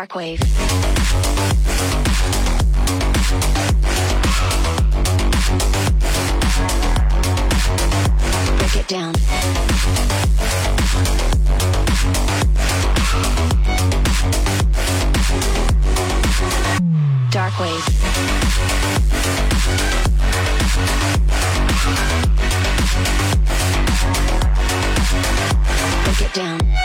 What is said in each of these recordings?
Darkwave. Break it down. Darkwave. Break it down.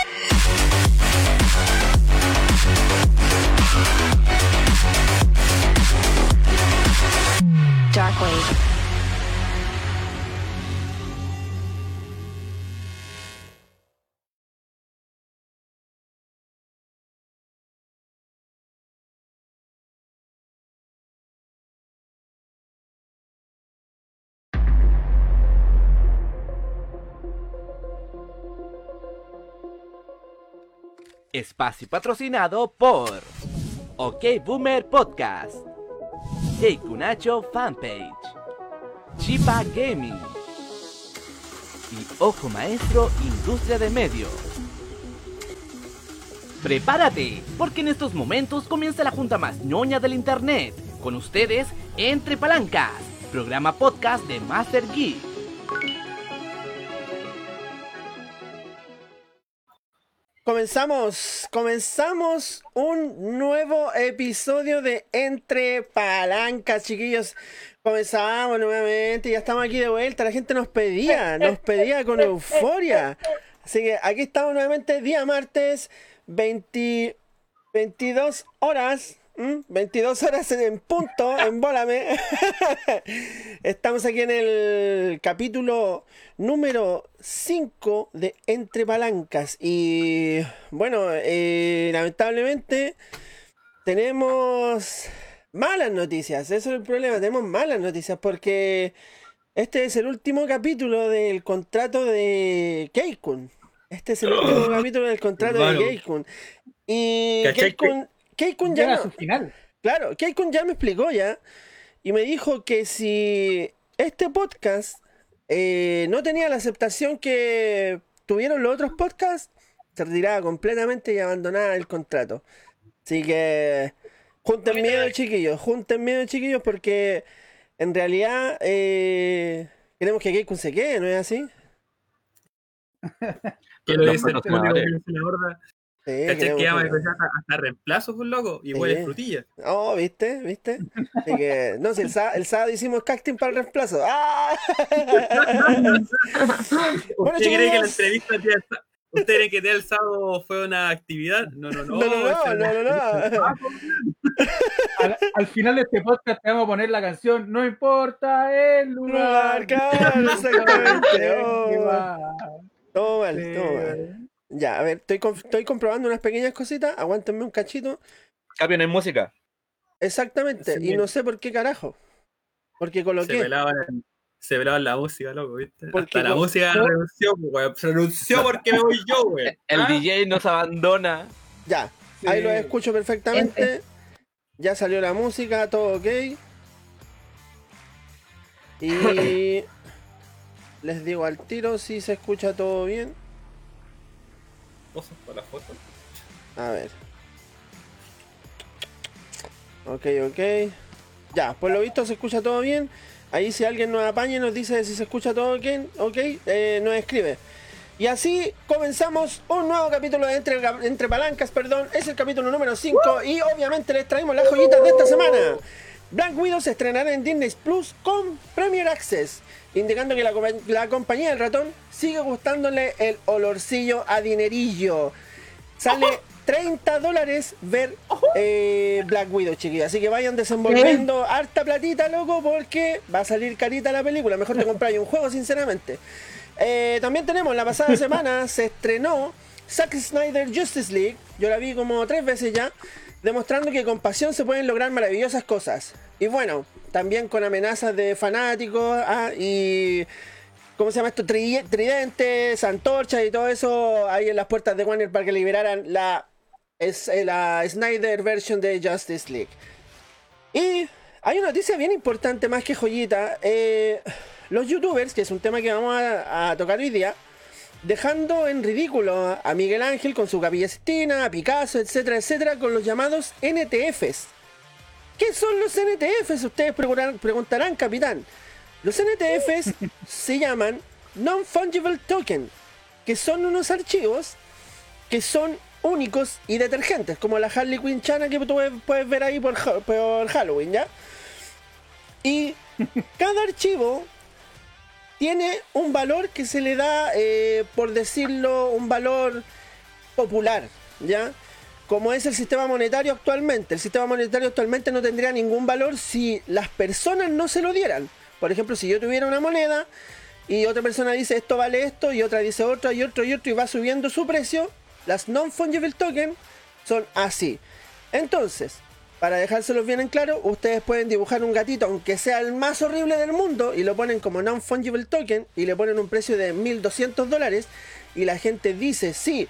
Espacio patrocinado por OK Boomer Podcast, Kunacho Fanpage, Chipa Gaming y Ojo Maestro Industria de Medios. Prepárate, porque en estos momentos comienza la junta más ñoña del internet. Con ustedes, Entre Palancas, programa podcast de Master Geek. Comenzamos, comenzamos un nuevo episodio de Entre Palancas, chiquillos. Comenzamos nuevamente, ya estamos aquí de vuelta. La gente nos pedía, nos pedía con euforia. Así que aquí estamos nuevamente, día martes, 20, 22 horas. ¿M? 22 horas en punto, en Bólame. Estamos aquí en el capítulo número 5 de Entre Palancas. Y bueno, eh, lamentablemente tenemos malas noticias. Eso es el problema. Tenemos malas noticias porque este es el último capítulo del contrato de Keikun. Este es el último capítulo del contrato de Keikun. Y ¿Cachai ya no- final. Claro, Keikun ya me explicó ya y me dijo que si este podcast eh, no tenía la aceptación que tuvieron los otros podcasts, se retiraba completamente y abandonaba el contrato. Así que junten miedo, chiquillos, junten miedo, chiquillos, porque en realidad eh, queremos que Keikun se quede, ¿no es así? Sí, ¿Cachai que hasta, hasta reemplazo, pues loco? Y Sí. huele frutilla. Oh, ¿viste? ¿Viste? Así que, no, si el, sá- el sábado hicimos casting para el reemplazo. ¡Ah! Bueno, ¿Usted cree que la entrevista ¿Usted cree que el sábado fue una actividad? No, no, no. No, no, no, no, no, no. Al, al final de este podcast te vamos a poner la canción No importa el lugar. Lugar, claro, exactamente. Oh, todo mal, Sí. todo mal. Ya, a ver, estoy, estoy comprobando unas pequeñas cositas. Aguántenme un cachito. Cambio en música. Exactamente. Sí. Y no sé por qué carajo. Porque Se coloqué. velaban, se velaban la música, loco, ¿viste? Porque Hasta la música ¿No? renunció, pues. Se renunció porque me voy yo, güey. El ¿Ah? DJ nos abandona. Ya, Sí. ahí lo escucho perfectamente. Ya salió la música, todo ok. Y les digo al tiro si se escucha todo bien. Cosas para la foto. A ver. Ok, ok. Ya, por lo visto se escucha todo bien. Ahí si alguien nos apaña y nos dice si se escucha todo bien, ok, eh, nos escribe. Y así comenzamos un nuevo capítulo de Entre, Entre Palancas, perdón. Es el capítulo número 5 y obviamente les traemos las joyitas de esta semana. Black Widow se estrenará en Disney Plus con Premier Access, indicando que la, compa- la compañía del ratón sigue gustándole el olorcillo a dinerillo. Sale 30 dólares ver eh, Black Widow, chiquillos. Así que vayan desenvolviendo harta platita, loco, porque va a salir carita la película. Mejor te compráis un juego, sinceramente. Eh, también tenemos, la pasada semana se estrenó Zack Snyder Justice League. Yo la vi como tres veces ya. Demostrando que con pasión se pueden lograr maravillosas cosas. Y bueno, también con amenazas de fanáticos ah, y ¿cómo se llama esto? Tri- tridentes, antorchas y todo eso ahí en las puertas de Warner para que liberaran la, eh, la Snyder version de Justice League. Y hay una noticia bien importante más que joyita. eh, los youtubers, que es un tema que vamos a, a tocar hoy día, dejando en ridículo a Miguel Ángel con su Capilla Sistina, a Picasso, etcétera, etcétera, con los llamados NTFs. ¿Qué son los NTFs? Ustedes preguntarán, capitán. Los NTFs se llaman Non-Fungible Token, que son unos archivos que son únicos y detergentes, como la Harley Quinn Chana que tú puedes- ver ahí por Halloween, ¿ya? Y cada archivo tiene un valor que se le da, eh, por decirlo, un valor popular, ¿ya? Como es el sistema monetario actualmente. El sistema monetario actualmente no tendría ningún valor si las personas no se lo dieran. Por ejemplo, si yo tuviera una moneda y otra persona dice esto vale esto y otra dice otra y otro y otro y va subiendo su precio, las non-fungible token son así. Entonces, para dejárselos bien en claro, ustedes pueden dibujar un gatito, aunque sea el más horrible del mundo, y lo ponen como non-fungible token y le ponen un precio de 1200 dólares, y la gente dice, sí,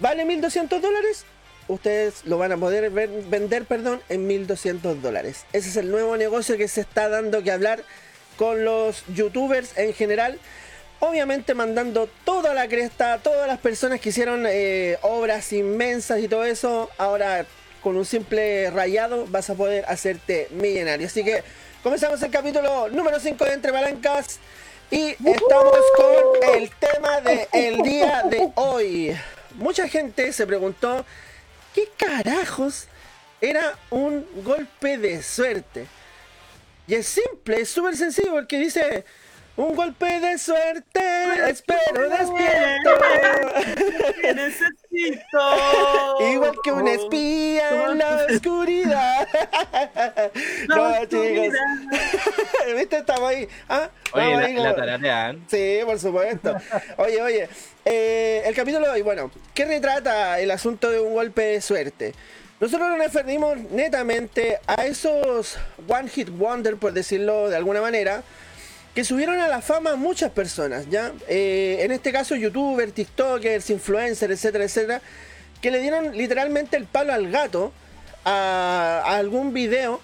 vale 1200 dólares, ustedes lo van a poder vender perdón, en 1200 dólares. Ese es el nuevo negocio que se está dando que hablar con los youtubers en general. Obviamente mandando toda la cresta todas las personas que hicieron eh, obras inmensas y todo eso. Ahora con un simple rayado vas a poder hacerte millonario. Así que comenzamos el capítulo número 5 de Entre Palancas. Y estamos con el tema del día de hoy. Mucha gente se preguntó, ¿qué carajos era un golpe de suerte? Y es simple, es súper sencillo porque dice, un golpe de suerte, espero despierto. Igual que un espía en la oscuridad. no, chicos. ¿Viste? Estamos ahí. ¿Ah? Oye, Vamos la, ahí la tararean. Sí, por supuesto. Oye, oye, eh, el capítulo de hoy, bueno, ¿qué retrata el asunto de un golpe de suerte? Nosotros nos referimos netamente a esos One Hit Wonder, por decirlo de alguna manera, que subieron a la fama muchas personas, ¿ya? Eh, en este caso, youtubers, tiktokers, influencers, etcétera, etcétera, que le dieron literalmente el palo al gato a, a algún video,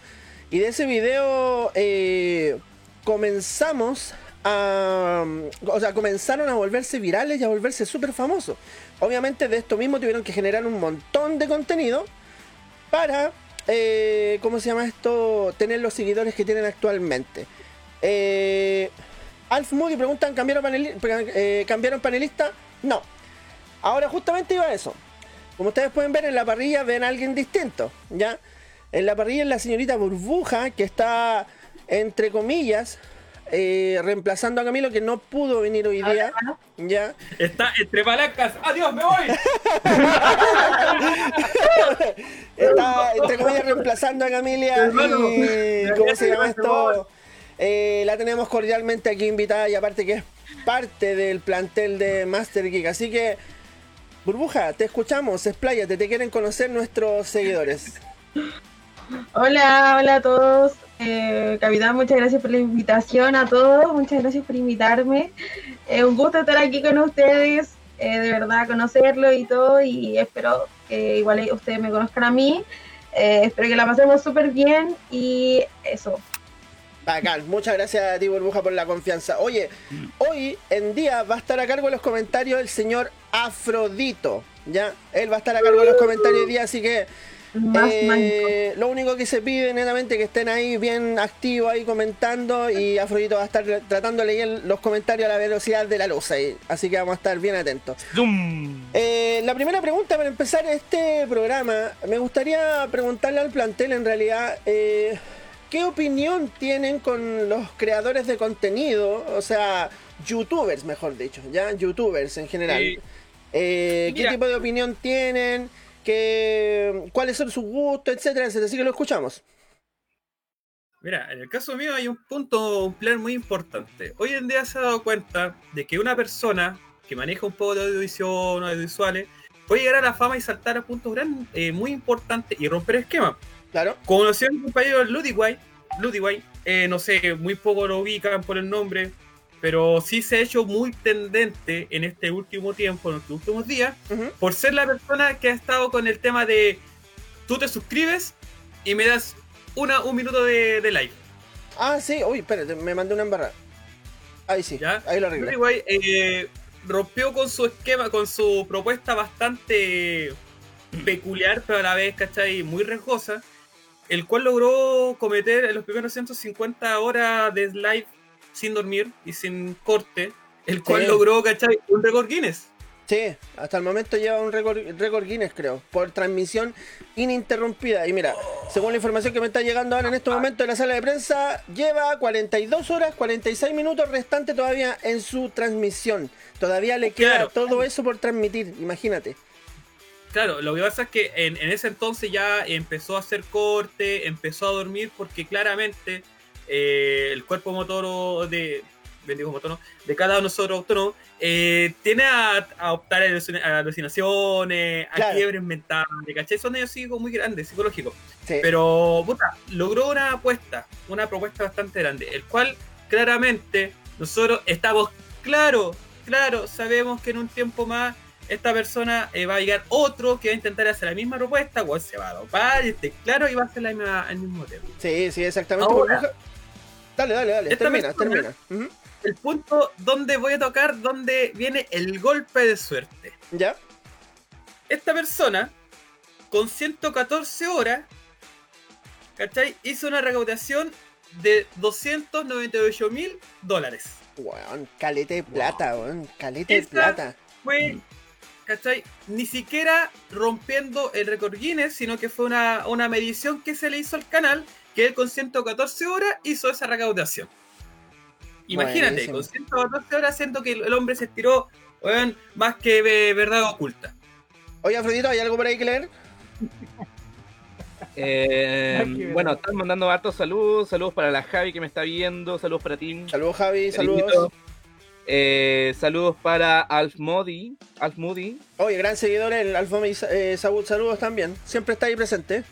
y de ese video eh, comenzamos a... O sea, comenzaron a volverse virales y a volverse súper famosos. Obviamente de esto mismo tuvieron que generar un montón de contenido para, eh, ¿cómo se llama esto? Tener los seguidores que tienen actualmente. Eh, Alf Moody preguntan, ¿cambiaron, paneli- eh, ¿cambiaron panelista? No. Ahora justamente iba a eso. Como ustedes pueden ver en la parrilla, ven a alguien distinto, ¿ya? En la parrilla es la señorita Burbuja, que está, entre comillas, eh, reemplazando a Camilo, que no pudo venir hoy día, ¿ya? Está entre palancas. ¡Adiós, me voy! Está, entre comillas, reemplazando a Camilia y... ¿Cómo se llama esto? Eh, la tenemos cordialmente aquí invitada y aparte que es parte del plantel de Master Geek. Así que, Burbuja, te escuchamos, expláyate, te quieren conocer nuestros seguidores. Hola, hola a todos. Eh, Capitán, muchas gracias por la invitación a todos. Muchas gracias por invitarme. Es un gusto estar aquí con ustedes. eh, de verdad, conocerlo y todo. Y espero que igual ustedes me conozcan a mí. Eh, espero que la pasemos súper bien. Y eso. Bacán, muchas gracias a ti Burbuja por la confianza. Oye, hoy en día va a estar a cargo de los comentarios el señor Afrodito, ¿ya? Él va a estar a cargo de los comentarios hoy día, así que eh, lo único que se pide netamente que estén ahí bien activos ahí comentando y Afrodito va a estar tratando de leer los comentarios a la velocidad de la luz ahí, así que vamos a estar bien atentos. Zoom. Eh, la primera pregunta para empezar este programa, me gustaría preguntarle al plantel en realidad, eh, ¿qué opinión tienen con los creadores de contenido? O sea, youtubers, mejor dicho, ¿ya? Youtubers en general. Sí. Eh, ¿Qué tipo de opinión tienen? ¿Qué, ¿Cuáles son sus gustos, etcétera, etcétera? Así que lo escuchamos. Mira, en el caso mío hay un punto, un plan muy importante. Hoy en día se ha dado cuenta de que una persona que maneja un poco de audiovisión, audiovisuales, puede llegar a la fama y saltar a puntos gran- eh, muy importantes y romper esquemas. Claro. Conocí a mi compañero Ludiway, Ludiway, eh, no sé, muy poco lo ubican por el nombre, pero sí se ha hecho muy tendente en este último tiempo, en estos últimos días, por ser la persona que ha estado con el tema de tú te suscribes y me das una, un minuto de, de like. Ah, sí. Uy, espérate, me mandé una embarrada. Ahí sí, ¿Ya? ahí lo arreglé. Ludiway, eh, rompió con su esquema, con su propuesta bastante peculiar, pero a la vez, ¿cachai? Muy riesgosa, el cual logró cometer en los primeros 150 horas de live sin dormir y sin corte, el cual Sí. logró, ¿cachai? Un récord Guinness. Sí, hasta el momento lleva un récord, récord Guinness, creo, por transmisión ininterrumpida. Y mira, según la información que me está llegando ahora en este momento en la sala de prensa, lleva 42 horas, 46 minutos restantes todavía en su transmisión. Todavía le queda Claro. todo eso por transmitir, imagínate. Claro, lo que pasa es que en, en ese entonces ya empezó a hacer corte, empezó a dormir porque claramente eh, el cuerpo motor de, bendigo motor, ¿no? de cada uno de nosotros autónomo eh, tiene a, a optar a alucina- a alucinaciones, a Claro. quiebres mentales, ¿cachai? Son ellos psíquicos muy grandes, psicológicos. Sí. Pero, puta, logró una apuesta, una propuesta bastante grande, el cual claramente nosotros estamos claro, claro, sabemos que en un tiempo más esta persona eh, va a llegar otro que va a intentar hacer la misma propuesta, o se va a dopar, y esté claro, y va a hacer la misma, el mismo tema. Sí, sí, exactamente. Ahora. Dale, dale, dale. Termina, persona- termina. El punto donde voy a tocar, donde viene el golpe de suerte. ¿Ya? Esta persona, con 114 horas, ¿cachai? Hizo una recaudación de 298 mil dólares. Weón, calete de plata, weón. Calete de Esa- plata. Fue, ¿cachai? Ni siquiera rompiendo el récord Guinness, sino que fue una, una medición que se le hizo al canal, que él con 114 horas hizo esa recaudación. Imagínate, Buenísimo. con 114 horas siento que el hombre se estiró, más que eh, verdad oculta. Oye, Afrodito, ¿hay algo por ahí que leer? Eh, bueno, están mandando hartos saludos. Saludos para la Javi que me está viendo. Saludos para ti. Saludos, Javi, saludos. Eh, saludos para Alf Modi. Alf Moody. Oye, gran seguidor, el Alfa eh, Saúl, saludos también. Siempre está ahí presente.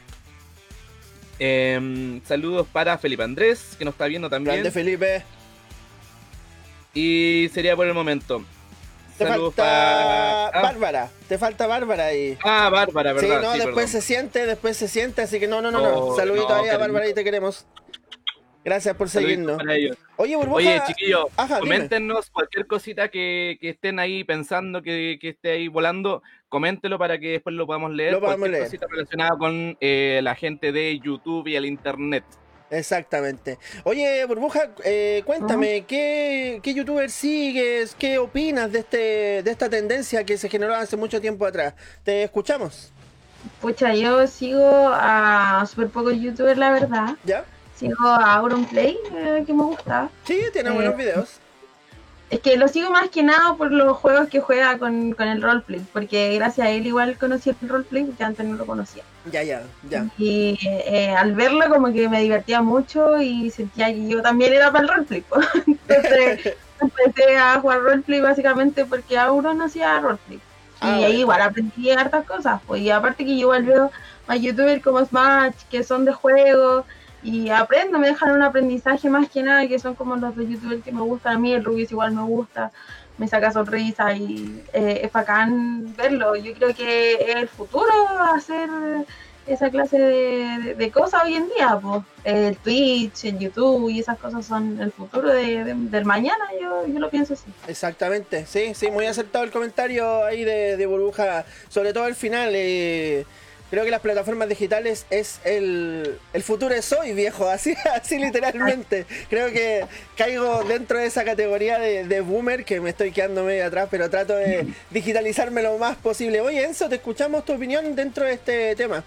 Eh, saludos para Felipe Andrés, que nos está viendo también. Grande Felipe. Y sería por el momento. Te Saludos falta para. Ah, Bárbara. Te falta Bárbara ahí. ah, Bárbara, Sí, ¿verdad? no, Sí, después perdón. se siente, después se siente, así que no, no, no, no. Oh, Saludito no, ahí a. Bárbara y te queremos. Gracias por seguirnos. Oye, Burbuja. Oye, chiquillos, dime. coméntenos cualquier cosita que, que estén ahí pensando, que, que esté ahí volando, coméntelo para que después lo podamos leer. Lo podamos cualquier leer. cosita relacionada con eh, la gente de YouTube y el internet. Exactamente. Oye, Burbuja, eh, cuéntame, ¿qué, ¿qué youtuber sigues? ¿Qué opinas de este de esta tendencia que se generó hace mucho tiempo atrás? Te escuchamos, Pucha, yo sigo a súper pocos youtubers, la verdad. ¿ya? Sigo a Auronplay, eh, que me gusta. Sí, tiene Eh, buenos videos. Es que lo sigo más que nada por los juegos que juega con, con el roleplay, porque gracias a él igual conocí el roleplay, porque antes no lo conocía. Ya, ya, ya. Y eh, al verlo como que me divertía mucho y sentía que yo también era para el roleplay. Entonces empecé a jugar roleplay básicamente porque Auron hacía roleplay. Y Ah, ahí bueno. igual aprendí hartas cosas. Pues, y aparte que yo igual veo a youtubers como Smash, que son de juego, y aprendo, me dejan un aprendizaje más que nada, que son como los de youtubers que me gustan a mí, el Rubius igual me gusta, me saca sonrisa y eh, es bacán verlo. Yo creo que es el futuro hacer esa clase de, de- cosas hoy en día, pues. El Twitch, el YouTube y esas cosas son el futuro de- de- del mañana, yo, yo lo pienso así. Exactamente, sí, sí, muy acertado el comentario ahí de Burbuja, sobre todo al final. eh, creo que las plataformas digitales es el, el futuro es hoy, viejo, así, así literalmente. Creo que caigo dentro de esa categoría de, boomer que me estoy quedando medio atrás, pero trato de digitalizarme lo más posible. Oye, Enzo, te escuchamos tu opinión dentro de este tema.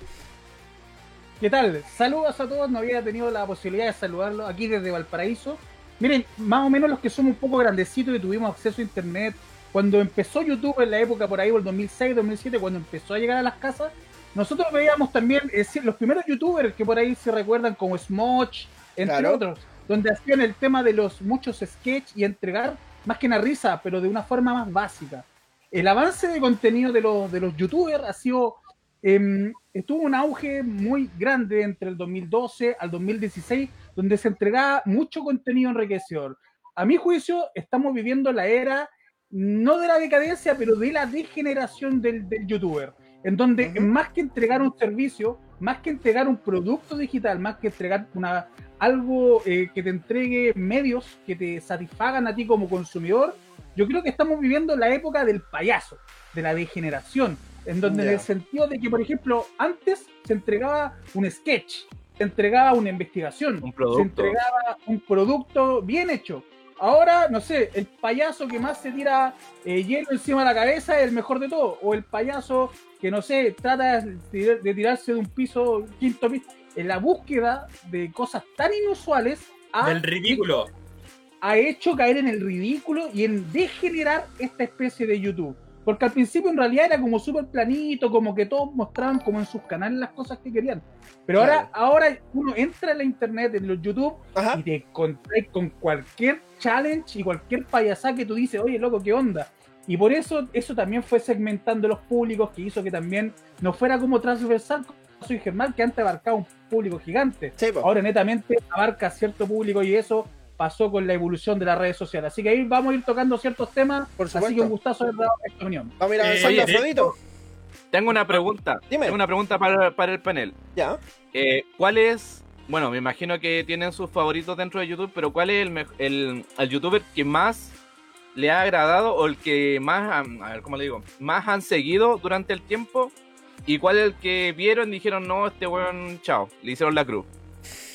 ¿Qué tal? Saludos a todos, no había tenido la posibilidad de saludarlos aquí desde Valparaíso. Miren, más o menos los que somos un poco grandecitos y tuvimos acceso a internet, cuando empezó YouTube en la época por ahí, por el 2006, 2007, cuando empezó a llegar a las casas, nosotros veíamos también es decir, los primeros youtubers que por ahí se recuerdan como Smoch, entre Claro. otros, donde hacían el tema de los muchos sketches y entregar más que una risa, pero de una forma más básica. El avance de contenido de los, de los youtubers ha sido em, tuvo un auge muy grande entre el 2012 al 2016, donde se entregaba mucho contenido enriquecedor. A mi juicio, estamos viviendo la era, no de la decadencia, pero de la degeneración del, del youtuber, en donde más que entregar un servicio, más que entregar un producto digital, más que entregar una, algo eh, que te entregue medios que te satisfagan a ti como consumidor, yo creo que estamos viviendo la época del payaso, de la degeneración, en donde en Ya. el sentido de que, por ejemplo, antes se entregaba un sketch, se entregaba una investigación, Un se entregaba un producto bien hecho. Ahora, no sé, el payaso que más se tira eh, hielo encima de la cabeza es el mejor de todo. O el payaso que, no sé, trata de, de tirarse de un piso, quinto piso. En la búsqueda de cosas tan inusuales ha, Del ridículo. ha hecho caer en el ridículo y en degenerar esta especie de YouTube. Porque al principio en realidad era como súper planito, como que todos mostraban como en sus canales las cosas que querían. Pero Claro. ahora, ahora uno entra en la internet, en los YouTube, Ajá. y te encontrás con cualquier challenge y cualquier payasá que tú dices, oye, loco, ¿qué onda? Y por eso, eso también fue segmentando los públicos, que hizo que también no fuera como transversal como soy Germán, que antes abarcaba un público gigante. Sí. Ahora netamente abarca cierto público y eso pasó con la evolución de las redes sociales. Así que ahí vamos a ir tocando ciertos temas. Por Así que un gustazo haber dado esta opinión. Vamos a ir Eh, avanzando, de Afrodito. Tengo una pregunta. Dime. Tengo una pregunta para, para el panel. Ya. Eh, ¿Cuál es? Bueno, me imagino que tienen sus favoritos dentro de YouTube, pero ¿cuál es el, el, el youtuber que más le ha agradado o el que más, han- a ver, ¿cómo le digo? Más han seguido durante el tiempo? ¿Y cuál es el que vieron y dijeron, no, este weón, chao, le hicieron la cruz?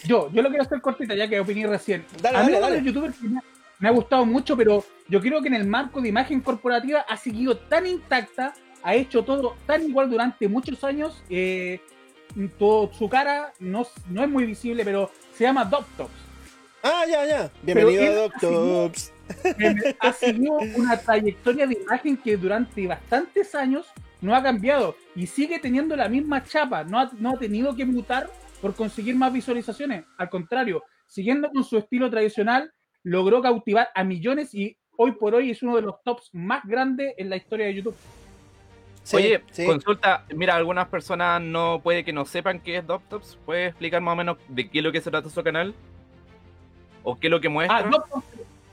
Yo, yo lo quiero hacer cortita ya que opiné recién. Dale, a mí dale, youtubers que me, me ha gustado mucho, pero yo creo que en el marco de imagen corporativa ha seguido tan intacta, ha hecho todo tan igual durante muchos años. eh, todo, su cara no, no es muy visible, pero se llama Doctops. Ah, ya, ya. Bienvenido a Doctops. ha seguido una trayectoria de imagen que durante bastantes años no ha cambiado y sigue teniendo la misma chapa, no ha, no ha tenido que mutar por conseguir más visualizaciones, al contrario, siguiendo con su estilo tradicional, logró cautivar a millones y hoy por hoy es uno de los tops más grandes en la historia de YouTube. Sí, Oye, sí. consulta, mira, algunas personas no puede que no sepan qué es Doctops. ¿Puedes explicar más o menos de qué es lo que se trata su canal? ¿O qué es lo que muestra? Ah, Doctos,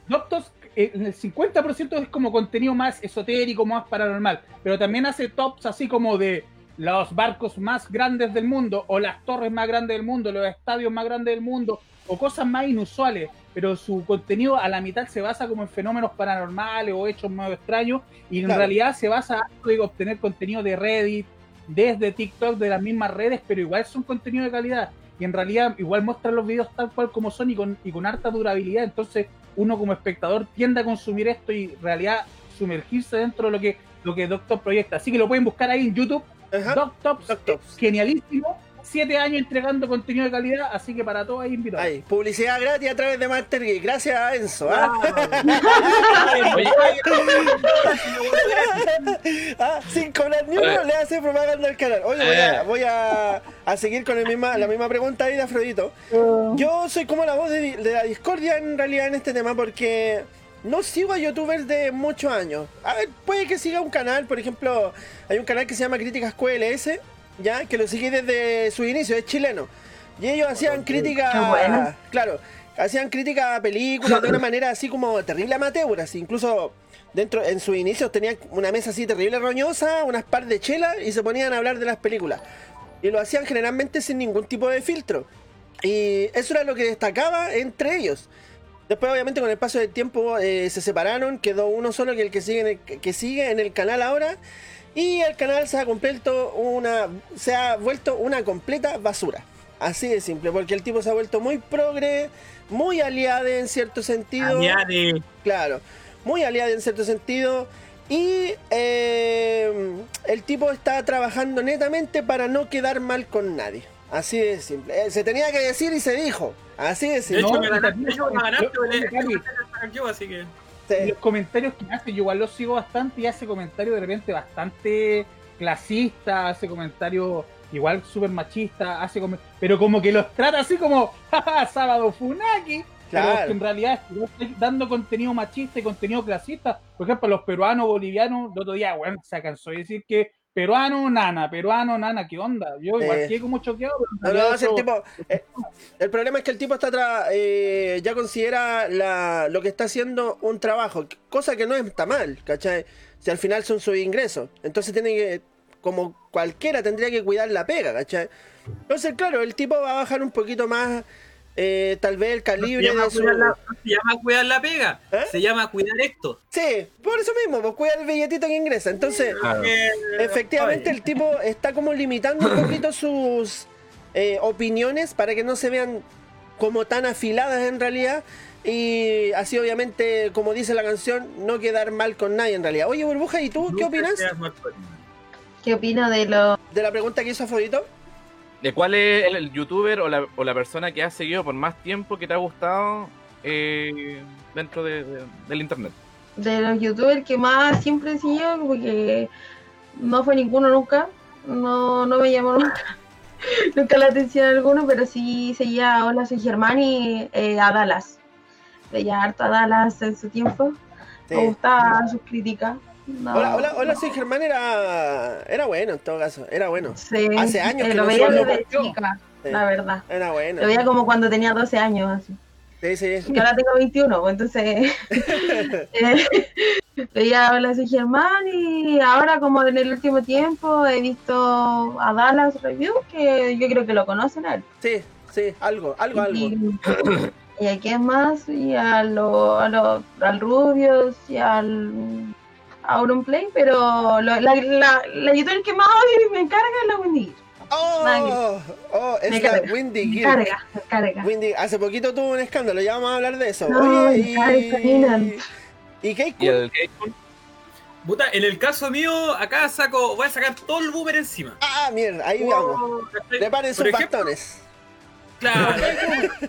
Doctos, eh, el 50% es como contenido más esotérico, más paranormal, pero también hace tops así como de los barcos más grandes del mundo, o las torres más grandes del mundo, los estadios más grandes del mundo, o cosas más inusuales, pero su contenido a la mitad se basa como en fenómenos paranormales o hechos más extraños, y en Claro. realidad se basa en obtener contenido de Reddit, desde TikTok, de las mismas redes, pero igual son contenido de calidad. Y en realidad igual muestran los videos tal cual como son y con, y con harta durabilidad. Entonces uno como espectador tiende a consumir esto y en realidad sumergirse dentro de lo que, lo que Doctor proyecta. Así que lo pueden buscar ahí en YouTube. Ajá. Doctops, Doctops. genialísimo. Siete años entregando contenido de calidad, así que para todos ahí invitados. Ahí, publicidad gratis a través de Master Geek. Gracias a Enzo. ¿ah? Ah, sin cobrar ni uno, le hace propaganda al canal. Oye, voy a, Eh. voy a, a seguir con el misma, la misma pregunta ahí de Afrodito. Yo soy como la voz de, de la discordia en realidad en este tema porque no sigo a youtubers de muchos años. A ver, puede que siga un canal, por ejemplo, hay un canal que se llama Críticas QLS, ya, que lo sigue desde su inicio, es chileno. Y ellos hacían críticas, Qué bueno. claro, hacían críticas a películas de una manera así como terrible amateur, así, incluso dentro en sus inicios tenían una mesa así terrible roñosa, unas par de chelas y se ponían a hablar de las películas. Y lo hacían generalmente sin ningún tipo de filtro. Y eso era lo que destacaba entre ellos. Después, obviamente, con el paso del tiempo eh, se separaron, quedó uno solo que el que sigue en el, que sigue en el canal ahora. Y el canal se ha completo una. se ha vuelto una completa basura. Así de simple, porque el tipo se ha vuelto muy progre, muy aliado en cierto sentido. Añade. Claro, muy aliado en cierto sentido. Y eh, el tipo está trabajando netamente para no quedar mal con nadie. Así de simple. Eh, Se tenía que decir y se dijo. Así de De simple. hecho, No, me ganaste, de me ganaste, así que. Sí. los comentarios que hace, yo igual los sigo bastante y hace comentarios de repente bastante clasistas, hace comentarios igual súper machistas, hace come- pero como que los trata así como, jaja, sábado Funaki. Pero Claro. que en realidad dando contenido machista y contenido clasista. Por ejemplo, los peruanos, bolivianos, el otro día, bueno, se cansó de decir que peruano, nana, peruano, nana, ¿qué onda? Yo igual Eh. quedé como choqueado. pero No, el tipo. eh, el problema es que el tipo está tra- eh, ya considera la, lo que está haciendo un trabajo, cosa que no está mal, ¿cachai? Si al final son sus ingresos. Entonces tiene que, como cualquiera, tendría que cuidar la pega, ¿cachai? Entonces, claro, el tipo va a bajar un poquito más eh, tal vez el Se calibre llama, de su... cuidar la, se llama cuidar la pega. ¿Eh? Se llama cuidar esto. Sí, por eso mismo, pues cuida el billetito que ingresa. Entonces, Claro. Eh, efectivamente oye, el tipo está como limitando un poquito sus eh, opiniones para que no se vean como tan afiladas en realidad. Y así obviamente, como dice la canción, no quedar mal con nadie en realidad. Oye, Burbuja, ¿y tú qué opinas ¿Qué opino de lo de la pregunta que hizo Afrodito? ¿De cuál es el, el youtuber o la, o la persona que has seguido por más tiempo que te ha gustado eh, dentro de- de- del internet? de los youtubers que más siempre he seguido? Porque no fue ninguno nunca. No, no me llamó nunca. nunca la atención alguno, pero sí seguía a Hola, soy Germán y eh, a Dallas. Veía harto a Dallas en su tiempo. Sí. Me gustaban sus críticas. No, Hola, hola, hola, soy Germán, era, era bueno en todo caso, era bueno. Sí, Hace años eh, que lo no veía desde chica, Sí, la verdad. Era bueno. Lo veía como cuando tenía 12 años, así. Sí, sí. Que ahora tengo 21, pues, entonces eh, veía Hola soy Germán y ahora como en el último tiempo he visto a Dallas Review, que yo creo que lo conocen a él. Sí, sí, algo, algo, algo. Y, y a quién más, y a lo, a lo, al Rubius y al Auronplay, pero lo- la, la, la youtuber que más odio y me encarga es la Wendy. Oh, oh, Me es la carga, Windy Me Gear. carga, me carga. Windy, hace poquito tuvo un escándalo, ya vamos a hablar de eso. No, Oye, y. ¿Y qué ¿Y el Keikun? Puta, en el caso mío, acá saco, voy a sacar todo el boomer encima. Ah, mierda, ahí vamos. ¿Cachai? Preparen sus ejemplo, bastones. Claro.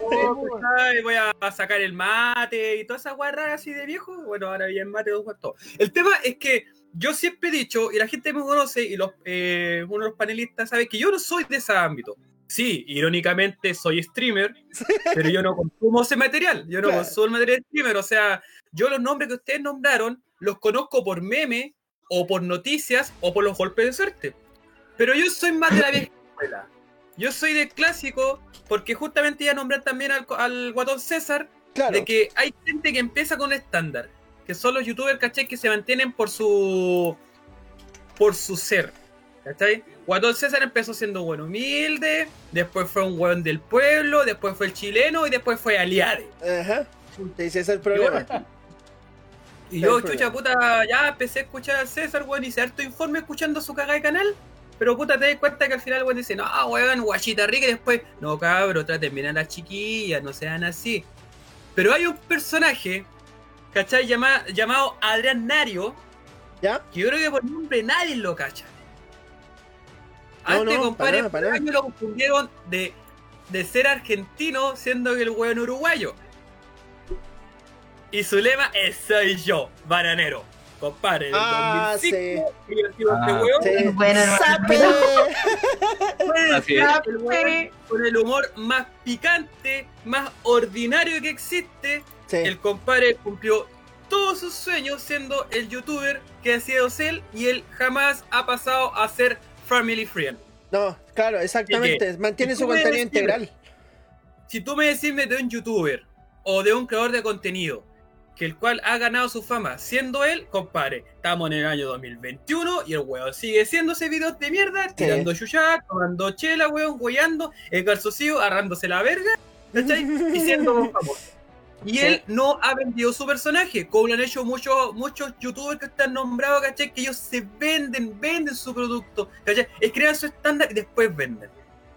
Voy a sacar el mate y todas esas guarras así de viejo. Bueno, ahora bien mate dos cuartos. El tema es que yo siempre he dicho, y la gente me conoce, y los, eh, uno de los panelistas sabe que yo no soy de ese ámbito. Sí, irónicamente soy streamer, pero yo no consumo ese material. Yo no Claro. consumo el material de streamer. O sea, yo los nombres que ustedes nombraron los conozco por meme, o por noticias, o por los golpes de suerte. Pero yo soy más de la vieja escuela. Yo soy del clásico, porque justamente ya nombrar también al, al guatón César, Claro. de que hay gente que empieza con estándar, que son los youtubers, ¿cachai? Que se mantienen por su por su ser, ¿cachai? Guatón César empezó siendo un buen humilde, después fue un buen del pueblo, después fue el chileno y después fue Aliade. Ajá. Ese es el problema. Y yo, chucha puta, ya empecé a escuchar al César, weón, hice harto informe escuchando su cagada de canal. Pero puta, te das cuenta que al final, weón, dice, no, weón, guachita rica, y después, no, cabro, traten bien a las chiquillas, no sean así. Pero hay un personaje, ¿cachai? Llama- llamado Adrián Nario, ¿Ya? que yo creo que por nombre nadie lo cacha. No, Antes, no, compadre, para nada, para nada. me lo confundieron de, de ser argentino, siendo que el weón uruguayo. Y su lema es soy yo, bananero. Compadre, del Ah, 2005, y yo digo, este Ah, weón Sí. Bueno, ¡Sape! puede Así ser es. el weón con el humor más picante, más ordinario que existe. Sí. El compadre cumplió todos sus sueños siendo el youtuber que ha sido él y él jamás ha pasado a ser family friend. No, claro, exactamente. Mantiene ¿Y su contenido decirme? integral. Si tú me decís de un youtuber o de un creador de contenido que el cual ha ganado su fama siendo él, compadre, estamos en el año 2021 y el weón sigue siendo ese videos de mierda, tirando chuchá, tomando chela, weón, hueando, el calzocillo, agarrándose la verga, ¿cachai? Y siendo famoso. Y Sí. él no ha vendido su personaje, como lo han hecho muchos muchos youtubers que están nombrados, ¿cachai? Que ellos se venden, venden su producto, ¿cachai? Es crear su estándar y después venden.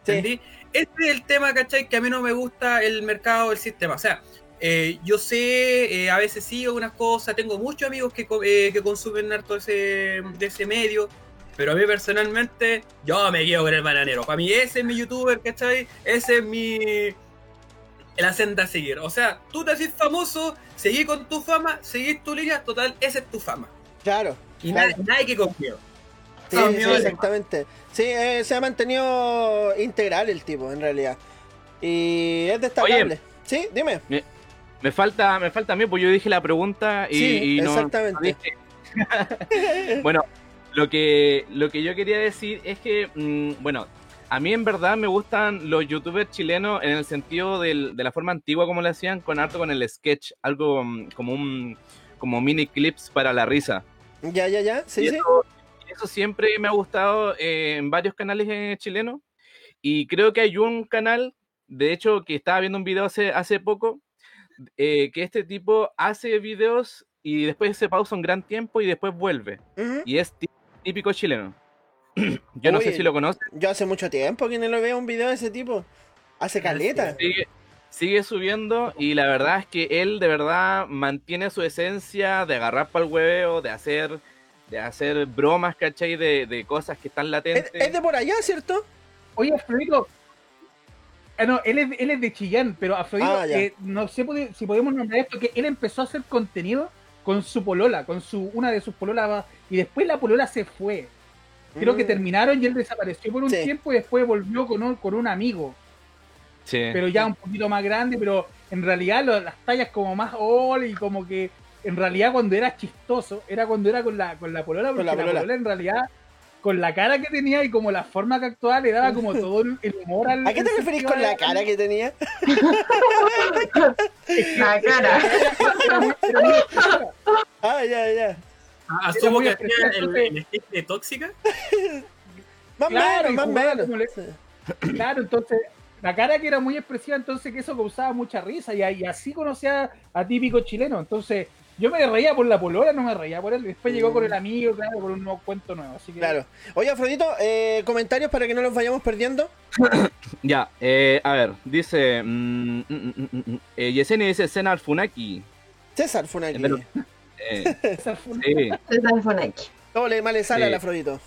Sí. Este es el tema, ¿cachai? Que a mí no me gusta el mercado, el sistema. O sea, eh, yo sé, eh, a veces sí algunas cosas, tengo muchos amigos que, eh, que consumen harto ese, de ese medio, pero a mí personalmente, yo me quedo con el bananero. Para mí ese es mi youtuber, ¿cachai? Ese es mi... La senda a seguir. O sea, tú te haces famoso, seguí con tu fama, seguís tu línea, total, esa es tu fama. Claro. Y Claro. nadie, nadie que confío. Sí, sí, exactamente. Sí, eh, se ha mantenido integral el tipo, en realidad. Y es destacable. Sí, dime. Me falta, me falta a mí, pues yo dije la pregunta y, Sí, y no- exactamente. no bueno, lo que, lo que yo quería decir es que, mm, bueno, a mí en verdad me gustan los youtubers chilenos en el sentido del- de la forma antigua como lo hacían, con harto con el sketch, algo mm, como un como mini clips para la risa. Ya, ya, ya. Sí, y sí. eso, eso siempre me ha gustado eh, en varios canales eh, chilenos. Y creo que hay un canal de hecho, que estaba viendo un video hace, hace poco, eh, que este tipo hace videos y después se pausa un gran tiempo y después vuelve. Y es tí- típico chileno. Yo no sé si lo conoces. Yo hace mucho tiempo que no lo veo un video de ese tipo. Hace caleta. Sigue, sigue subiendo y la verdad es que él de verdad mantiene su esencia de agarrar para el hueveo, de hacer, de hacer bromas, ¿cachai? De, de cosas que están Es, latentes. es de por allá, ¿cierto? Oye, Afrodito. Ah, no, él es, él es de Chillán, pero Afrodito, Ah, eh, no sé si podemos nombrar esto, que él empezó a hacer contenido con su polola, con su una de sus pololas, y después la polola se fue. Creo que Mm. terminaron y él desapareció por un Sí. tiempo y después volvió con un, con un amigo, Sí. pero ya un poquito más grande, pero en realidad lo- las tallas como más all y como que en realidad cuando era chistoso, era cuando era con la, con la polola, porque la la polola. polola en realidad con la cara que tenía y como la forma que actuaba le daba como todo el humor al... ¿A qué te referís con la cara que tenía? La cara. Ah, ya, ya. Ah, Asumo que hacía el, el de tóxica. Más Claro, más. Claro, entonces, la cara que era muy expresiva, entonces que eso causaba mucha risa y, y así conocía a típico chileno. Entonces, yo me reía por la polola, no me reía por él. Después llegó con el amigo, claro, por un nuevo cuento nuevo. Así que, Claro. Oye, Afrodito, eh, comentarios para que no los vayamos perdiendo. Ya, eh, a ver, dice. mm, mm, mm, mm, mm, eh, Yesenia dice. César Funaki. De lo- Eh, esa fue una- sí. César Fonaki. ¿Cómo le mal le sale Sí. al Afrodito?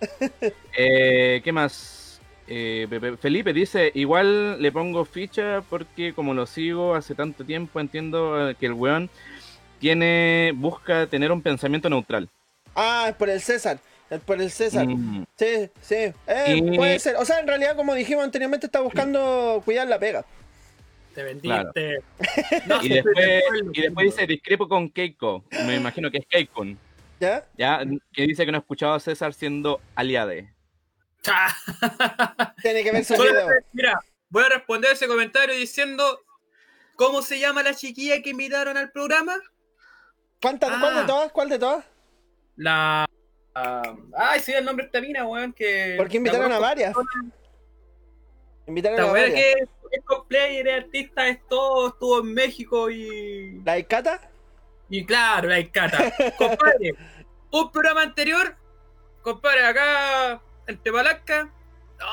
Eh, ¿Qué más? Eh, Pepe- Felipe dice, igual le pongo ficha porque como lo sigo hace tanto tiempo, entiendo eh, que el weón tiene, busca tener un pensamiento neutral. Ah, es por el César. Es por el César. Mm, Sí, sí. Eh, Y- Puede ser. O sea, en realidad, como dijimos anteriormente, está buscando cuidar la pega. Te vendiste. No, y, después, y dice, discrepo con Keiko. Me imagino que es Keiko. ¿Ya? Ya, que dice que no ha escuchado a César siendo aliade. Tiene que el Solo- video. Mira, voy a responder ese comentario diciendo ¿Cómo se llama la chiquilla que invitaron al programa? ¿Cuántas, Ah. ¿Cuál de todas? ¿Cuál de todas? La. ah, ay, sí, el nombre de esta mina, weón. Que. Porque invitaron a varias. Invitaron La a varias. que es cosplayer, es artista, es todo, estuvo en México y. ¿La Icata? Y claro, la Icata. Compadre, un programa anterior, compadre, acá en Tepalanca.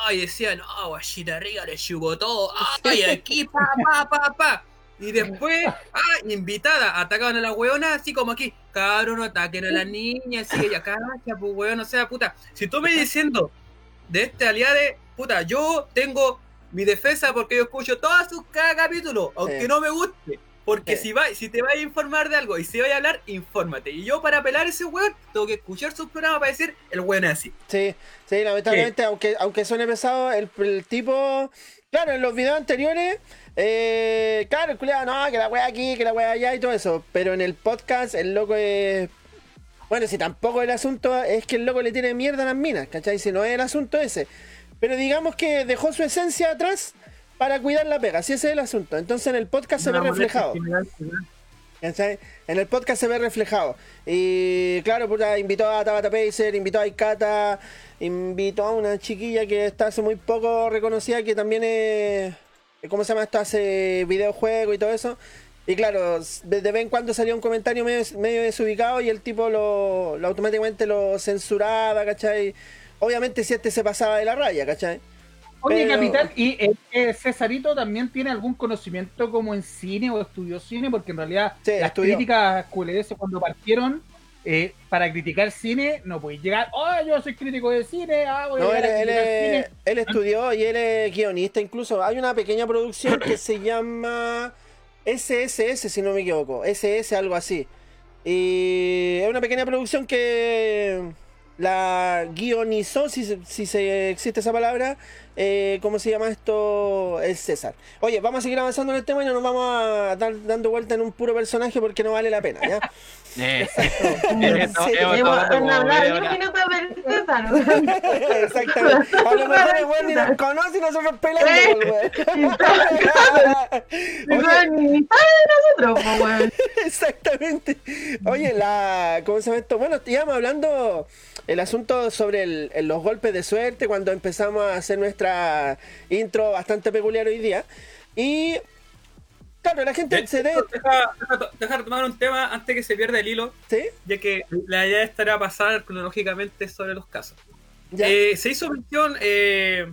Ay, decía, no, guachita rica, le chupó todo. Ay, aquí, pa, pa, pa, pa. Y después, ah, invitada, atacaban a la weona, así como aquí, cabrón, no ataquen a la niña, así que ya cacha, pues weón, o sea, puta. Si tú me diciendo de este aliade, puta, yo tengo mi defensa porque yo escucho todos sus cada capítulo, aunque Sí. no me guste. Porque Sí. si va, si te vas a informar de algo y si vas a hablar, infórmate. Y yo para apelar a ese weón, tengo que escuchar sus programas para decir el weón es así. Sí, sí, lamentablemente, aunque, aunque suene pesado, el, el tipo. Claro, en los videos anteriores, eh, claro, el culiado, no, que la wea aquí, que la wea allá y todo eso. Pero en el podcast, el loco es. Bueno, si tampoco el asunto es que el loco le tiene mierda a las minas, ¿cachai? Si no es el asunto ese. Pero digamos que dejó su esencia atrás para cuidar la pega, si ese es el asunto. Entonces en el podcast se ve reflejado. ¿cachai? En el podcast se ve reflejado. Y claro, puta, invitó a Tabata Pacer, invitó a Ikata, invitó a una chiquilla que está hace muy poco reconocida, que también es. ¿Cómo se llama esto? Hace videojuegos y todo eso. Y claro, de, de vez en cuando salía un comentario medio, medio desubicado y el tipo lo, lo automáticamente lo censuraba, ¿cachai? Obviamente si este se pasaba de la raya, ¿cachai? Oye, Pero- capitán, ¿y eh, eh, Cesarito también tiene algún conocimiento como en cine o estudió cine? Porque en realidad Sí, las estudió. críticas cuando partieron, eh, para criticar cine, no podéis llegar, oh, yo soy crítico de cine, ah, voy a No, él, a él es- cine. él estudió y él es guionista incluso. Hay una pequeña producción que se llama SSS, si no me equivoco. SS, algo así. Y es una pequeña producción que la guionizó, si, si se existe esa palabra. Eh, ¿Cómo se llama esto? El César. Oye, vamos a seguir avanzando en el tema y no nos vamos a dar dando vuelta en un puro personaje porque no vale la pena, ¿ya? Sí. hemos estado Hemos hablando como hablado media 10 hora. minutos del César. Exactamente. A lo mejor el weón ni nos conoce y nosotros pelando, weón. Y Oye, no, ni sabe de nosotros, pues, weón. Exactamente. Oye, la. ¿Cómo se llama esto? Bueno, íbamos hablando el asunto sobre el- los golpes de suerte cuando empezamos a hacer nuestra intro bastante peculiar hoy día. Y. Claro, la gente De- se debe. Deja, deja, deja retomar un tema antes que se pierda el hilo, ¿Sí? ya que la idea estará pasar cronológicamente sobre los casos. Ya. Eh, se hizo mención, eh,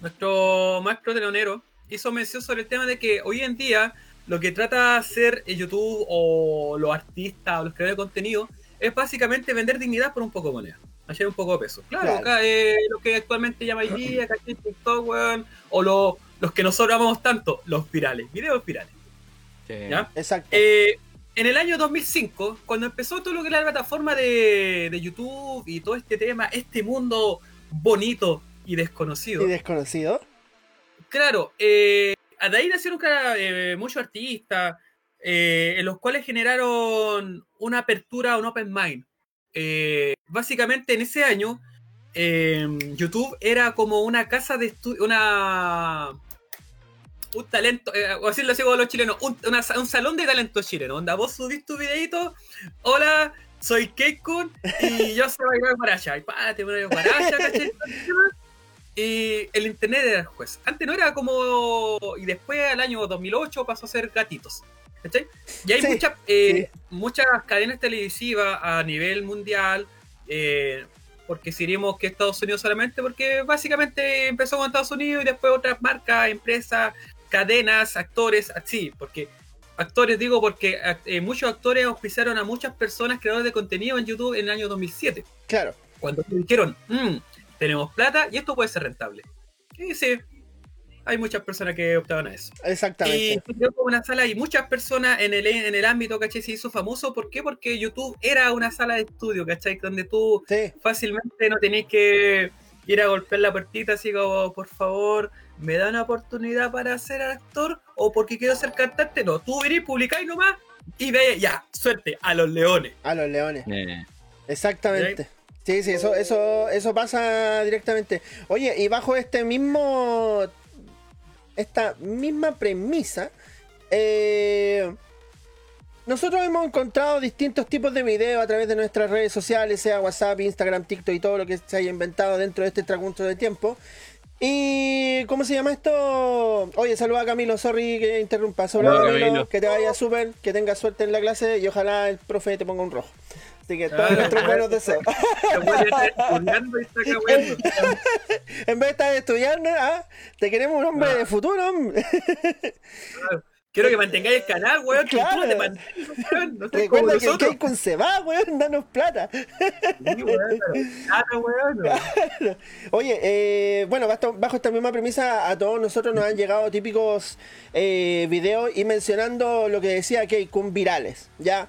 nuestro maestro telonero hizo mención sobre el tema de que hoy en día lo que trata de hacer YouTube o los artistas o los creadores de contenido es básicamente vender dignidad por un poco de moneda, hacer un poco de peso. Claro, Claro. acá, eh, lo que actualmente llama hoy día. TikTok, weón, o lo- los que nosotros amamos tanto, los virales, videos virales. Sí. ¿ya? Exacto. Eh, en el año 2005, cuando empezó todo lo que era la plataforma de, de YouTube y todo este tema, este mundo bonito y desconocido, y desconocido. claro, eh, de ahí nacieron eh, muchos artistas, eh, en los cuales generaron una apertura, un open mind. Básicamente en ese año, eh, YouTube era como una casa de estudio, una un talento, eh, o así como los chilenos, un, una- un salón de talento chileno, donde vos subís tu videito, hola, soy Keikun y yo sé bailar guaracha, y. Y el internet era el juez. Antes no era como. Y después, al año 2008, pasó a ser gatitos. ¿Cachai? Y hay Sí, muchas, eh, muchas cadenas televisivas a nivel mundial. Eh, porque si diríamos que Estados Unidos solamente, porque básicamente empezó con Estados Unidos y después otras marcas, empresas, cadenas, actores, así. Porque actores, digo, porque eh, muchos actores auspiciaron a muchas personas creadores de contenido en YouTube en el año 2007 Claro. cuando dijeron, "Mm, tenemos plata y esto puede ser rentable. Y sí, hay muchas personas que optaban a eso. Y Exactamente. creó como una sala y muchas personas en el, en el ámbito, ¿cachai? Se hizo famoso. ¿Por qué? Porque YouTube era una sala de estudio, ¿cachai? Donde tú Sí. fácilmente no tenías que ir a golpear la puertita así como, por favor, ¿me da una oportunidad para ser actor? ¿O porque quiero ser cantante? No, tú venís, publicáis nomás y ve, ya, suerte, a los leones. A los leones. Eh, Exactamente. Sí, sí, eso, eso, eso pasa directamente. Oye, y bajo este mismo. Esta misma premisa. eh, nosotros hemos encontrado distintos tipos de videos a través de nuestras redes sociales, sea WhatsApp, Instagram, TikTok y todo lo que se haya inventado dentro de este transcurso de tiempo. Y. ¿Cómo se llama esto? Oye, saluda a Camilo, sorry que interrumpa. Hola, Camilo, Camilo. que te vaya súper, que tengas suerte en la clase y ojalá el profe te ponga un rojo. Así que todos Ah, nuestros buenos deseos. Estudiando y. En vez de estar estudiando, ¿ah? te queremos un hombre de futuro, hombre. Quiero que mantengáis el canal, weón. Que Claro. tú no te weón. No Recuerda que el nosotros. Keikun se va, weón, danos plata. Sí, weón, Ah, no, weón. Oye, eh, bueno, bajo, bajo esta misma premisa, a todos nosotros nos han llegado típicos eh, videos y mencionando lo que decía Keikun virales, ¿ya?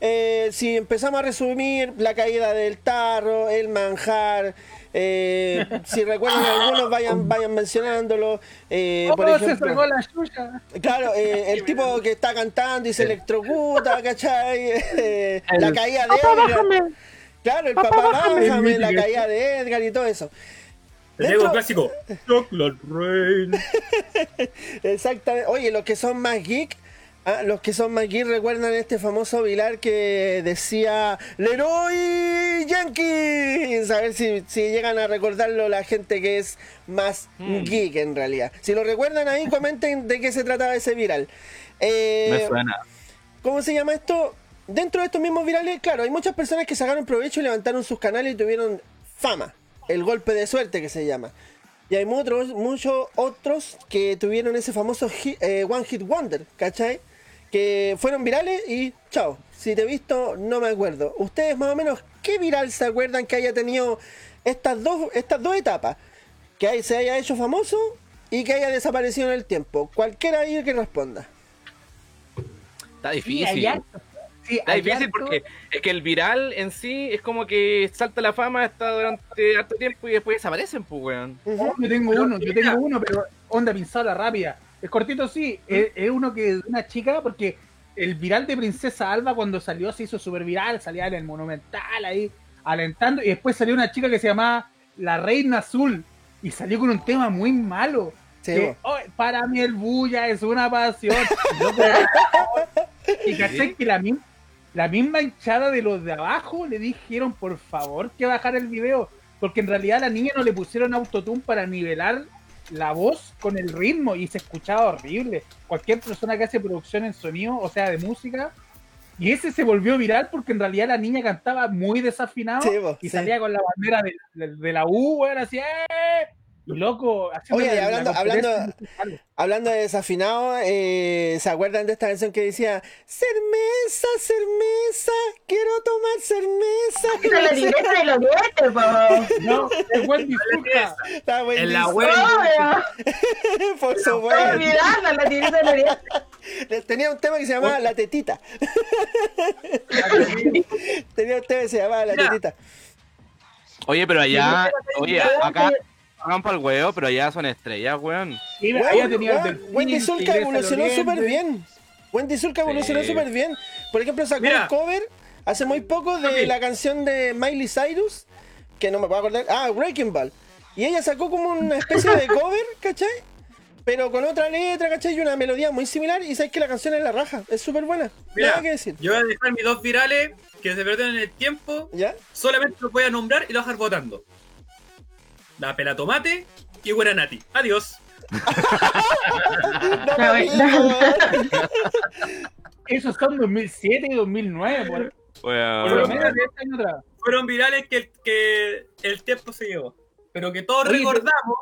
Eh, si empezamos a resumir la caída del tarro, el manjar, eh, si recuerdan algunos vayan, vayan mencionándolo. eh, por ¿Cómo se ejemplo, chucha? Claro, eh, el tipo que está cantando y se electrocuta, ¿cachai? La caída de Edgar. Claro, el papá, bájame, la caída de Edgar y todo eso. Un clásico. Chocolate Rain. Exactamente. Oye, los que son más geek, ah, los que son más geek recuerdan este famoso Vilar que decía Leroy Jenkins. A ver si, si llegan a recordarlo la gente que es más geek en realidad. Si lo recuerdan ahí, comenten de qué se trataba ese viral. Eh, me suena. ¿Cómo se llama esto? Dentro de estos mismos virales, claro, hay muchas personas que sacaron provecho y levantaron sus canales y tuvieron fama. El golpe de suerte que se llama. Y hay muchos, muchos otros que tuvieron ese famoso hit- eh, One Hit Wonder, ¿cachai? Que fueron virales y chao. Si te he visto, no me acuerdo. Ustedes más o menos, ¿qué viral se acuerdan que haya tenido estas dos, estas dos etapas? Que hay- se haya hecho famoso y que haya desaparecido en el tiempo. Cualquiera ahí que responda. Está difícil. Sí, Está difícil harto. porque es que el viral en sí es como que salta la fama, está durante harto tiempo y después desaparecen, pues, weón. Oh, yo tengo Pero, uno, yo mira. tengo uno, pero onda pinzada rápida. Es cortito, sí. Es, es uno que es una chica, porque el viral de Princesa Alba cuando salió se hizo súper viral, salía en el Monumental ahí, alentando, y después salió una chica que se llamaba La Reina Azul, y salió con un tema muy malo. Sí, que. "Oh, para mí el bulla es una pasión. Y cachai que la misma hinchada de los de abajo le dijeron por favor que bajara el video. Porque en realidad a la niña no le pusieron autotune para nivelar la voz con el ritmo y se escuchaba horrible. Cualquier persona que hace producción en sonido, o sea, de música. Y ese se volvió viral porque en realidad la niña cantaba muy desafinado Sí, y sí. salía con la bandera de, de- de la U, weón, así, ¡eh! Loco, Oye, hablando- hablando-. Hablando de desafinado, eh, ¿se acuerdan de esta canción que decía Cermesa, cermesa, quiero tomar cermeza? La libreta de los dientes. No, es buen disculpa. Está En la web. Por supuesto. olvidando la de los dientes. Tenía un tema que se llamaba La Tetita. Tenía un tema que se llamaba La. Tetita. Oye, pero allá, oye, acá. Hagan para el huevo, pero allá son estrellas, weón. Y Weón, tenido el weón, Wendy Zulka evolucionó súper bien. Wendy Zulka evolucionó Sí. súper bien. Por ejemplo, sacó Mira. un cover hace muy poco de la canción de Miley Cyrus, que no me puedo acordar. Ah, Breaking Ball. Y ella sacó como una especie de cover, ¿cachai? Pero con otra letra, ¿cachai? Y una melodía muy similar. Y sabes que la canción es la raja. Es súper buena. Mira, Nada que decir. yo voy a dejar mis dos virales que se perdieron en el tiempo. ¿Ya? Solamente los voy a nombrar y los voy a dejar votando. La pela tomate y buena Nati. Adiós. No. Esos son 2007 y 2009, por, por lo menos 10 años atrás. Fueron virales que el, que el tiempo se llevó. Pero que todos Oye, recordamos.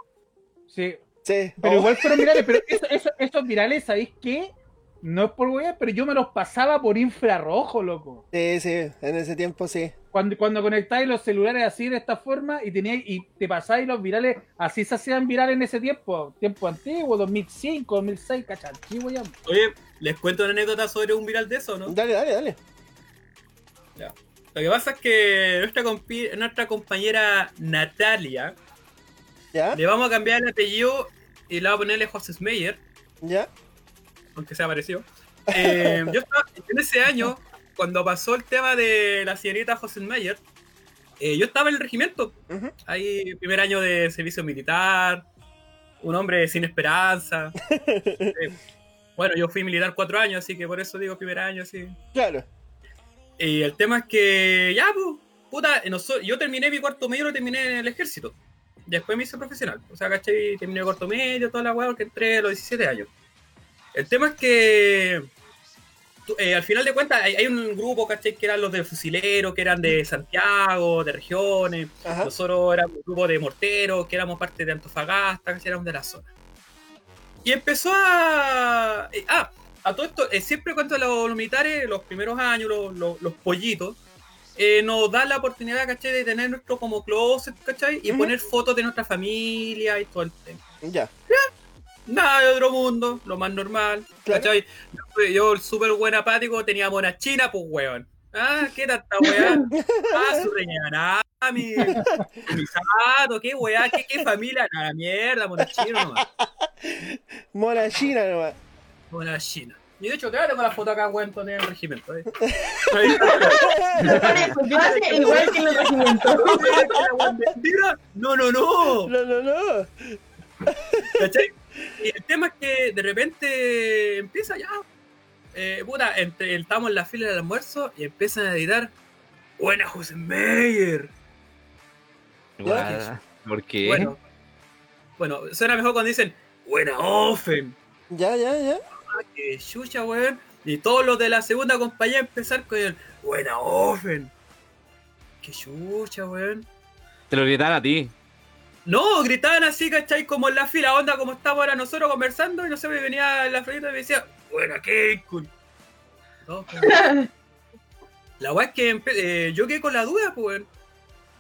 Sí, Sí. pero Oh, igual fueron virales. Pero eso- eso- esos virales, ¿sabéis qué? No es por weá, pero yo me los pasaba por infrarrojo, loco. Sí, sí. En ese tiempo sí. Cuando, cuando conectáis los celulares así de esta forma y teníais y te pasáis los virales, así se hacían virales en ese tiempo, tiempo antiguo, 2005, 2006, cacha, antiguo ya. Oye, les cuento una anécdota sobre un viral de eso, ¿no? Dale, dale, dale. Lo que pasa es que nuestra, compi- nuestra compañera Natalia ¿Ya? le vamos a cambiar el apellido y le vamos a ponerle José Smeyer, ¿Ya? aunque sea parecido. Eh, yo estaba en ese año, cuando pasó el tema de la señorita José Smeyer, eh, yo estaba en el regimiento, ahí primer año de servicio militar, un hombre sin esperanza. Eh, bueno, yo fui militar cuatro años, así que por eso digo primer año, así. Claro. Y el tema es que, ya, pues, puta, noso- yo terminé mi cuarto medio, lo terminé en el ejército. Después me hice profesional. O sea, ¿cachai? Terminé el cuarto medio, toda la weá, porque entré a los 17 años. El tema es que, tú- eh, al final de cuentas, hay, hay un grupo, ¿cachai? Que eran los de fusileros, que eran de Santiago, de regiones. Ajá. Nosotros éramos un grupo de morteros, que éramos parte de Antofagasta, que éramos de la zona. Y empezó a. eh, ah, a todo esto, eh, siempre cuando los, los militares, los primeros años, los, los- los pollitos, eh, nos dan la oportunidad, ¿cachai? De tener nuestro como closet, ¿cachai? Y poner fotos de nuestra familia y todo el tema. Ya. Nada de otro mundo, lo más normal, Claro. ¿cachai? Yo, yo, el súper buen apático, tenía mona china, pues weón. Ah, ¿qué tanta weá? Ah, su reñana, mi, mi sato, qué weá, qué, qué familia, nada, mierda, mona china nomás. Mona china nomás. Mona china. Y de hecho, te tengo la foto acá, weón, en el regimiento. ¿eh? Igual que en el regimiento. No, no, no. No, no, no. ¿Cachai? Y el tema es que de repente empieza ya. Eh, puta, entre, estamos en la fila del almuerzo y empiezan a editar. Buena José Meyer. ¿Por qué? Bueno, bueno, suena mejor cuando dicen Buena Offen. Ya, ya, ya. Ah, que chucha, weón. Y todos los de la segunda compañía empezar con el Buena Offen. Que chucha, weón. Te lo gritan a ti. No, gritaban así, ¿cachai? Como en la fila, onda, como estamos ahora nosotros conversando, y no sé, me venía la florita y me decía, buena Keikun. No, pues. la weá es que eh, yo quedé con la duda, pues, weón.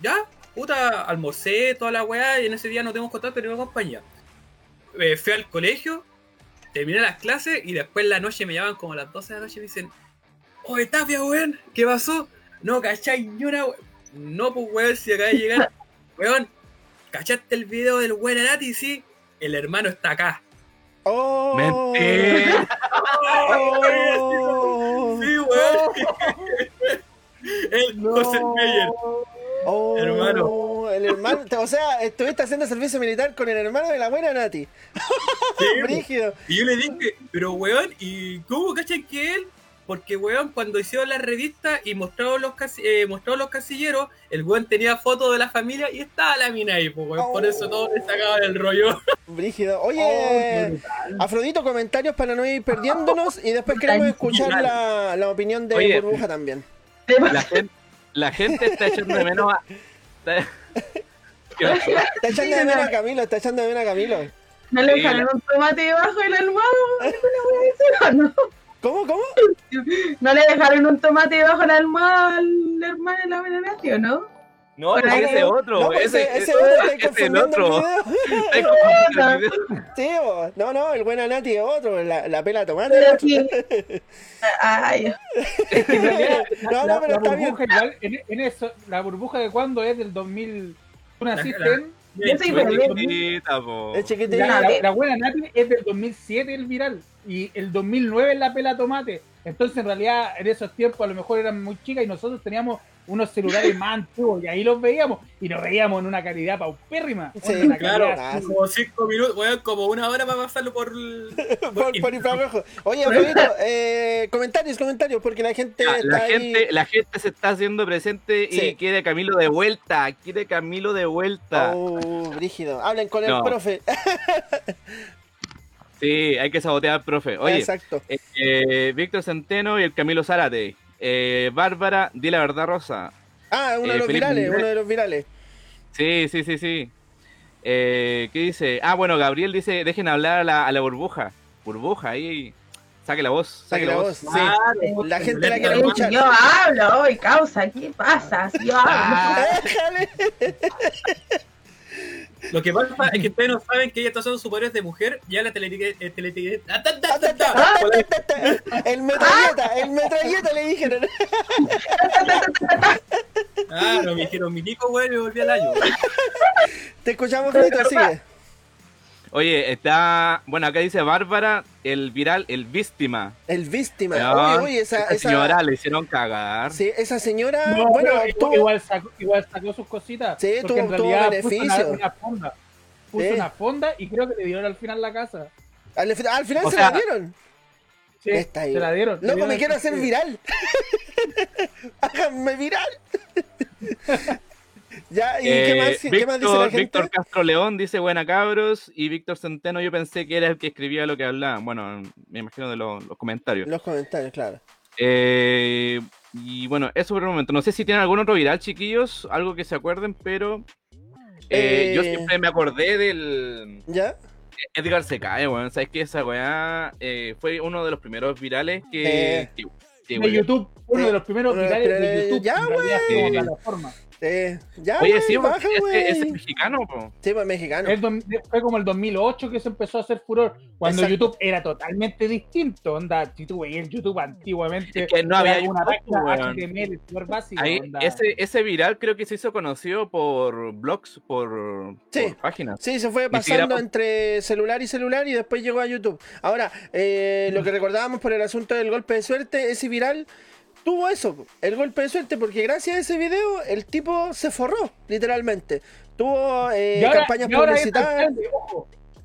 Ya, puta, almorcé toda la weá, y en ese día no tengo contacto ni una compañía. Eh, fui al colegio, terminé las clases, y después en la noche me llaman como a las 12 de la noche y me dicen, oye, Tapia, weón, ¿qué pasó? No, ¿cachai? Ni una we-". No, pues, weón, si acaba de llegar, weón, ¿Cachaste el video del buen Arati? Sí, el hermano está acá. Oh. Mentira. Oh. Sí, weón. El José Meyer. Oh, Hermano. El hermano. O sea, estuviste haciendo servicio militar con el hermano de la buena Nati. Sí, Brígido. y yo le dije, pero weón, ¿y cómo cachan que él? Porque, weón, cuando hicieron la revista y mostraron los, casi- eh, mostraron los casilleros, el weón tenía fotos de la familia y estaba la mina ahí, pues, weón. Por eso todos le sacaban el rollo. Brígido. Oh, Oye, brutal. Afrodito, comentarios para no ir perdiéndonos y después queremos escuchar la, la opinión de Oye. Burbuja también. La gente, la gente está echando de menos a. está- echando de menos a Camilo, está echando de menos a Camilo. ¿No le Sí, dejaron la- un tomate debajo del almohado? ¿Alguna vez o no? ¿Cómo, cómo? ¿No le dejaron un tomate debajo del almohado al hermano de la Venanati o no? No, Por ahí. ese otro. No, ese, ese, ese ese- otro está ese es el otro. el video. Video. Sí, no, no, el buen Anati es otro, la, la pela tomate. Pero sí. Ay, la, No, no, la- pero la está bien. burbuja igual, en, en eso, la burbuja de cuándo es del 2000. ¿Tú naciste La- la- en? Yo soy po. La, la- la buena Nati es del 2007 el viral y el 2009 es la pela tomate. Entonces, en realidad, en esos tiempos a lo mejor eran muy chicas y nosotros teníamos unos celulares más antiguos y ahí los veíamos y nos veíamos en una calidad paupérrima. Sí, una Claro, calidad como cinco minutos, weón, como una hora para pasarlo por. por, por. Oye, Afrodito, eh, comentarios, comentarios, porque la gente Ah, está La ahí. gente, la gente se está haciendo presente Sí. y quiere Camilo de vuelta. Quiere Camilo de vuelta. Oh, brígido. Hablen con el profe. Sí, hay que sabotear profe. Oye, Exacto. eh, eh, Víctor Centeno y el Camilo Zárate. Eh, Bárbara, di la verdad, Rosa. Ah, uno eh, de los Felipe virales, Miguel. uno de los virales. Sí, sí, sí, sí. Eh, ¿Qué dice? Ah, bueno, Gabriel dice, dejen hablar a la, a la burbuja. Burbuja, ahí. Saque la voz. Saque la voz. Sí. La gente la quiere escuchar. Yo hablo hoy, causa, ¿qué pasa? Si yo hablo. Ah, Déjale. Lo que pasa es que ustedes no saben que ella está usando poderes de mujer. Ya la teletiqueta. teletiqueta- ¡Ah! Ah. El metralleta, el metralleta le dijeron. Ah, no, me dijeron mi pico, weón, y me volví al año. Te escuchamos, Frito, sigue. Oye, está. Bueno, acá dice Bárbara, el viral, el víctima. El víctima. Oye, oye, esa, esa esa, señora le hicieron cagar. sí, esa señora, No, bueno, tú, igual, sacó, igual sacó sus cositas. Sí, tuvo- en tuvo realidad puso beneficio. una, una fonda. Puso Sí. una fonda y creo que le dieron al final la casa. al, al final O se sea, la dieron. Sí, Está ahí. se la dieron. Loco, dieron me quiero hacer viral. Háganme viral. ya, ¿y qué, Eh, más, qué más dice la Víctor, gente? Víctor Castro León dice buena cabros y Víctor Centeno yo pensé que era el que escribía lo que hablaba. Bueno, me imagino de los, los comentarios. Los comentarios, claro. Eh, y bueno, eso por el momento. No sé si tienen algún otro viral, chiquillos, algo que se acuerden, pero eh, yo Eh. siempre me acordé del ¿Ya? Edgar se cae, weón. ¿Sabes que Esa weá eh, fue uno de los primeros virales que... Eh. que- que, de weón. YouTube, uno de los primeros virales de YouTube. ya, en Eh, ya, Oye, sí, porque baja, ese mexicano, po. Sí, pues mexicano. Es dos- fue como el 2008 que se empezó a hacer furor, cuando Exacto. YouTube era totalmente distinto, onda, si tú veías el YouTube antiguamente, Es que no había una YouTube, página weón. HTML Ahí, onda. ese, ese viral creo que se hizo conocido por blogs, por, Sí. por páginas. Sí, se fue pasando entre celular y celular y después llegó a YouTube. Ahora, eh, lo que recordábamos por el asunto del golpe de suerte, ese viral tuvo eso, el golpe de suerte, porque gracias a ese video el tipo se forró, literalmente. Tuvo eh, ahora- campañas publicitarias.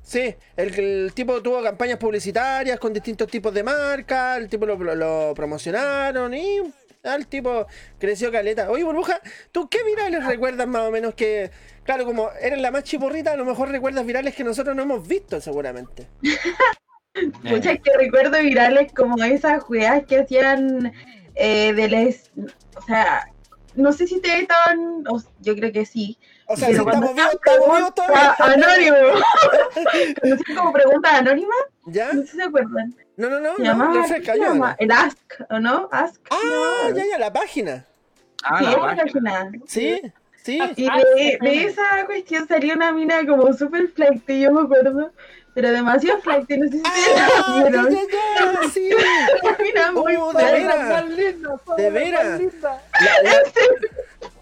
Sí, el, el tipo tuvo campañas publicitarias con distintos tipos de marcas, el tipo lo, lo- lo promocionaron y el tipo creció caleta. Oye, Burbuja, ¿tú qué virales recuerdas más o menos que, claro, como eres la más chiporrita, a lo mejor recuerdas virales que nosotros no hemos visto seguramente? Muchas que recuerdo virales como esas juegas que hacían eh, de les. O sea, no sé si ustedes estaban. o- yo creo que sí. O sea, Pero si cuando estamos vivos, hacían estamos vivos todavía. preguntas anónimo. Cuando hacían como preguntas anónimas, ¿Ya? no sé si se acuerdan. No, no, no, Se ayúdame. El Ask, ¿o no? Ask. Ah, no. ya, ya, la página. Ah, Sí, la esa página. página. Sí, sí. Ah, Y de, de esa cuestión salió una mina como super flight, yo me acuerdo. Pero demasiado flight, no sé si la Ah, ya, vieron. ya, ya, sí. Muy Oh, de veras. De veras.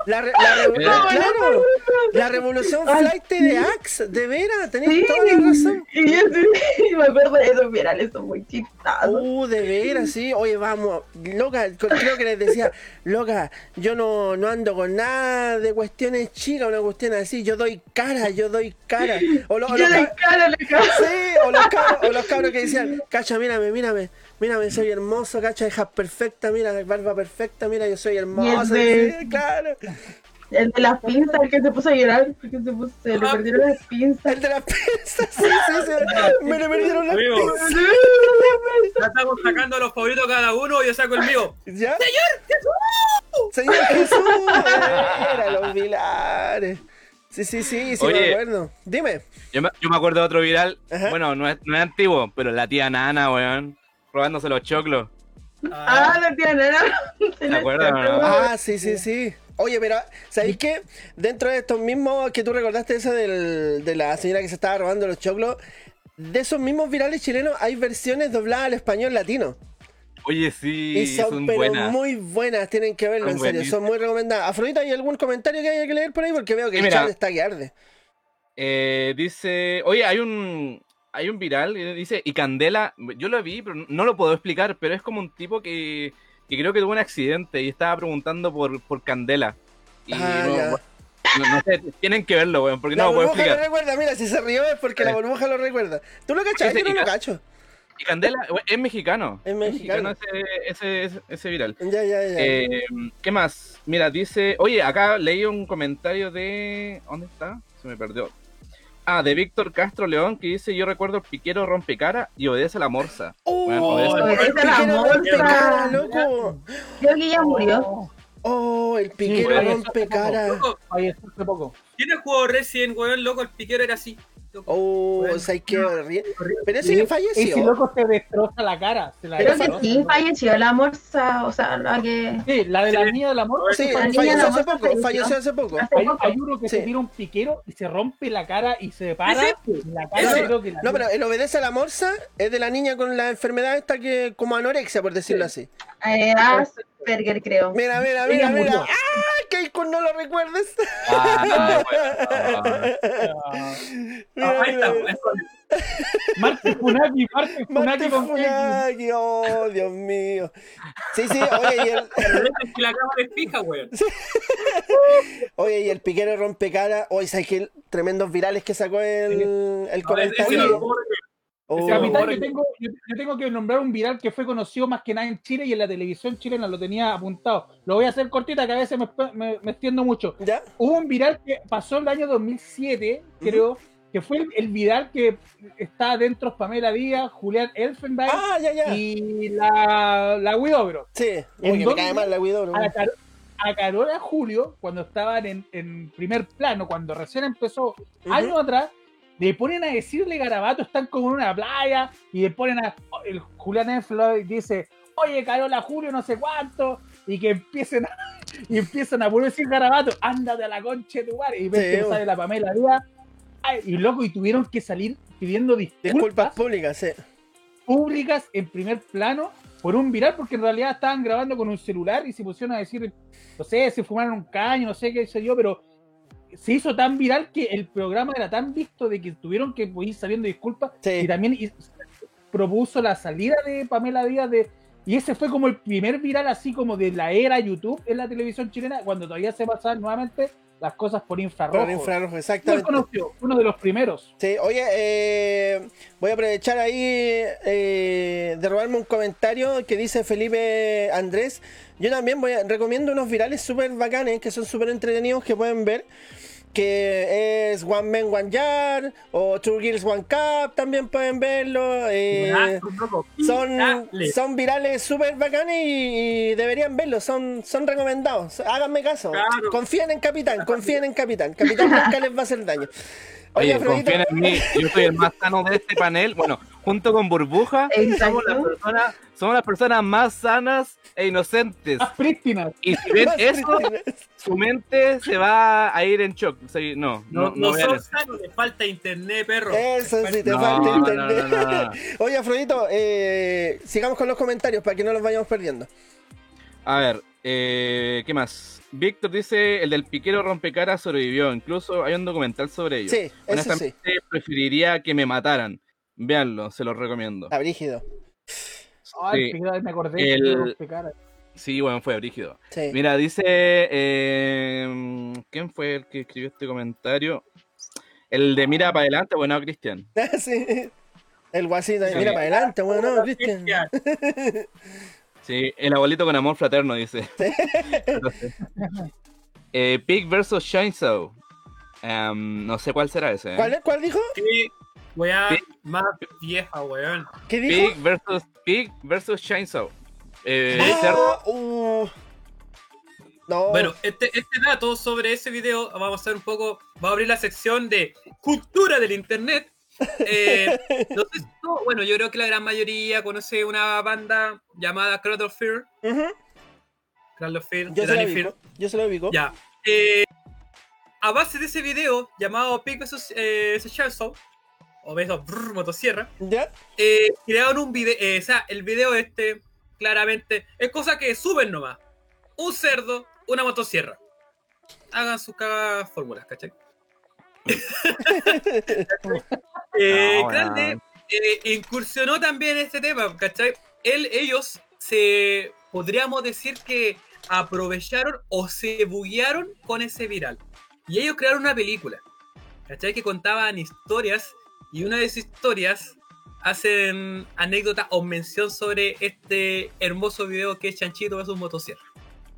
La, re- la revo- Eh. claro, la revolución flight de Axe, de veras, tenés Sí, toda la razón. y yo sí, me acuerdo de esos virales, son muy chistosos. Uh, de veras, sí. Oye, vamos, loca, creo que les decía, loca, yo no, no ando con nada de cuestiones chicas, una cuestión así, yo doy cara, yo doy cara. O, lo- o yo ca- cara le cago. sí, o los cabros, o los cabros que decían, cacha, mírame, mírame, Mira, soy hermoso, cacha, dejas perfecta, mira, barba perfecta, mira, yo soy hermoso. de- sí, claro. El de las pinzas, el que se puso a llorar porque se, puso, se le Ah. perdieron las pinzas. El de las pizzas, sí, sí, sí. Me le perdieron las Amigo. pizzas. Ya estamos sacando los favoritos cada uno, yo saco el mío. ¿Ya? ¡Señor Jesús! Era los pilares. Sí, sí, sí, sí, me Oye. acuerdo. Dime. Yo me, yo me acuerdo de otro viral. Ajá. Bueno, no es, no es antiguo, pero la tía Nana, weón. Robándose los choclos. Ah, la tía Nana. ¿Te acuerdas o no? Ah, sí, sí, sí. Oye, pero, ¿sabéis qué? Dentro de estos mismos que tú recordaste eso del, de la señora que se estaba robando los choclos, de esos mismos virales chilenos hay versiones dobladas al español latino. Oye, sí, y son, son pero buenas. muy buenas, tienen que verlo, Son en serio, buenísimas. son muy recomendadas. Afrodita, ¿hay algún comentario que haya que leer por ahí? Porque veo que Sí, el mira. chat está que arde. Eh, dice, oye, hay un hay un viral, y dice, y Candela, yo lo vi, pero no lo puedo explicar, pero es como un tipo que, que creo que tuvo un accidente y estaba preguntando por, por Candela. Y Ah, no, ya. no- no sé, tienen que verlo, weón, porque La no lo puedo burbuja lo explicar. recuerda, mira, si se rió es porque la burbuja lo recuerda. ¿Tú lo cachas? Yo no lo ca- cacho. Y Candela es mexicano. Es mexicano. ese, ese, ese, ese viral. Ya, ya, ya. Eh, ¿Qué más? Mira, dice, oye, acá leí un comentario de... ¿Dónde está? Se me perdió. Ah, de Víctor Castro León que dice, yo recuerdo el piquero rompecara y obedece a la morsa. ¡Oh! bueno, obedece a la el morsa. loco. Creo que ya murió. Oh, ¡Oh, el piquero bueno, rompe cara! Loco, falleció hace poco. ¿Quién jugado Resident, weón? Loco, el piquero era así. ¡Oh, Bueno. o sea, que horrible. Pero ese Sí, que Ese falleció. loco se destroza la cara. Se la Pero Creo que sí, falleció la morsa, o sea, la que... Sí, la de la Sí. niña del amor. Sí, La niña falleció la hace morsa poco, falleció. falleció hace poco. Hace Hay, poco. hay uno que Sí. se tira un piquero y se rompe la cara y se para. Y la cara Ese. creo que la No, pero el obedece a la morsa es de la niña con la enfermedad esta que, como anorexia, por decirlo así. Eh, Asperger, creo. Mira, mira, mira, mira. murió. ¡Ah! Keikun, no lo recuerdes. Ah, bueno. Ah, Mira, ahí está. Marte Funaki, Marte Funaki Marte con. Funaki, oh, Dios mío. Sí, sí, oye, y el, Que la cámara es fija, weón. oye, y el piquero rompe cara. Oye, ¿sabes qué? Tremendos virales que sacó el, el No, comentario. no lo puedo creer. Oh. ese Capitán, Pobre. yo tengo, yo, yo tengo que nombrar un viral que fue conocido más que nada en Chile y en la televisión chilena lo tenía apuntado. Lo voy a hacer cortita, que a veces me, me- me extiendo mucho. ¿Ya? Hubo un viral que pasó el año 2007, creo, que fue el, el viral que está dentro Pamela Díaz, Julián Elfenbein Ah, ya, ya. y la, la Widobro. Sí, ¿En oye, me cae mal la Widoro. A, Car- a Carola Julio, cuando estaban en, en primer plano, cuando recién empezó, Ujú. años atrás, le ponen a decirle garabato, están como en una playa, y le ponen a. El Julián Elfenbein dice, oye, Carola Julio, no sé cuánto, y que empiecen a, y empiezan a poner decir garabato, ándate a la concha de tu madre, y ven Sí, que sale la Pamela Díaz, ay, y loco, y tuvieron que salir pidiendo Disculpas disculpas públicas, sí. públicas en primer plano por un viral, porque en realidad estaban grabando con un celular y se pusieron a decir, no sé, se fumaron un caño, no sé qué sé yo, pero se hizo tan viral que el programa era tan visto de que tuvieron que ir sabiendo disculpas Sí. y también propuso la salida de Pamela Díaz de y ese fue como el primer viral así como de la era YouTube en la televisión chilena cuando todavía se pasaban nuevamente las cosas por infrarrojo. Por infrarrojo, exactamente. conocido, uno de los primeros. Sí, oye, eh, voy a aprovechar ahí eh, de robarme un comentario que dice Felipe Andrés. Yo también voy a, recomiendo unos virales súper bacanes que son súper entretenidos que pueden ver. Que es One Man One Yard o Two Girls One Cup, también pueden verlo. eh, loco. son, Dale. son virales súper bacanes y, y deberían verlos, son, son recomendados. Háganme caso. Claro. Confíen en Capitán, confíen en Capitán. Capitán nunca les va a hacer daño. Oye, Afrodito, confíen en mí, yo soy el más sano de este panel. Bueno, junto con Burbuja, somos las personas, somos las personas más sanas e inocentes. Más prístinas. Y si ven más eso, prístinas. su mente se va a ir en shock. O sea, no, No, no, no, son eso. sanos, le falta internet, perro. Eso sí, te No, falta no, entender. no, no, no. Oye, Afrodito, eh, sigamos con los comentarios para que no los vayamos perdiendo. A ver, eh, ¿qué más? Víctor dice, el del piquero rompecaras sobrevivió. Incluso hay un documental sobre ello. Sí, eso sí. Preferiría que me mataran. Véanlo, se los recomiendo. Está brígido. Ay, Sí. me acordé. El- que rompe cara. Sí, bueno, fue brígido. Sí. Mira, dice. eh, ¿Quién fue el que escribió este comentario? El de Mira para adelante, bueno, Cristian. sí. El guasito, Sí. mira para adelante, bueno, no, Cristian. Sí, el abuelito con amor fraterno, dice. eh, Pig vs. Chainsaw. Em, no sé cuál será ese. ¿eh? ¿Cuál, cuál dijo? Qué weá Sí. más vieja, weón. ¿Qué dijo? Pig vs. Pig vs. Chainsaw. Eh, Ah, uh. No. Bueno, este, este dato sobre ese video, vamos a hacer un poco, vamos a abrir la sección de cultura del internet. Eh, no sé si tú- bueno, yo creo que la gran mayoría conoce una banda llamada Crowd of Fear. Ujú, Crowd of Fear, Yo de se lo Danny Fear. ubico. Yo se lo ubico. Ya. eh, a base de ese video llamado Pig vs. Eh, o besos brr, motosierra, ¿Ya? eh, crearon un video, o sea, el video este, claramente, es cosa que suben nomás. Un cerdo, una motosierra. Hagan sus cagadas fórmulas, ¿cachai? eh, No, grande no. eh, incursionó también en este tema, ¿cachai? Él, ellos se, podríamos decir que aprovecharon o se buguearon con ese viral. Y ellos crearon una película, ¿cachai? Que contaban historias y una de esas historias hacen anécdota o mención sobre este hermoso video que es Chanchito vs motosierra.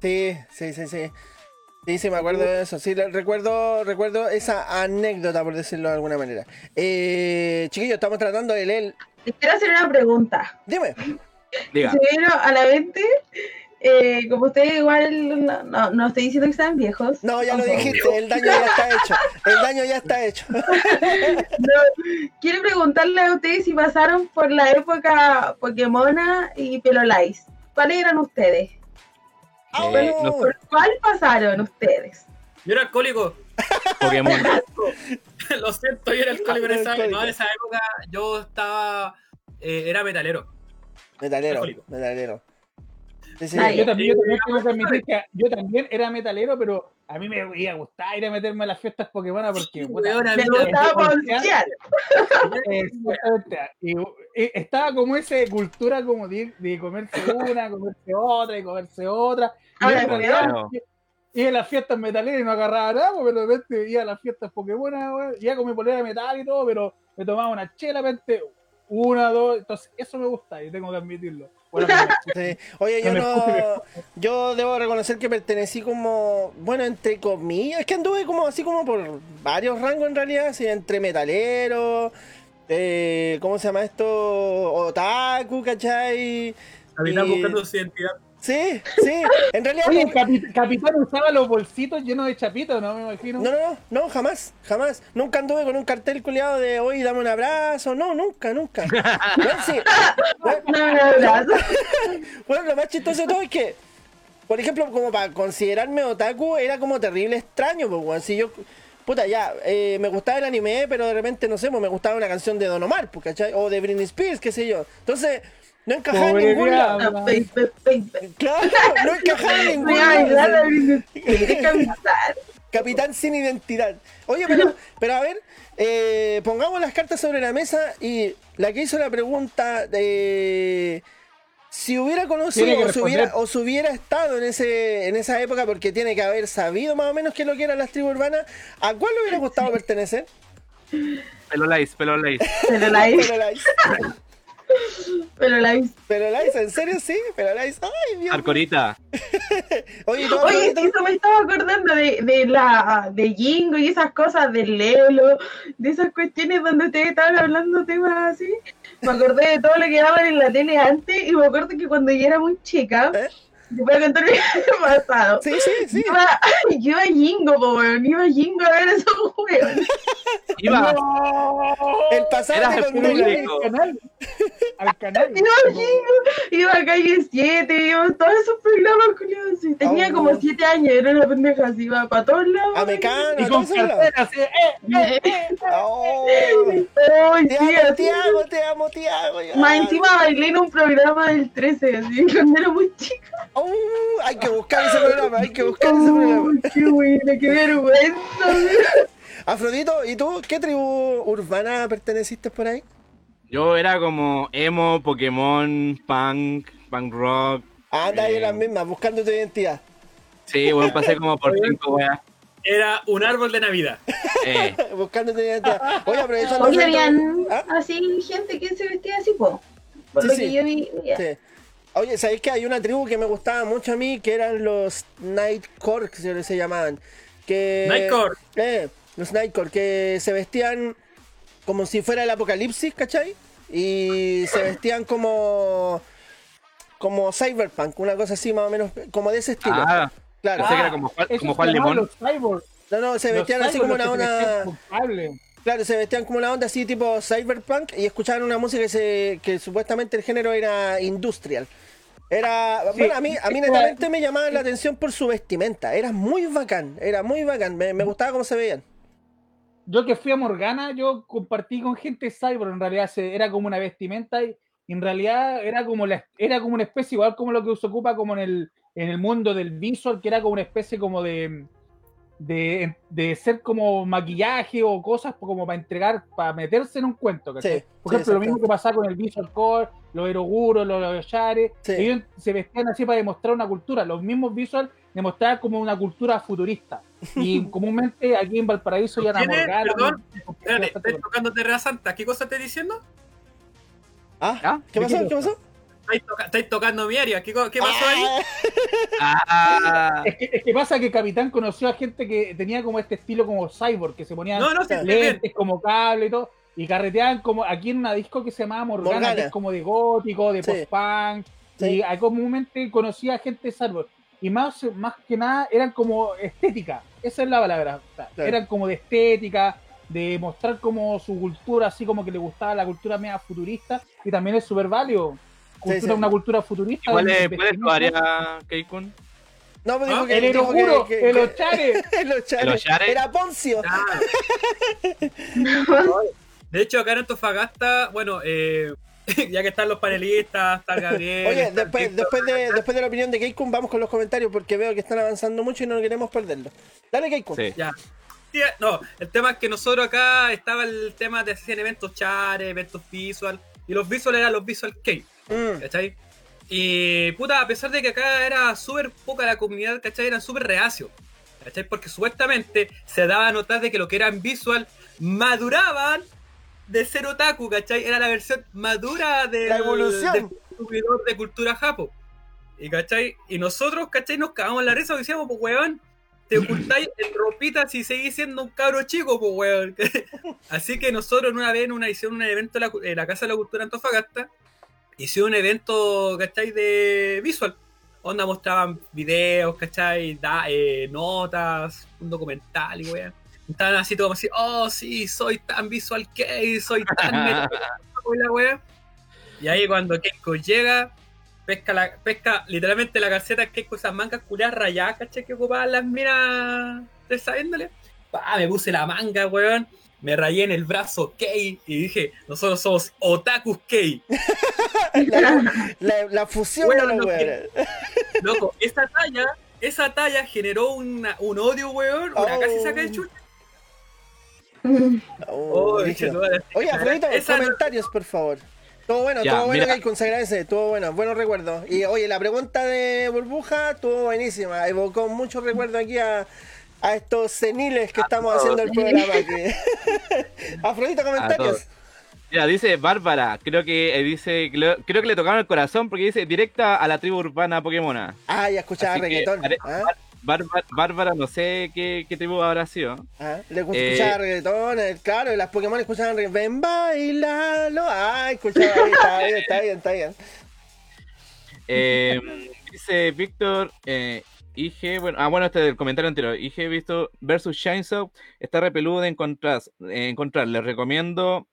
Sí, sí, sí, sí. Sí, sí, me acuerdo de eso. Sí, recuerdo, recuerdo esa anécdota, por decirlo de alguna manera. Eh, chiquillos, estamos tratando de leer. Quiero hacer una pregunta. Dime. Diga. Se vino a la mente, eh, como ustedes igual, no, no, no estoy diciendo que están viejos. No, ya lo dijiste, el daño ya está hecho. El daño ya está hecho. Quiero preguntarle a ustedes si pasaron por la época Pokémona y Pelolais. ¿Cuáles eran ustedes? Eh, no- ¿Por cuál pasaron ustedes? Yo era alcohólico, Pokémon. lo siento, yo era alcohólico en esa, Alcohólico. no, en esa época. Yo estaba, eh, era metalero. Metalero, Alcohólico. metalero. Sí, sí. Ay, Yo también, yo también admitir que yo también era metalero, pero a mí me iba a gustar ir a meterme a las fiestas Pokémon porque puta, Weón, a Me gustaba y estaba como esa cultura como de, de comerse una, comerse otra y comerse otra. Y en realidad iba a las fiestas metaleras y no agarraba nada, pues, pero de repente iba a las fiestas Pokémon, weón, iba con mi polera de metal y todo, pero me tomaba una chela, de repente, una, dos, entonces eso me gusta y tengo que admitirlo. Bueno, Sí. Oye, yo No Yo debo reconocer que pertenecí como. Bueno, entre comillas. Es que anduve como así como por varios rangos en realidad. Así, entre metalero. Eh, ¿Cómo se llama esto? Otaku, ¿cachai? Capitán Y- buscando su identidad. Sí, sí. En realidad. Oye, el capi- capitán usaba los bolsitos llenos de chapitos, ¿no? Me imagino. No, no, no, no, jamás, jamás. Nunca anduve con un cartel culiado de hoy dame un abrazo. No, nunca, nunca. Bueno, sí. Bueno. Bueno, lo más chistoso de todo es que, por ejemplo, como para considerarme otaku, era como terrible extraño, pues, weón. Si yo, puta, ya, eh, me gustaba el anime, pero de repente, no sé, pues, me gustaba una canción de Don Omar, pues, ¿cachai? O de Britney Spears, qué sé yo. Entonces, no encajaba en Pobre ningún lado. Claro, no encajaba en ningún lado. Capitán sin identidad. Oye, pero, pero a ver, eh, pongamos las cartas sobre la mesa y la que hizo la pregunta de si hubiera conocido o si hubiera, o si hubiera estado en ese en esa época porque tiene que haber sabido más o menos qué es lo que eran las tribus urbanas, ¿a cuál le hubiera gustado pertenecer? Pelo Lice, pelo Lice. Pero la hice, Pero la pero la hice. pero la ¿en serio sí? Pero la ay Dios. Arcorita. Oye, ¿y tú, Oye, eso me estaba acordando de, de la de Jingo y esas cosas del Lelo, de esas cuestiones donde ustedes estaban hablando temas así. Me acordé de todo lo que daban en la tele antes y me acuerdo que cuando yo era muy chica, ¿Eh? Te voy a contar mi pasado. Sí, sí, sí. Iba, iba a Jingo, po, weón, iba a Jingo a ver esos weones. Iba. El pasado Era te el condena. público. Al canal. Al canal. Iba a Jingo, iba a calle 7, iba a todos esos programas, culiados, así. Tenía Oh. como 7 años, era una pendeja así, iba para todos lados. A Mecano, Y a con carteras, eh, eh, eh, eh. Oh, Ay, te sí, amo, te amo, te amo, te amo. Más encima bailé en un programa del 13, así, cuando era muy chica. Oh, hay que buscar ese programa, hay que buscar ese programa. Uy, qué buena, qué vergüenza. Afrodito, ¿y tú qué tribu urbana perteneciste por ahí? Yo era como emo, Pokémon, punk, punk rock. Ah, anda ahí Eh. en las mismas, buscando tu identidad. Sí, bueno, pasé como por cinco weas. era un árbol de Navidad. Eh, Buscando tu identidad. Oye, aprovechando. Oye, habían ¿Ah? así gente que se vestía así, po. Por Sí, lo sí. que yo vi. vi- Sí. Oye, ¿sabéis que hay una tribu que me gustaba mucho a mí? Que eran los Nightcore, que se, llamaban. Que, Nightcore. Eh, los Nightcore, que se vestían como si fuera el apocalipsis, ¿cachai? Y se vestían como. como cyberpunk, una cosa así más o menos, como de ese estilo. ah, claro. pensé que era como Juan, Esos como Juan Limón. No, no, se Los vestían así como una, una. Claro, se vestían como una onda así tipo cyberpunk y escuchaban una música que, se, que supuestamente el género era industrial. Era, Sí, bueno, a mí, a mí netamente me llamaba la atención por su vestimenta. Era muy bacán, era muy bacán. Me, me gustaba cómo se veían. Yo que fui a Morgana, yo compartí con gente cyborg, en realidad se- era como una vestimenta y en realidad era como la, era como una especie, igual como lo que se ocupa como en el, en el mundo del visual, que era como una especie como de, de, de ser como maquillaje o cosas como para entregar, para meterse en un cuento. Sí, Por sí, ejemplo, lo mismo que pasaba con el visual core, los eroguros, los, los Sí. ellos se vestían así para demostrar una cultura, los mismos visual demostraban como una cultura futurista. Y comúnmente aquí en Valparaíso ya. Morgana. Perdón, Espérate, tocando Terra Santa. ¿Qué cosa estás diciendo? Ah, ¿Ah? ¿qué ¿De pasó? ¿Qué pasó? Estáis, toca- estáis tocando mi área. ¿Qué, qué pasó ahí? Ah, Ah, Es que, es que pasa que Capitán conoció a gente que tenía como este estilo como cyborg, que se ponían No, no, sí, lentes como cable y todo, y carreteaban como aquí en una disco que se llamaba Morgana, Morgana. que es como de gótico, de Sí. post-punk, Sí. y ahí comúnmente conocía a gente cyborg. Y más, más que nada eran como estética, esa es la palabra. o sea, Claro. Eran como de estética, de mostrar como su cultura, así como que le gustaba la cultura media futurista, y también es súper válido. Cultura, sí. Una cultura futurista. ¿Cuál es, cuál es tu área, Keikun? No, pero dijo Ah, que. El dijo que- eroguro, que- el que- ochare. el Ochare. El Ochare. Era Poncio. Ah. De hecho, acá en Antofagasta, bueno, eh, ya que están los panelistas, está el Gabriel. Oye, después, después, de, después de la opinión de Keikun, vamos con los comentarios porque veo que están avanzando mucho y no queremos perderlo. Dale, Keikun. Sí. Ya. No, el tema es que nosotros acá estaba el tema de hacer eventos chare, eventos visual, y los visual eran los visual kei, Mm, ¿cachai? Y puta, a pesar de que acá era súper poca la comunidad, ¿cachai? Eran súper reacios, ¿cachai? Porque supuestamente se daba a notar de que lo que eran visual maduraban de ser otaku, ¿cachai? Era la versión madura del, La evolución. consumidor de cultura japo. Y, ¿cachai? Y nosotros, ¿cachai? Nos cagamos la risa y decíamos, pues, weón, te ocultáis en ropita si seguís siendo un cabro chico, pues, weón. Así que nosotros una vez en una hicieron un evento en la, en la Casa de la Cultura Antofagasta, hicieron un evento, ¿cachai? De visual. Onda mostraban videos, ¿cachai? Da, eh, notas, un documental y weón. Estaban así todo así, oh sí, soy tan visual que soy tan metal, la weá. Y ahí cuando Keiko llega, pesca la, pesca literalmente la calceta Keiko esas mangas culiadas rayadas, ¿cachai? Que ocupaban las minas de sabiéndole. Pa, me puse la manga, weón. Me rayé en el brazo Kei y dije, nosotros somos otakus Kei. La, la- la fusión Bueno, de los no weones. Loco, esa talla, esa talla generó una- un odio, weón, una Oh. casi saca de chucha. Oh, Oh, Oye, no- comentarios, por favor. Todo bueno, Ya, todo bueno, mira. Keikun, se agradece, todo bueno, buenos recuerdos. Y oye, la pregunta de Burbuja estuvo buenísima, evocó muchos recuerdos aquí a, a estos seniles que estamos todos. haciendo el programa aquí. Afrodito, comentarios. Ya, dice Bárbara, creo que eh, dice, creo, creo que le tocaron el corazón porque dice directa a la tribu urbana Pokémona. Ah, ya escuchaba Así reggaetón. ¿ah? Bárbara, Bárbara, no sé qué, qué tribu habrá sido. Ah, Le escuchaba Eh, reggaetón, eh, claro, y las Pokémon escuchaban reggaetón. Ven, bailalo. Ah, escuchaba ahí, está bien, está bien, está bien. Eh, dice Víctor, eh, IG, bueno, ah, bueno, este del comentario anterior. IG visto versus Shinesoft está repeludo de encontrar. eh, encontrar. Les recomiendo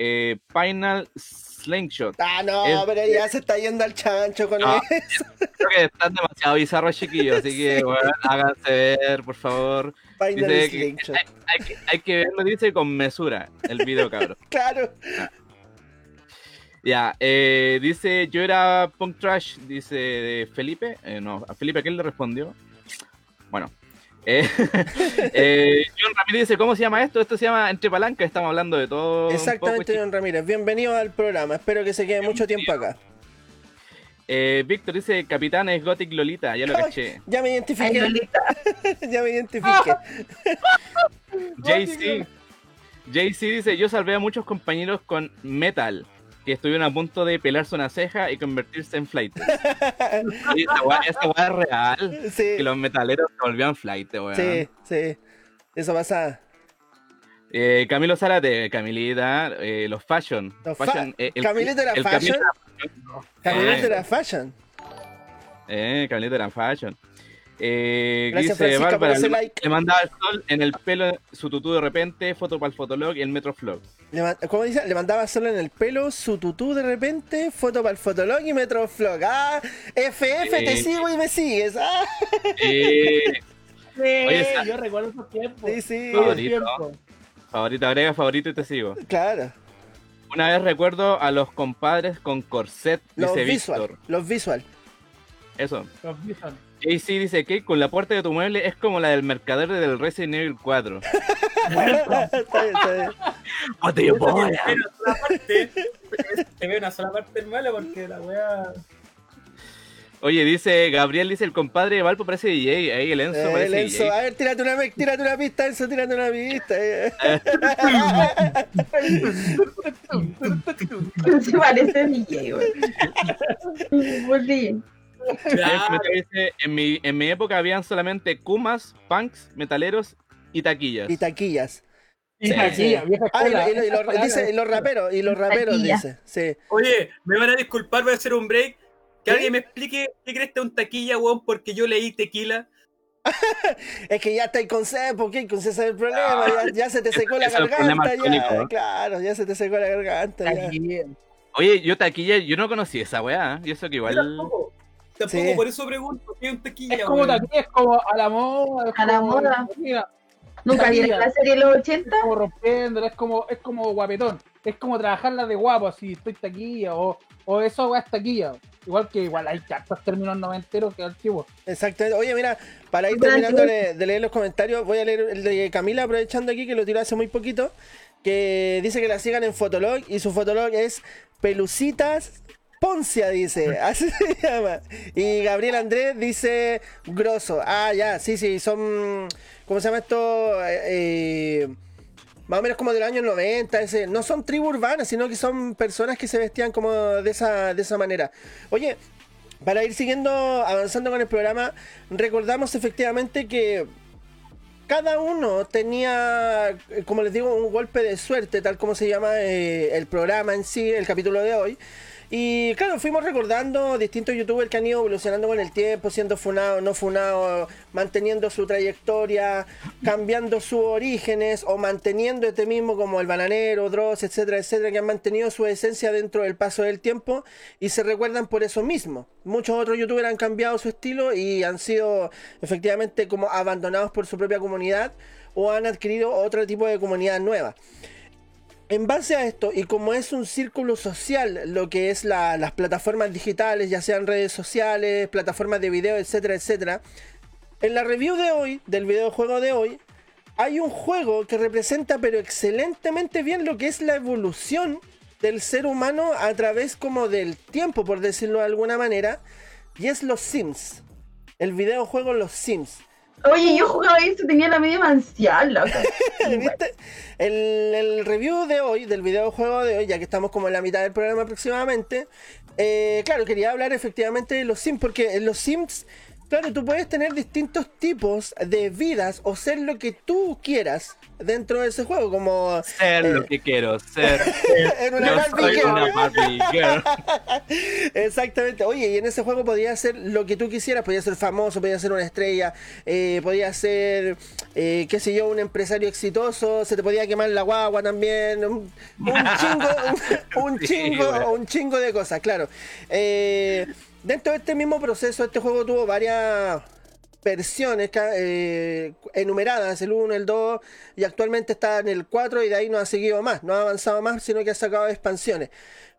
eh, Final Slingshot. Ah, no, Es- pero ya se está yendo al chancho con No. eso. Creo que están demasiado bizarros, chiquillos. Así que, bueno, háganse ver, por favor. Final que- Slingshot. Hay que, hay que verlo, dice, con mesura el video, cabrón. Claro. Ya, eh, dice, yo era punk trash, dice de Felipe. Eh, no, a Felipe, ¿qué le respondió? Bueno. Eh, eh, John Ramírez dice, ¿cómo se llama esto? Esto se llama Entre Palanca, estamos hablando de todo. un Exactamente, poco, John Ramírez. Bienvenido al programa. Espero que se quede mucho tiempo acá. Eh, Víctor dice, Capitán es Gothic Lolita, ya lo Ay. caché. Ya me identifiqué. Lolita. ya me identifiqué. JC. JC dice, yo salvé a muchos compañeros con Metal, que estuvieron a punto de pelarse una ceja y convertirse en flight. Esa weá es real. Sí, Que los metaleros se volvían flight, weón. sí, sí. Eso pasa. Eh, Camilo Zárate, Camilita, eh, los fashion. Los fa- fashion eh, el- ¿Camilito era el fashion? Camioneta Eh. era fashion. Eh, Camilito era fashion. Eh, Gracias, dice Bárbara, ese le, like. le mandaba el sol en el pelo su tutú de repente, foto para el fotolog y el Metroflog. ¿Cómo dice? Le mandaba solo en el pelo su tutú de repente, foto para el fotolog y metroflog. Ah, FF, te Sí. sigo y me sigues. Ah, Eh, Sí, Oye, esa- yo recuerdo esos tiempos. sí, sí. Favorito. tiempo. favorito, agrega favorito y te sigo. Claro. Una vez recuerdo a los compadres con corset, Los dice visual. Víctor. Los visual. Eso. Los Bison. JC dice que con la puerta de tu mueble es como la del mercader del Resident Evil 4. está bien, está bien. ¡What you boy? Te ve una sola parte, te ve una sola parte del malo porque la wea. Oye, dice Gabriel, dice el compadre de Valpo parece DJ. Ahí el Enzo Eh, parece Enzo, DJ. a ver, tírate una, tírate una pista, Enzo, tírate una pista. eh. Se parece DJ, güey. Dice, en mi, en mi época habían solamente Kumas, punks, metaleros y taquillas. Y taquillas. Sí, sí. Ah, y, lo- y lo- y lo- Esas palabras. dice, y los raperos, y los raperos, Taquilla. dice. Sí. Oye, me van a disculpar, voy a hacer un break. Que ¿Sí? alguien me explique qué crees que es un taquilla, weón, porque yo leí tequila. Es que ya está con C, porque con C ese es el problema, ya, ya se te secó la el garganta, ya, claro, ya se te secó la garganta. Oye, yo taquilla, yo no conocí esa weá. ¿eh? Y eso que Yo igual. Tampoco. Sí. por eso pregunto qué es un taquilla, Es como weón. taquilla, es como a la moda. es A la como- moda. Mira, ¿Nunca vieron la serie de los 80? es como rompiendo, es como, es como guapetón. Es como trabajarla de guapo, así, estoy taquilla, o, o eso es taquilla. Igual que igual hay tantos términos noventeros que antiguos. Exactamente. Oye, mira, para ir terminando de, de leer los comentarios, voy a leer el de Camila, aprovechando aquí que lo tiró hace muy poquito, que dice que la sigan en Fotolog y su Fotolog es Pelucitas Poncia, dice. Así se llama. Y Gabriel Andrés dice Grosso. Ah, ya, sí, sí, son. ¿Cómo se llama esto? Eh, eh, más o menos como de los años 90, ese, no son tribus urbanas, sino que son personas que se vestían como de esa, de esa manera. Oye, para ir siguiendo, avanzando con el programa, recordamos efectivamente que cada uno tenía, como les digo, un golpe de suerte, tal como se llama eh, el programa en sí, el capítulo de hoy. Y claro, fuimos recordando distintos youtubers que han ido evolucionando con el tiempo, siendo funados, no funados, manteniendo su trayectoria, cambiando sus orígenes o manteniendo este mismo como el bananero, Dross, etcétera, etcétera, que han mantenido su esencia dentro del paso del tiempo y se recuerdan por eso mismo. Muchos otros youtubers han cambiado su estilo y han sido efectivamente como abandonados por su propia comunidad o han adquirido otro tipo de comunidad nueva. En base a esto, y como es un círculo social, lo que es la- las plataformas digitales, ya sean redes sociales, plataformas de video, etcétera, etcétera, en la review de hoy, del videojuego de hoy, hay un juego que representa pero excelentemente bien lo que es la evolución del ser humano a través como del tiempo, por decirlo de alguna manera, y es los Sims. El videojuego Los Sims. Oye, yo jugaba esto, tenía la media mancial, loco. ¿Viste? El, review de hoy, del videojuego de hoy, ya que estamos como en la mitad del programa aproximadamente, eh, claro, quería hablar efectivamente de los Sims, porque los Sims, claro, tú puedes tener distintos tipos de vidas o ser lo que tú quieras dentro de ese juego, como Ser Eh. lo que quiero ser. en una Yo Barbie soy Girl. una Barbie Girl. Exactamente. Oye, y en ese juego podías hacer lo que tú quisieras. Podías ser famoso, podías ser una estrella, eh, podías ser, eh, qué sé yo, un empresario exitoso. Se te podía quemar la guagua también. Un, un chingo, un, un Sí, chingo, bueno. un chingo de cosas, claro. Eh, dentro de este mismo proceso, este juego tuvo varias versiones eh, enumeradas, el 1, el 2, y actualmente está en el 4 y de ahí no ha seguido más, no ha avanzado más, sino que ha sacado expansiones.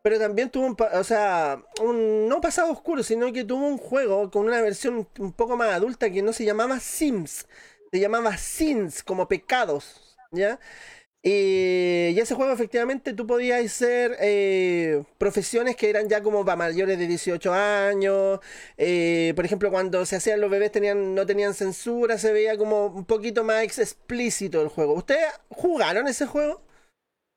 Pero también tuvo un, o sea, un no pasado oscuro, sino que tuvo un juego con una versión un poco más adulta que no se llamaba Sims, se llamaba Sins, como pecados, ¿ya? Y, y ese juego efectivamente tú podías ser eh, profesiones que eran ya como para mayores de 18 años. eh, por ejemplo, cuando se hacían los bebés tenían, no tenían censura, se veía como un poquito más ex- explícito el juego. ¿Ustedes jugaron ese juego?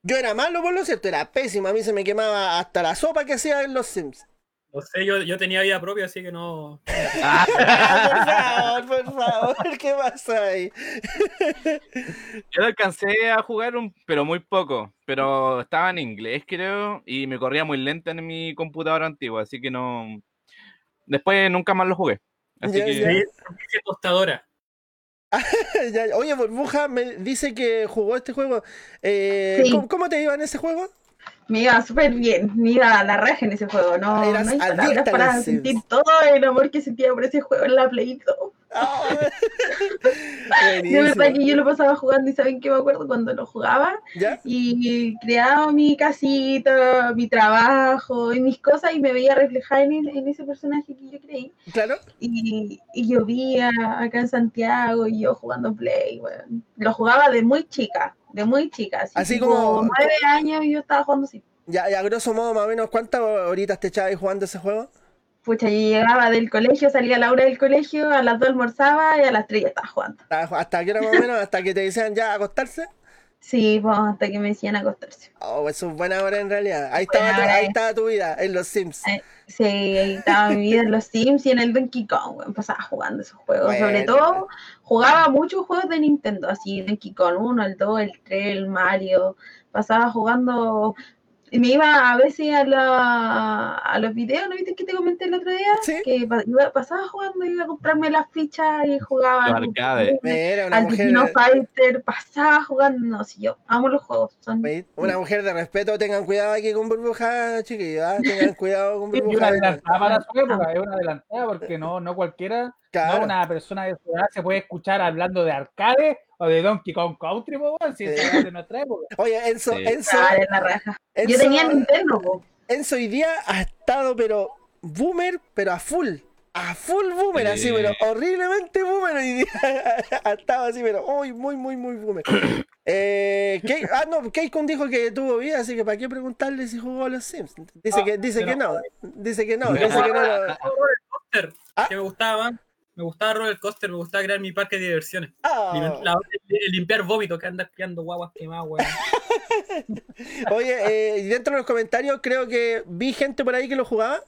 Yo era malo, por lo cierto, era pésimo. A mí se me quemaba hasta la sopa que hacía en los Sims. No sé, yo, yo tenía vida propia, así que no. Ah, por favor, por favor, ¿qué pasa ahí? Yo lo alcancé a jugar, un, pero muy poco. Pero estaba en inglés, creo, y me corría muy lento en mi computadora antigua, así que no. Después nunca más lo jugué. Así Ya, que. ya. Tostadora. Oye, Burbuja me dice que jugó este juego. Eh, Sí. ¿cómo, cómo te iba en ese juego? Me iba súper bien, me iba a la raja en ese juego. No, Eras no hay palabras para sentir todo el amor que sentía por ese juego en la Play 2. Ah, De verdad que yo lo pasaba jugando y saben que me acuerdo cuando lo jugaba ¿Ya? y creaba mi casita, mi trabajo y mis cosas y me veía reflejada en, en ese personaje que yo creí. Claro. Y, y llovía acá en Santiago y yo jugando Play, weón. Lo jugaba de muy chica, de muy chica. Así, Así como- nueve años y yo estaba jugando así. Ya, y a grosso modo, más o menos, ¿cuántas horitas te echabas jugando ese juego? Pucha, yo llegaba del colegio, salía a la hora del colegio, a las dos almorzaba y a las tres ya estaba jugando. ¿Hasta hasta qué hora más o menos? ¿Hasta que te decían ya acostarse? Sí, pues hasta que me decían acostarse. Oh, eso es buena hora en realidad. Ahí estaba, tu, ahí estaba tu vida, en los Sims. Eh, Sí, ahí estaba mi vida en los Sims y en el Donkey Kong, weón, pasaba jugando esos juegos. Sobre todo, jugaba muchos juegos de Nintendo, así Donkey Kong 1, el 2, el 3, el Mario. Pasaba jugando. Y me iba a veces a, la, a los videos, ¿no viste que te comenté el otro día? Sí. Que pasaba jugando, iba a comprarme las fichas y jugaba. Los al- Al mujer, Kino Fighter, pasaba jugando. No, si yo amo los juegos. Son una mujer de respeto. Tengan cuidado aquí con burbuja, chiquillos. ¿ah? Tengan cuidado con Sí, una burbuja. adelantada para su época, es una adelantada porque no, no cualquiera, Claro. no una persona de su edad se puede escuchar hablando de arcade o de Donkey Kong Country, po, si es de nuestra época. Oye, Enzo, Sí. Enzo, Ah, de la raja. Yo tenía Nintendo, po. Enzo hoy día ha estado, pero boomer, pero a full. A full boomer, así, Sí. pero horriblemente boomer hoy día. ha estado así, pero muy, muy, muy, muy boomer. Eh, ah, no, Keikon dijo que tuvo vida, así que ¿para qué preguntarle si jugó a los Sims? Dice Ah, que, dice pero- que no. Dice que no, dice que no. Ah. que me gustaba más. Me gustaba roller coaster, me gustaba crear mi parque de diversiones. Ah. Lim- la- el- limpiar vómito, que andar criando guaguas quemadas, weón. Oye, eh, y dentro de los comentarios creo que vi gente por ahí que lo jugaba.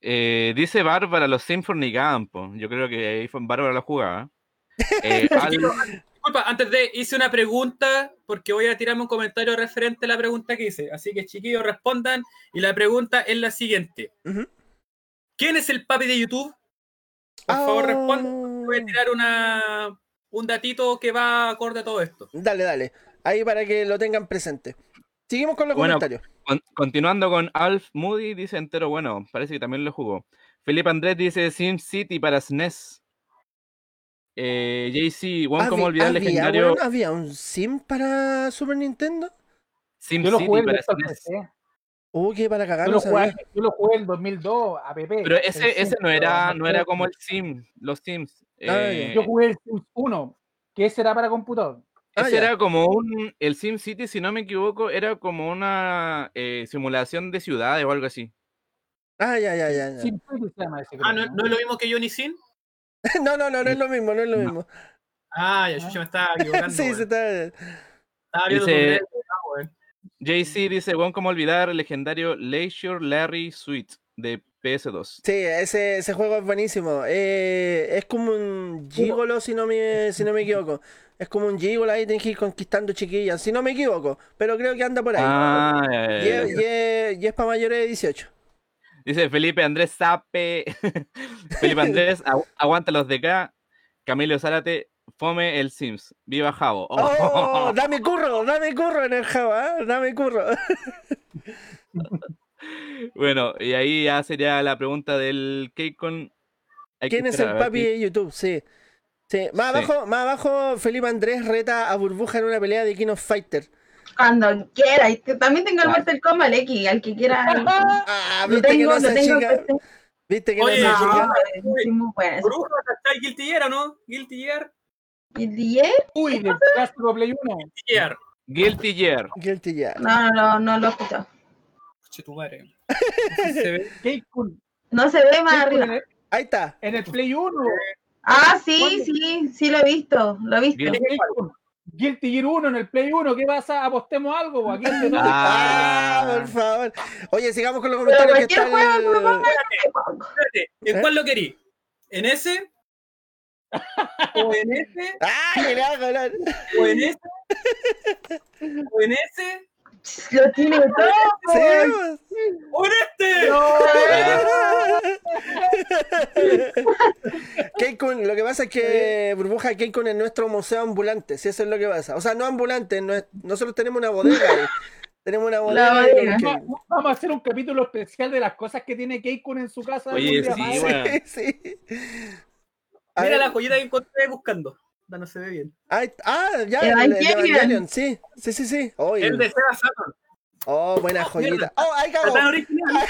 Eh, dice Bárbara, los Sims fornicaban, po. Yo creo que ahí fue Bárbara la jugaba. Eh, Al- Disculpa, antes de hice una pregunta, porque voy a tirarme un comentario referente a la pregunta que hice. Así que chiquillos respondan. Y la pregunta es la siguiente. ¿Quién es el papi de YouTube? Por favor, Ah. respondan. Voy a tirar una, un datito que va acorde a todo esto. Dale, dale. Ahí para que lo tengan presente. Seguimos con los Bueno, comentarios. Con- continuando con Alf Moody, dice entero, bueno, parece que también lo jugó. Felipe Andrés dice Sim City para SNES. Eh, JC, bueno, ¿cómo olvidar había, legendario weón, ¿Había un sim para Super Nintendo? Sim Yo lo City jugué en para SNES? PC. Que para cagar, Yo lo, jugué, yo lo jugué en 2002 a PP. Pero ese, Sim, ese no era, no era como el Sim, los Sims. Ah, Eh, Yo jugué el Sims 1, que ese era para computador. Ah, ese era como un. El Sim City, si no me equivoco, era como una eh, simulación de ciudades o algo así. Ah, ya, ya, ya. ya. Sim City se llama ese. Ah, ¿no, no es lo mismo que Johnny Sin? No, no, no, no es lo mismo, no es lo No. mismo. Ah, ya, yo me estaba equivocando. Sí, se está. Estaba viendo Dice-. JC dice, bueno, ¿cómo olvidar el legendario Leisure Larry Suite de PS2? Sí, ese, ese juego es buenísimo. Eh, es como un gigolo, si no me, si no me equivoco. Es como un gigolo ahí, tienes que ir conquistando chiquillas, si no me equivoco. Pero creo que anda por ahí. Ah, ya, ya, y, es, y es- y es para mayores de 18. Dice Felipe Andrés Sape. Felipe Andrés, agu- aguanta los DK. Camilo Zárate, fome el Sims. Viva Javo. ¡Oh! ¡Dame curro! ¡Dame curro en el Java! ¿eh? ¡Dame curro! Bueno, y ahí ya sería la pregunta del Keikon. Hay que ¿Quién es el papi de YouTube? Sí. Sí. Más, Sí. Abajo, más abajo, Felipe Andrés reta a Burbuja en una pelea de King of Fighter. Cuando quiera. Y que también tengo el Claro. Mortal Kombat X, al que quiera. Ah, Lo viste que tengo, no tengo en chica. Viste que Oye, no se No, chica. es muy bueno. Bruja, ¿está Guilty Gear o no? Guilty Gear. ¿Guilty Gear? Uy, del clásico Play 1. Gear. Guilty Gear. Guilty Gear. No, no, no, no lo he escuchado. Che, tu madre. Se ve. No se ve más arriba. el, Ahí está. en el Play 1. Ah, sí, ¿Cuándo? sí, sí lo he visto, lo he visto. Keikun. Guilty Gear 1 en el Play 1. ¿Qué pasa? Apostemos algo. Aquí. Ah, Ah. por favor. Oye, sigamos con los Pero comentarios que cualquier está juego, el- por favor. Espérate, ¿en ¿Eh? cuál lo querí? ¿En ese? ¿O en ese? ¡Ay, que le hago hablar! ¿O en ese? ¿O en ese? Lo tiene todo. Sí. ¿O en este? Keikun, lo que pasa es que Burbuja Keikun es nuestro museo ambulante, si eso es lo que pasa. O sea, no ambulante, no es- nosotros tenemos una bodega ahí. Tenemos una bodega. Vamos, a hacer un capítulo especial de las cosas que tiene Keikun en su casa. Oye. Sí, sí. A Mira ver, la joyita que encontré buscando. No, no se ve bien. ah, ya, el, el Evangelion. Evangelion, sí, sí, sí, sí. Oh, El de Sega Saturn. oh, buena joyita. mierda. Oh, ahí cagó. tan original.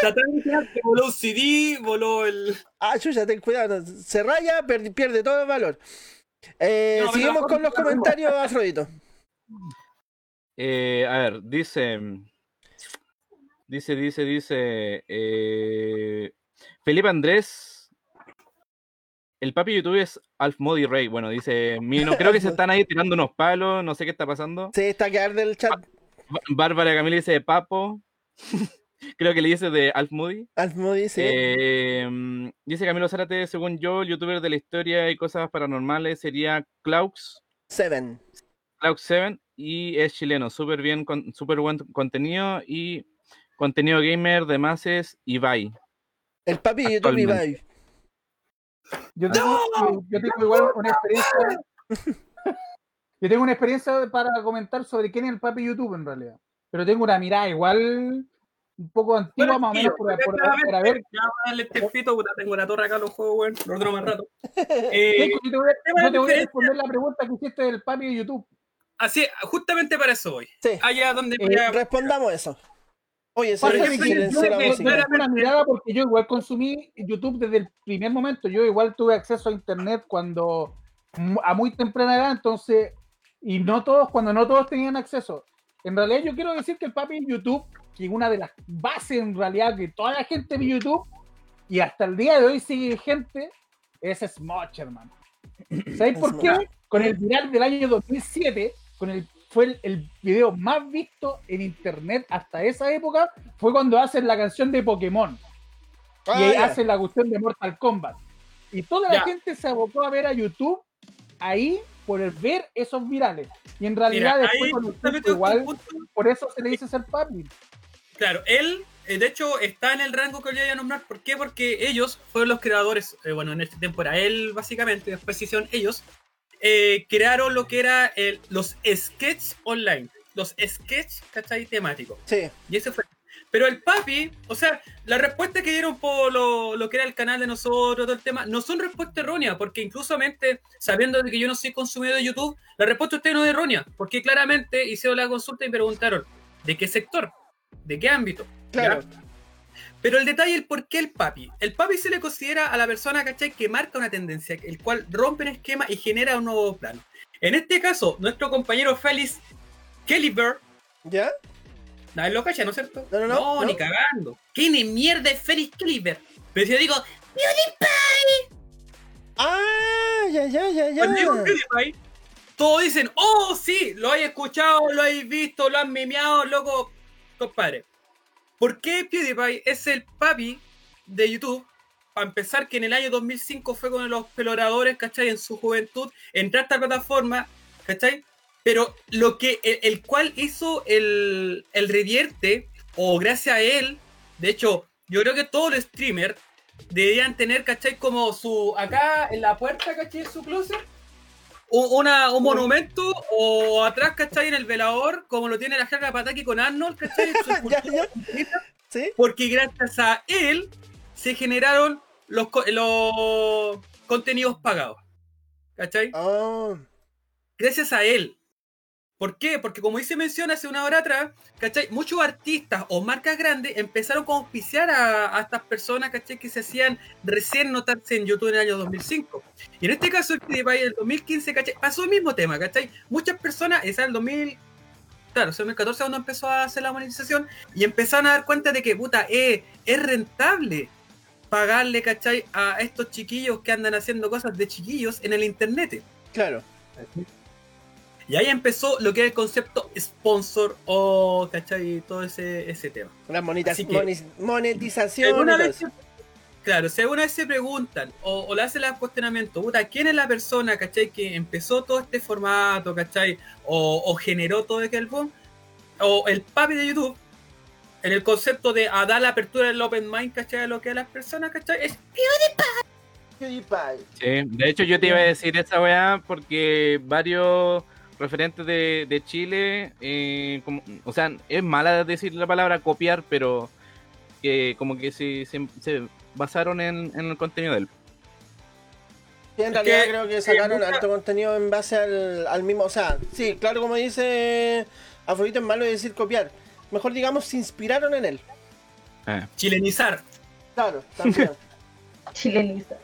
Tan original que voló un CD, voló el. Ah, chucha, ten cuidado. Se raya, pierde, pierde todo el valor. Eh, No, seguimos con los comentarios, Afrodito. Eh, a ver, dice. Dice, dice, dice. eh, Felipe Andrés. El papi YouTube es Alf Modi Rey. Bueno, dice Mino. Creo que se están ahí tirando unos palos. No sé qué está pasando. Sí, está que arde el chat. Ba- Bárbara Camila dice Papo. Creo que le dice de Alf Moody. Alfmodi, sí. Eh, mm, dice Camilo Zárate, según yo, el youtuber de la historia y cosas paranormales sería Klaus, Seven. Klaus7 y es chileno, súper bien, con, súper buen contenido y contenido gamer de mases y bye. El papi de YouTube. Ibai. Yo tengo, yo- yo tengo igual una experiencia. Yo tengo una experiencia para comentar sobre quién es el papi YouTube en realidad. Pero tengo una mirada igual un poco antigua, más o menos, por, por- por haber. Ya, voy a darle este fito, puta, tengo la torre acá en los juegos, weón. Lo ordeno más rato. Eh, yo te voy a, tema yo te voy a diferencia. responder la pregunta que hiciste del papi de YouTube. así, justamente para eso voy. Sí. Allá donde Eh, Respondamos eso. Oye, silencio, que yo- yo- yo- tengo una mirada porque yo igual consumí YouTube desde el primer momento. Yo igual tuve acceso a internet cuando a muy temprana edad, entonces, y no todos, cuando no todos tenían acceso. En realidad yo quiero decir que el papi en YouTube, que es una de las bases en realidad que toda la gente ve YouTube, y hasta el día de hoy sigue vigente, es Smosh, hermano. ¿Sabéis por qué? Con el viral del año 2007, con el fue el, el video más visto en internet hasta esa época, fue cuando hacen la canción de Pokémon Ah, y ahí ya. hacen la cuestión de Mortal Kombat. Y toda la gente se abocó a ver a YouTube ahí por el ver esos virales. Y en realidad Mira, después con el tiempo, igual, por eso se le dice ser papi. Claro, él, eh, de hecho, está en el rango que voy a nombrar. ¿Por qué? Porque ellos fueron los creadores, eh, bueno, en este tiempo era él, básicamente, después hicieron ellos, eh, crearon lo que era el- los sketches online. Los sketches, ¿cachai? Temáticos. Sí. Y ese fue. Pero el papi, o sea, la respuesta que dieron por lo, lo que era el canal de nosotros, todo el tema, no son respuestas erróneas, porque inclusamente, sabiendo de que yo no soy consumidor de YouTube, la respuesta de usted no es errónea, porque claramente hicieron la consulta y preguntaron, ¿de qué sector? ¿De qué ámbito? Claro. ¿Ya? Pero el detalle, el por qué el papi. El papi se le considera a la persona, ¿cachai? Que marca una tendencia, el cual rompe un esquema y genera un nuevo plano. En este caso, nuestro compañero Félix Kellyber, ¿Ya? Nadie lo cacha, ¿no es cierto? No, no, no, no. ni cagando. ¿Quién es mierda es Félix Kellyber? Pero si yo digo, Ah, ya, ya, ya, ya. cuando digo PewDiePie, todos dicen, oh, sí, lo hay escuchado, lo habéis visto, lo han memeado, loco, compadre. ¿Por qué PewDiePie es el papi de YouTube? Para empezar, que en el año 2005 fue con los peloradores, ¿cachai? En su juventud, entró a esta plataforma, ¿cachai? Pero lo que, el, el cual hizo el, el revierte, o gracias a él, de hecho, yo creo que todos los streamers deberían tener, ¿cachai? Como su, acá en la puerta, ¿cachai? Su closet, una, un monumento, o atrás, ¿cachai? En el velador, como lo tiene la jerga Pataki con Arnold, ¿cachai? Porque gracias a él se generaron los, los contenidos pagados. ¿Cachai? Oh, Gracias a él. ¿Por qué? Porque como dice mención hace una hora atrás, ¿cachai? Muchos artistas o marcas grandes empezaron a auspiciar a, estas personas, ¿cachai? Que se hacían recién notarse en YouTube en el año 2005. Y en este caso, el en el 2015, ¿cachai? Pasó el mismo tema, ¿cachai? Muchas personas, esa en el 2000, claro, en el 2014 cuando empezó a hacer la monetización, y empezaron a dar cuenta de que, puta, eh, es rentable pagarle, ¿cachai? A estos chiquillos que andan haciendo cosas de chiquillos en el internet. Claro. Y ahí empezó lo que es el concepto sponsor o, ¿cachai? Todo ese, ese tema. La monetización. alguna vez se- claro, si alguna vez se preguntan o, o le hacen el cuestionamiento, puta, ¿quién es la persona, ¿cachai? Que empezó todo este formato, ¿cachai? O, o generó todo aquel boom, o el papi de YouTube, en el concepto de a dar la apertura del open mind, ¿cachai? A lo que a las personas, ¿cachai? Es PewDiePie. Sí, de hecho yo te iba a decir esa weá porque varios referentes de, de Chile, eh, como- o sea, es mala decir la palabra copiar, pero que como que se, se, se basaron en, en el contenido de él. Sí, en realidad que, creo que sacaron alto contenido en base al, al mismo. O sea, sí, claro, como dice Afrodito, es malo decir copiar. Mejor digamos, se inspiraron en él. Eh. chilenizar. Claro, también. Chilenista.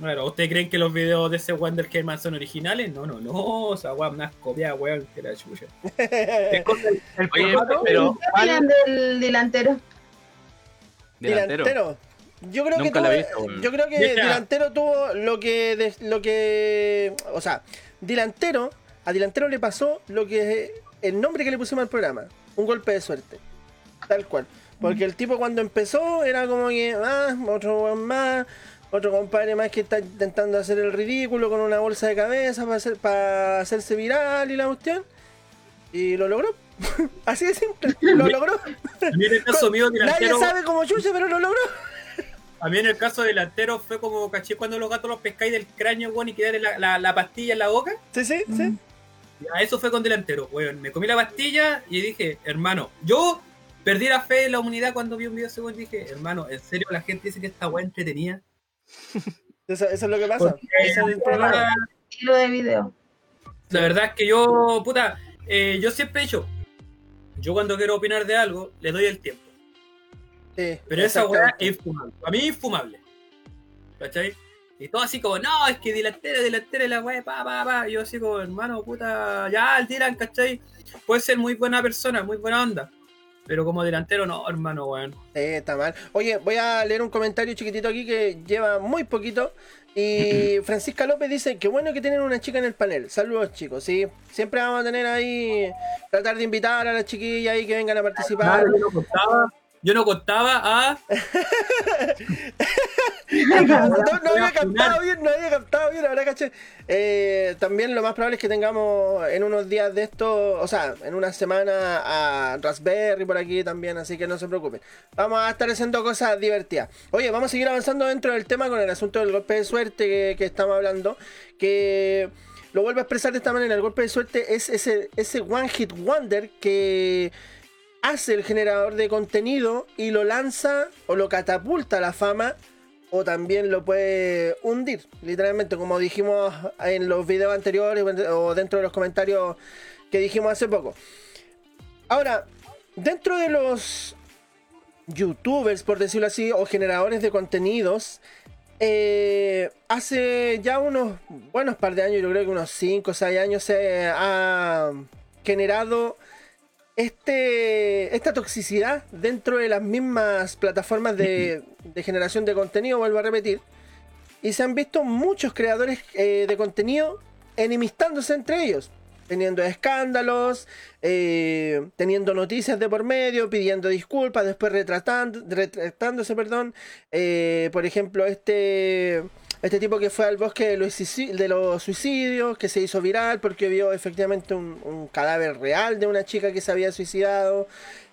Bueno, ¿ustedes creen que los videos de ese Wonder Kerman son originales? No, no, no. O sea, weón, unas copias, weón, que la chucha. Cosa- el Oye, pero ¿Qué opinan del delantero? delantero. delantero. Yo creo Nunca que tuvo- visto, yo creo que Mira. delantero tuvo lo que de- lo que o sea, delantero a delantero le pasó lo que el nombre que le pusimos al programa, un golpe de suerte. Tal cual. Porque el tipo cuando empezó era como que, ah, otro weón más, otro compadre más que está intentando hacer el ridículo con una bolsa de cabeza para, hacer, para hacerse viral y la cuestión. Y lo logró. Así de simple, lo logró. A mí en el caso mío, Nadie delantero, sabe cómo chucha, pero lo logró. a mí en el caso delantero fue como caché cuando los gatos los pescáis del cráneo, weón, y quedarle la, la, la pastilla en la boca. Sí, sí, sí. Ya, eso fue con delantero, weón. Me comí la pastilla y dije, hermano, yo perdí la fe en la humanidad cuando vi un video ese weón. Dije, hermano, ¿en serio la gente dice que esta weá entretenida? Eso, eso es lo que pasa. Ese es el problema. Estilo de video. La verdad es que yo, puta, eh, yo siempre he dicho, yo cuando quiero opinar de algo, le doy el tiempo. Sí, Pero esa weá es infumable. A mí es infumable. ¿Cachai? Y todo así como, no, es que delantera, delantera, la weá, pa, pa, pa. Y yo así como, hermano, puta, ya, el Dylan, ¿cachai? Puede ser muy buena persona, muy buena onda. Pero como delantero, no, hermano, weón. Sí, está mal. Oye, voy a leer un comentario chiquitito aquí que lleva muy poquito. Y Francisca López dice, qué bueno que tienen una chica en el panel. Saludos chicos, sí. Siempre vamos a tener ahí, tratar de invitar a las chiquillas ahí que vengan a participar. Yo no contaba, yo no contaba a... No, no había captado bien, no había captado bien, ahora caché. Eh, también lo más probable es que tengamos en unos días de esto, o sea, en una semana a Raspberry por aquí también, así que no se preocupen. Vamos a estar haciendo cosas divertidas. Oye, vamos a seguir avanzando dentro del tema con el asunto del golpe de suerte que, que estamos hablando, que lo vuelvo a expresar de esta manera, el golpe de suerte es ese, ese one hit wonder que hace el generador de contenido y lo lanza o lo catapulta a la fama o también lo puede hundir, literalmente, como dijimos en los videos anteriores o dentro de los comentarios que dijimos hace poco. Ahora, dentro de los youtubers, por decirlo así, o generadores de contenidos, eh, hace ya unos buenos par de años, yo creo que unos 5 o 6 años, se ha generado este, esta toxicidad dentro de las mismas plataformas de, de generación de contenido, vuelvo a repetir, y se han visto muchos creadores eh, de contenido enemistándose entre ellos, teniendo escándalos, eh, teniendo noticias de por medio, pidiendo disculpas, después retratando, retratándose, perdón. Eh, por ejemplo, este, este tipo que fue al bosque de los, de los suicidios, que se hizo viral porque vio efectivamente un, cadáver real de una chica que se había suicidado.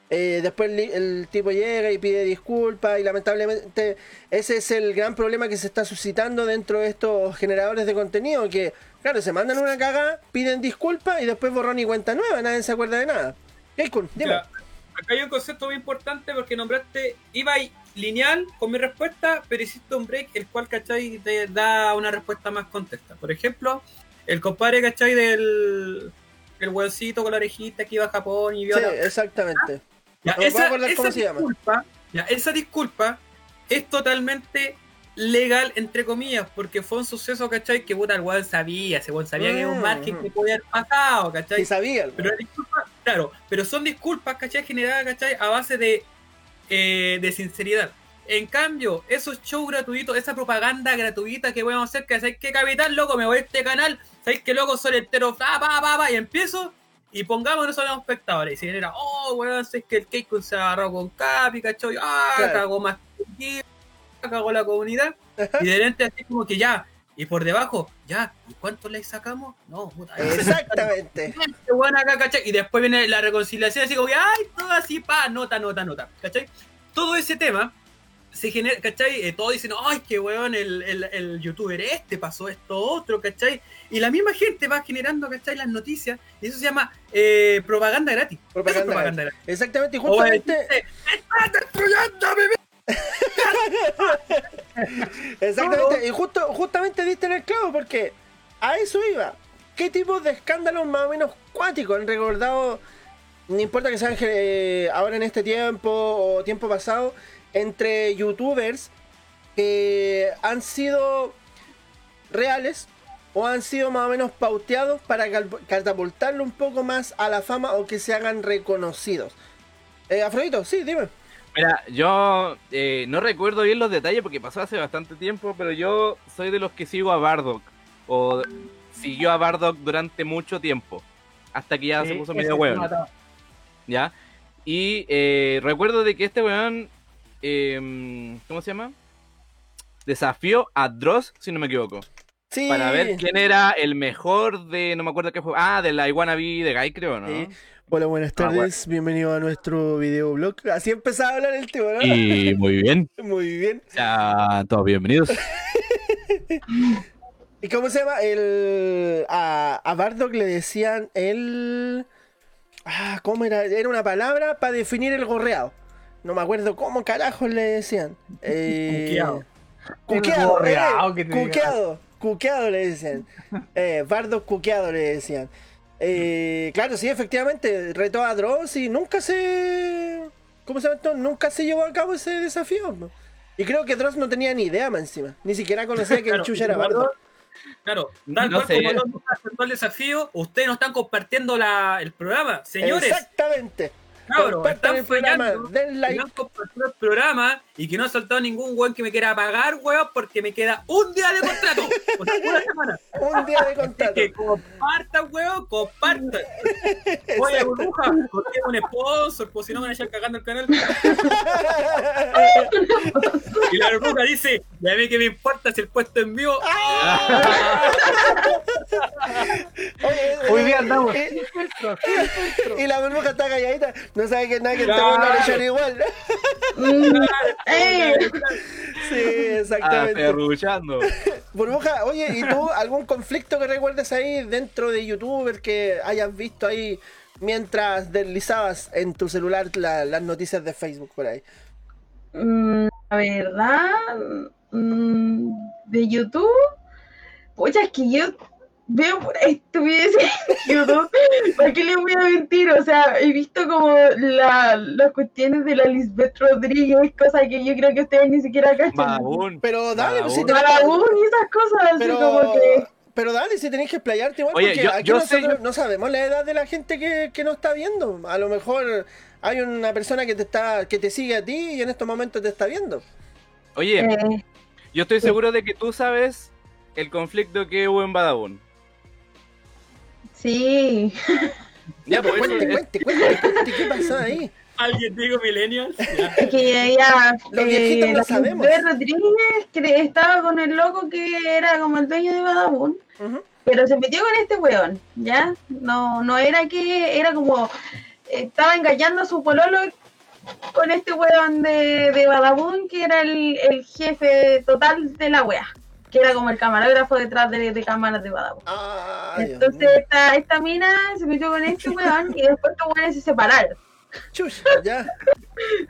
Eh, después li- el tipo llega y pide disculpas y lamentablemente ese es el gran problema que se está suscitando dentro de estos generadores de contenido que, claro, se mandan una cagada, piden disculpas y después borrón y cuenta nueva, nadie se acuerda de nada. Keikun, dime. Ya, acá hay un concepto muy importante porque nombraste, ahí lineal con mi respuesta, pero hiciste un break el cual, ¿cachai? Te da una respuesta más contesta. Por ejemplo, el compadre, ¿cachai? Del, el hueoncito con la orejita que iba a Japón y vio Sí, la- exactamente. Ya, puedo esa, esa disculpa, ya, esa disculpa es totalmente legal, entre comillas, porque fue un suceso, ¿cachai? Que puta, el weón sabía, ese weón sabía que era un Mm, margen ujú. que podía haber pasado, ¿cachai? Sí sabía. Pero la disculpa, claro, pero son disculpas, ¿cachai? Generadas, ¿cachai? A base de, eh, de sinceridad. En cambio, esos shows gratuitos, esa propaganda gratuita que podemos hacer, que ¿sabes qué, capitán, loco? Me voy a este canal, ¿sabes qué, loco? Soy entero, pa, pa, pa, pa, y empiezo, y pongamos nosotros los espectadores. Y se genera, oh, weón, sé que el Keikun se agarró con Capi, ¿cachai? Ah, Claro. cagó más que cagó la comunidad. Y de repente así como que ya, y por debajo, ya, ¿y cuántos likes sacamos? No, puta, Exactamente. ¿cachai? Y después viene la reconciliación, así como que, ay, todo así, pa, nota, nota, nota, ¿cachai? Todo ese tema se genera, ¿cachai? Eh, todos dicen, ay, qué weón, el, el, el youtuber este pasó esto otro, ¿cachai? Y la misma gente va generando, ¿cachai? Las noticias, y eso se llama eh, propaganda gratis. Eso es Propaganda propaganda gratis. Exactamente. Y O el justamente. chiste, ¡Estás destruyendo mi vida! Exactamente, y justo, justamente diste en el clavo porque a eso iba. ¿Qué tipo de escándalos más o menos cuáticos han recordado, no importa que sean eh, ahora en este tiempo o tiempo pasado, entre youtubers que han sido reales o han sido más o menos pauteados para catapultarlo un poco más a la fama o que se hagan reconocidos? Eh, Afrodito, sí, dime. Mira, yo eh, no recuerdo bien los detalles porque pasó hace bastante tiempo, pero yo soy de los que sigo a Bardock. O siguió a Bardock durante mucho tiempo. Hasta que ya se puso medio mataba. ¿Ya? Y eh, recuerdo de que este weón. eh, ¿Cómo se llama? Desafió a Dross, si no me equivoco. Sí. Para ver quién era el mejor de. No me acuerdo qué fue. Ah, de la Iguana B de Guy, creo, ¿no? Sí. Hola, buenas Ah, tardes. Bienvenido a nuestro videoblog. Así empezaba a hablar el tío, ¿no? Y muy bien. Muy bien. Ya, todos bienvenidos. ¿Y cómo se llama? El. A, a Bardock le decían el. Ah, ¿cómo era? Era una palabra para definir el gorreado. No me acuerdo cómo carajos le decían. Eh, Cuqueado. Cuqueado. Gorreado eh, que. Cuqueado le decían. Eh, Bardock cuqueado le decían. Eh, claro, sí, efectivamente, retó a Dross y nunca se. ¿Cómo se llama esto? Nunca se llevó a cabo ese desafío. ¿no? Y creo que Dross no tenía ni idea más encima. Ni siquiera conocía que Claro, el chucha era y Bardock. Claro, tal No cual sé. como no está haciendo el desafío, ustedes no están compartiendo la, el programa. Señores, Exactamente. Cabros, Compartan están fallando. den like. no han compartido el programa y que no ha soltado ningún weón que me quiera pagar, weón, porque me queda un día de contrato. O sea, una semana. Un día de Así contrato. que compartan, weón, compartan. Oye, burbuja, porque un sponsor, pues si no me van a echar cagando el canal. Y la burbuja dice, y a mí que me importa si el puesto en vivo. Oye, Hoy eh, día andamos. eh, sin filtro. y la burbuja está calladita. No sabe que nada que Claro. estamos en echar igual. Mm, ¡Ey! Sí, exactamente. perruchando. Burbuja, oye, ¿y tú algún conflicto que recuerdes ahí dentro de YouTuber que hayas visto ahí mientras deslizabas en tu celular la- las noticias de Facebook por ahí? Mm, La verdad, mm, de YouTube, oye, es que yo veo en YouTube. ¿Para qué le voy a mentir? O sea, he visto como la, las cuestiones de la Lisbeth Rodríguez, cosas que yo creo que ustedes ni siquiera cachan. Pero dale, pues, si Marabú y esas cosas, así pero, como que. pero dale, si tenés que explayarte igual, Oye, porque yo- aquí yo sé- nosotros no sabemos la edad de la gente que, que nos está viendo. A lo mejor hay una persona que te está que te sigue a ti y en estos momentos te está viendo. Oye, eh, yo estoy seguro de que tú sabes el conflicto que hubo en Badabun. Sí. Ya, pues, cuente, eso- cuente, cuente, cuente, ¿qué pasó ahí? Alguien digo millennials. Es que ya. Los viejitos lo la sabemos. Lisbeth Rodríguez cre- estaba con el loco que era como el dueño de Badabun. Pero se metió con este weón, ¿ya? No, no era que, era como, estaba engañando a su pololo con este weón de, de Badabun, que era el, el jefe total de la wea, que era como el camarógrafo detrás de, de cámaras de Dios Entonces esta, esta mina se metió con este weón y después estos weones se separaron. Chucha, ya.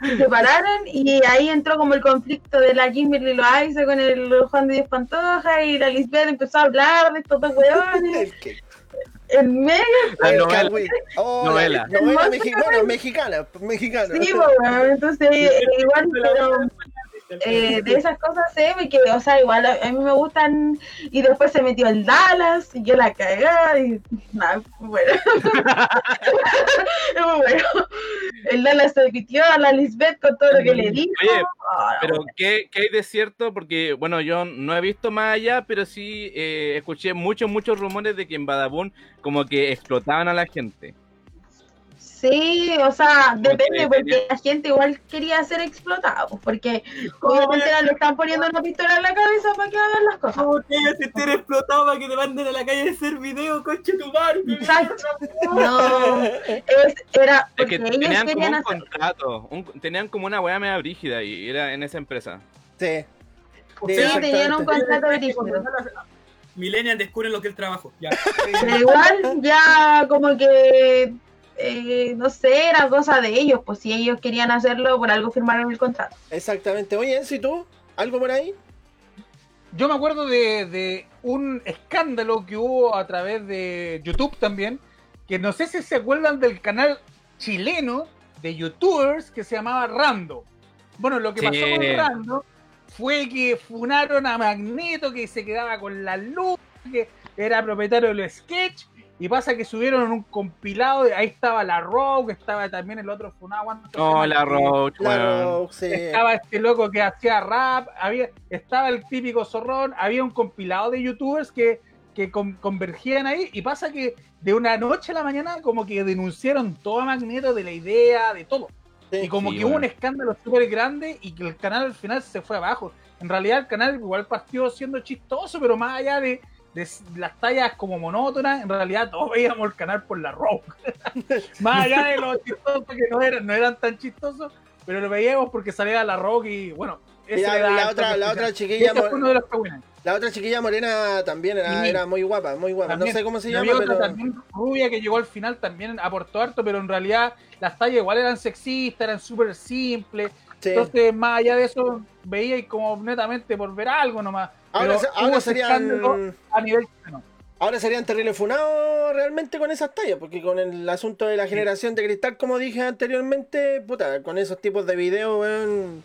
Se separaron y ahí entró como el conflicto de la Kimberly Loaiza con el Juan de Dios Pantoja y la Lisbeth empezó a hablar de estos dos weones. En medio, La El novela. Oh, la- Novela. novela Hermosa. mexi- bueno, mexicana, mexicana. sí, weón, entonces eh, igual, pero eh, de esas cosas sé, porque, o sea, igual a, a mí me gustan, y después se metió el Dallas, y yo la cagada, y nada, bueno. Bueno. El Dallas se metió a la Lisbeth con todo lo que le dijo. Oye, Ah, Pero, ¿qué, qué hay de cierto? Porque, bueno, yo no he visto más allá, pero sí eh, escuché muchos, muchos rumores de que en Badabun como que explotaban a la gente. Sí, o sea, depende, que porque la gente igual quería ser explotado, pues, porque obviamente le están poniendo una pistola en la cabeza para que hagan las cosas. ¿Cómo ellos se estén explotados para que te manden a la calle a hacer video, coche tu madre? Exacto. No, es- era Es porque que ellos tenían como un hacer. contrato, un- tenían como una weá media brígida y era en esa empresa. Sí. Sí, exactamente. tenían un contrato brígido. Millennials descubren lo que es el trabajo. Ya. Pero igual, ya como que, eh, no sé, era cosa de ellos, pues si ellos querían hacerlo, por algo firmaron el contrato. Exactamente. Oye, Enzo, ¿y tú? ¿Algo por ahí? Yo me acuerdo de, de un escándalo que hubo a través de YouTube también, que no sé si se acuerdan del canal chileno de youtubers que se llamaba Rando. Bueno, lo que Sí. pasó con Rando fue que funaron a Magneto, que se quedaba con la luz, que era propietario del sketch, y pasa que subieron un compilado, de, ahí estaba la Rogue, estaba también el otro funado. ¿cuánto se Oh, llama? la Roach, La. Rogue, sí. Estaba este loco que hacía rap, había, estaba el típico zorrón, había un compilado de youtubers que, que con- convergían ahí y pasa que de una noche a la mañana como que denunciaron todo a Magneto de la idea, de todo. Sí. Y como Sí, que hubo un escándalo súper grande y que el canal al final se fue abajo. En realidad el canal igual partió siendo chistoso, pero más allá de, de las tallas como monótonas, en realidad todos veíamos el canal por la rock. más allá de los chistosos que no eran, no eran tan chistosos, pero lo veíamos porque salía la rock y bueno. la- otra- la otra chiquilla ese mo- fue uno de los que buenas. La otra chiquilla morena también era, Sí. era muy guapa, muy guapa. También. no sé cómo se llama, otra pero. también rubia que llegó al final también aportó harto, pero en realidad las tallas igual eran sexistas, eran súper simples. Sí. Entonces, más allá de eso, veía como netamente por ver algo nomás. Ahora, Pero ahora serían. a nivel chileno. Ahora serían terribles funados realmente con esas tallas, porque con el asunto de la generación de cristal, como dije anteriormente, puta, con esos tipos de videos, weón,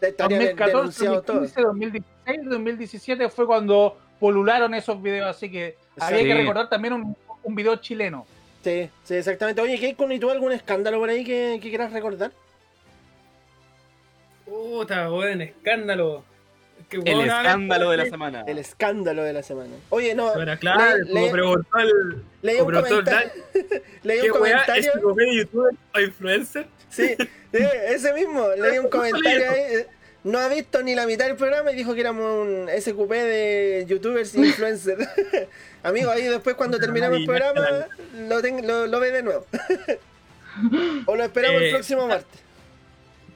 estarían 2014, denunciados todos. 2015, 2016, 2017 fue cuando polularon esos videos, así que había que recordar también un, un video chileno. Sí, sí, exactamente. Oye, Keikon, ¿y tú algún escándalo por ahí que, que quieras recordar? Puta, weón, escándalo. El escándalo de la semana. El escándalo de la semana. Oye, no, Bueno, claro, le- como preguntó el, leí un comentario. Leí ¿qué un es comentario. youtuber o influencer? Sí, ese mismo. Leí un comentario ahí. eh, No ha visto ni la mitad del programa y dijo que éramos un SQP de youtubers e influencers. Amigo, ahí después cuando terminamos el programa lo, ten- lo, lo ve de nuevo. o lo esperamos el Eh, próximo martes.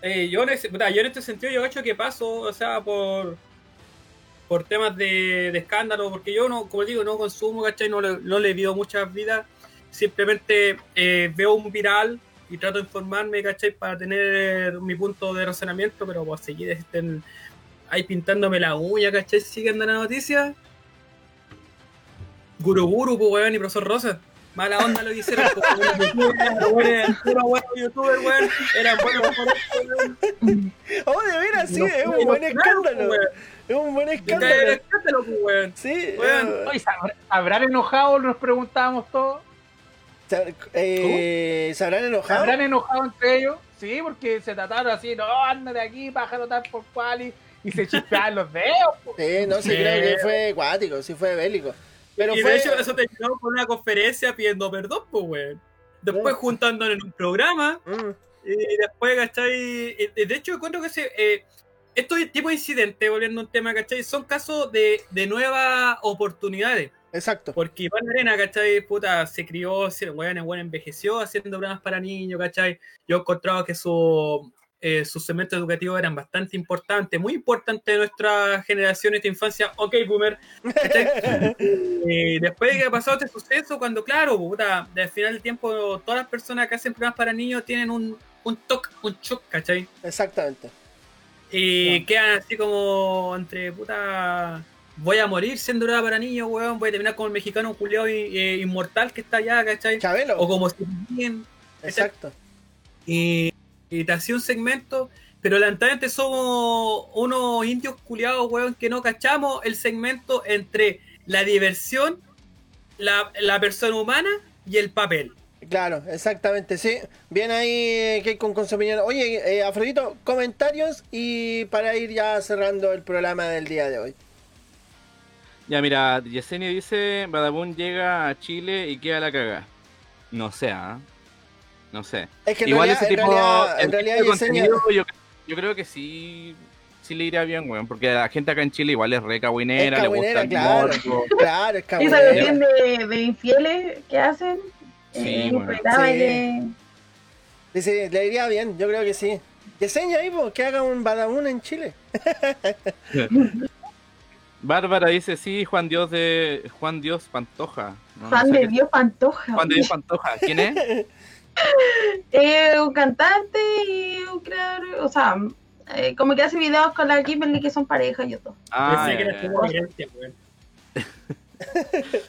Eh, yo, en este sentido yo hecho que paso, o sea, por por temas de, escándalo, porque yo no, como digo, no consumo, ¿cachai? No le, no le pido muchas vidas, simplemente eh, veo un viral y trato de informarme, ¿cachai? Para tener mi punto de razonamiento, pero por seguir estén ahí pintándome la uña, ¿cachai? Siguen dando la noticia. Guru Guru, pues, weón, y profesor Rosa. Mala onda lo que hicieron, pues, puro weón, youtuber, weón. Eran buenos weón. Oh, de veras, sí, es un buen escándalo. weón. Es un buen escándalo. escándalo, pues, weón. Sí, Weón. eh, Oye, ¿sabrá- ¿Habrán enojado? Nos preguntábamos todos. ¿se- eh, ¿Se habrán ¿Se enojado? habrán enojado entre ellos? Sí, porque se trataron así, no, anda de aquí, pájaro tal por cual, y, y se chispeaban los dedos. po. Sí, no, sí, Sí. creo que fue acuático, sí fue bélico. Pero y fue. de hecho eso terminó con una conferencia pidiendo perdón, pues, weón. Después Oh. juntándonos en un programa Mm, y después, ¿cachai? De hecho, encuentro que se, eh, estos tipos de incidentes, volviendo a un tema, ¿cachai? Son casos de, de nuevas oportunidades. exacto. Porque Iván Arena, ¿cachai? Puta, se crió, se, weón, weón, envejeció haciendo programas para niños, ¿cachai? Yo he encontrado que su, eh, sus segmentos educativos eran bastante importantes, muy importantes de nuestra generación, esta infancia. Ok, boomer. Y después de que ha pasado este suceso, cuando, claro, puta, al final del tiempo, todas las personas que hacen programas para niños tienen un, un toque, un shock, ¿cachai? Exactamente. Y quedan así como entre puta voy a morir siendo droga para niños, weón, voy a terminar como el mexicano culiado eh, inmortal que está allá, ¿cachai? Chabelo. O como si bien Exacto. y, y te hacía un segmento, pero lamentablemente somos unos indios culiados, weón, que no cachamos el segmento entre la diversión, la, la persona humana y el papel. Claro, exactamente, sí. Bien ahí, que con, con su opinión. Oye, eh, Afrodito, comentarios y para ir ya cerrando el programa del día de hoy. Ya, mira, Yesenia dice: Badabun llega a Chile y queda la caga. No sé, ¿ah? No sé. Es que en Igual realidad, ese en tipo, realidad, el en realidad tipo de contenido, yo, yo creo que sí, sí le iría bien, weón. Porque la gente acá en Chile igual es re Es cagüinera, le gusta cagüinera, el claro. morbo. Claro, es Esa caballero. cuestión de, de infieles que hacen. Sí, eh, bueno. esperaba Sí. que- le iría bien, yo creo que sí. Yesenia ahí, po, que haga un Badabun en Chile. Bárbara dice: Sí, Juan Dios de. Juan Dios Pantoja. No, no Fan sé de qué- Dios Pantoja. Juan de Dios Pantoja. ¿Quién es? Eh, un cantante y un creador, o sea, eh, como que hace videos con la Kimberly que son pareja y todo. Ah, Pensé que ya, era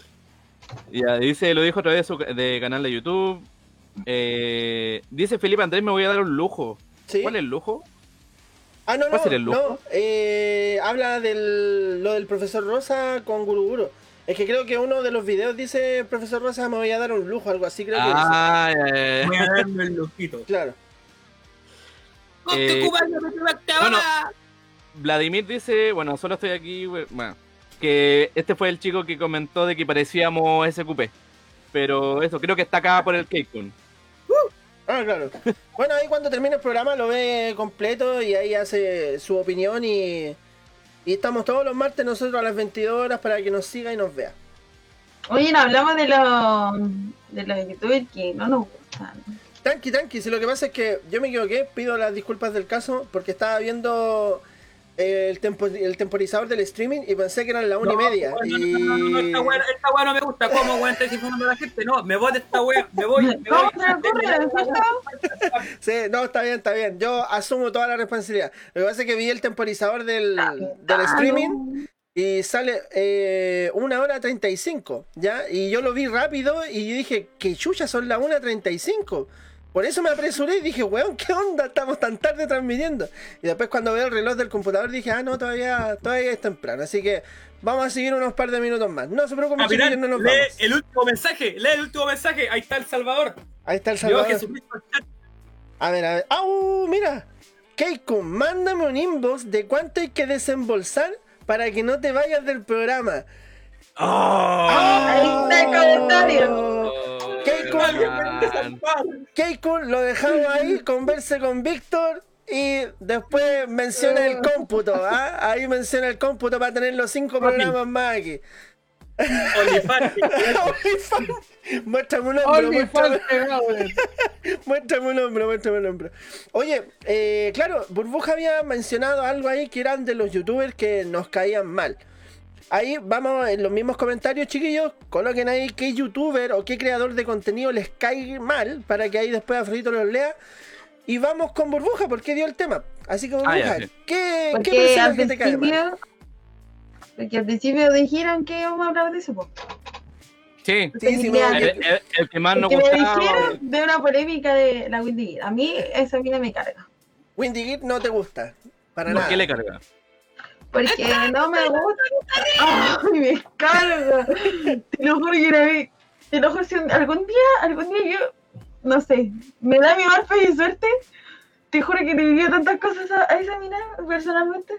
ya. dice, lo dijo otra vez de su de canal de YouTube. Eh, dice Felipe Andrés, me voy a dar un lujo. ¿Sí? ¿Cuál es el lujo? Ah, no, ¿Cuál no, el lujo? no. eh, habla del lo del profesor Rosa con Guruguru. Es que creo que uno de los videos dice profesor Rosa me voy a dar un lujo, algo así creo que. Ah, ya, ya, ya. Voy a darme el lujito. Claro. Eh, bueno, Vladimir dice, bueno, solo estoy aquí, we- bueno, que este fue el chico que comentó de que parecíamos SQP. Pero eso, creo que está acá por el Keikun. Ah, claro. Bueno, ahí cuando termine el programa lo ve completo y ahí hace su opinión y, y estamos todos los martes nosotros a las 22 horas para que nos siga y nos vea. Oye, no hablamos de los de los youtubers que no nos gustan. Tranqui, tranqui, si lo que pasa es que yo me equivoqué, pido las disculpas del caso porque estaba viendo el, tempo- el temporizador del streaming y pensé que eran la una y media. No, no, no, no, no, y- esta weá no me gusta. ¿Cómo, weón? Estáis informando a la gente. No, me voy de esta weá. Me voy, me voy. Sí, no, está bien, está bien. Yo asumo toda la responsabilidad. Lo que pasa es que vi el temporizador del, del streaming y sale eh, una hora 35, ¿ya? Y yo lo vi rápido y dije, que chucha, son las 1.35. Por eso me apresuré y dije, weón, ¿qué onda? Estamos tan tarde transmitiendo. Y después cuando veo el reloj del computador dije, ah, no, todavía, todavía es temprano. Así que vamos a seguir unos par de minutos más. No se preocupen, Capitán, chiquillos, no nos lee vamos. el último mensaje. Lee el último mensaje. Ahí está el Salvador. Ahí está el Dios Salvador. Jesucristo. A ver, a ver. ¡Au! Mira. Keiko, mándame un inbox de cuánto hay que desembolsar para que no te vayas del programa. Ahí está el comentario. Keiko lo dejamos ahí, converse con Víctor y después menciona el cómputo. ¿ah? Ahí menciona el cómputo para tener los cinco programas más aquí. Muéstrame un hombro, muéstrame, muéstrame un hombro, muéstrame un hombro. Oye, eh, claro, Burbuja había mencionado algo ahí que eran de los youtubers que nos caían mal. Ahí vamos en los mismos comentarios, chiquillos. Coloquen ahí qué youtuber o qué creador de contenido les cae mal para que ahí después Afrodito los lea. Y vamos con Burbuja porque dio el tema. Así que Burbuja, Ah, ya, sí. ¿qué, qué Porque personaje te cae mal? porque al principio dijeron que íbamos a hablar de eso. po. Sí, Sí, sí, El- me- el, el- el que más nos que me gustaba. dijeron de una polémica de la Windy Gear. A mí esa mina me carga. Windy Git no te gusta. Para ¿Por nada. qué le carga? Porque no me gusta. Ay, me carga. Te lo juro que era vi- Te lo juro, si algún día, algún día yo, no sé, me da mi mal fe y suerte. Te juro que le diría tantas cosas a, a esa mina personalmente.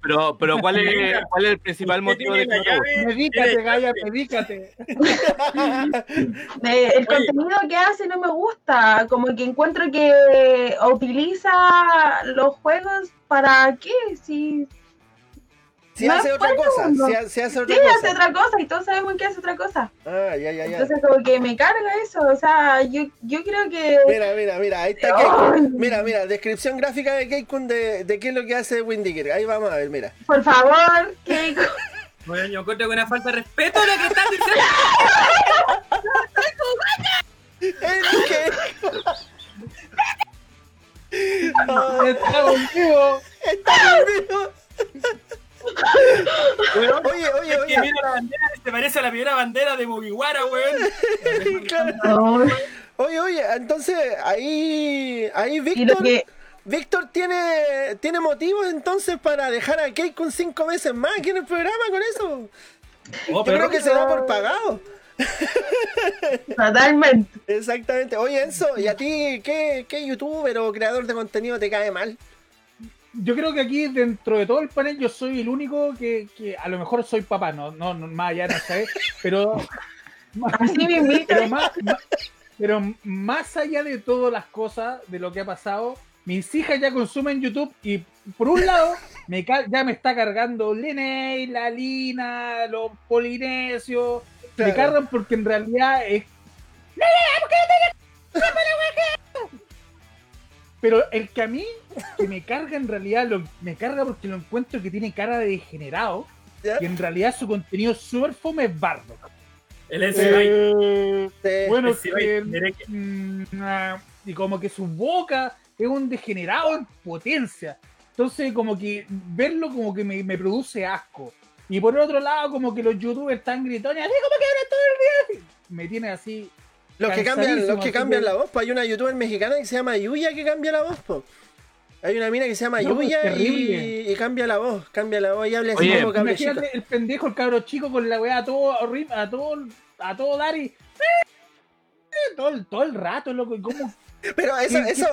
Pero, pero ¿cuál, es, ¿cuál es el principal motivo de que? Medícate, Gaya, medícate. Eh, el contenido que hace no me gusta, como que encuentro que utiliza los juegos para qué, si Si hace es otra cosa, si, ha- si hace otra sí cosa. hace otra cosa y todos sabemos que hace otra cosa. Ah, ya, ya, ya. Entonces como que me carga eso, o sea, yo, yo creo que Mira, mira, mira, ahí está. Keikun. Mira, mira, descripción gráfica de Keikun de, de qué es lo que hace Windy Gear. Ahí vamos a ver, mira. por favor, que Bueno, yo encuentro que una falta de respeto lo que estás diciendo. ¡El Keikun! Está contigo. está conmigo. Weón, Oye, oye, es que oye. mira la bandera se parece a la primera bandera de Mugiwara, weón. Claro. Oye, oye, entonces ahí, ahí Víctor, que, Víctor tiene, tiene motivos entonces para dejar a Kate con cinco meses más aquí en el programa con eso. Oh, Yo pero creo que se da por pagado. totalmente. Exactamente. Oye, Enzo, ¿y a ti qué, qué youtuber o creador de contenido te cae mal? Yo creo que aquí dentro de todo el panel yo soy el único que, que a lo mejor soy papá, no, no, no más allá no sé, pero pero más, más- pero más allá de todas las cosas de lo que ha pasado, mis hijas ya consumen YouTube y por un lado me ca- ya me está cargando Leney, la Lina, los polinesios, me cargan porque en realidad es pero el que a mí que me carga en realidad lo, me carga porque lo encuentro que tiene cara de degenerado ¿Ya? y en realidad su contenido súper fome es Bardock. El. Eh, Sí. bueno, Sí, que, diré que- mm, ah, y como que su boca es un degenerado en potencia. Entonces, como que verlo como que me, me produce asco. Y por otro lado, como que los youtubers están gritones, así como que hablan todo el día. Me tiene así. Los que cambian, los que cambian la voz, pues hay una youtuber mexicana que se llama Yuya que cambia la voz, pues. Hay una mina que se llama No, pues, Yuya y, cambia la voz, cambia la voz y habla así Oye, como cable chico. Imagínate el pendejo, el cabro chico con la weá a todo horrible, a todo, a todo dar y. Todo, el- todo el rato, loco. y ¿Cómo? Pero eso, qué- eso,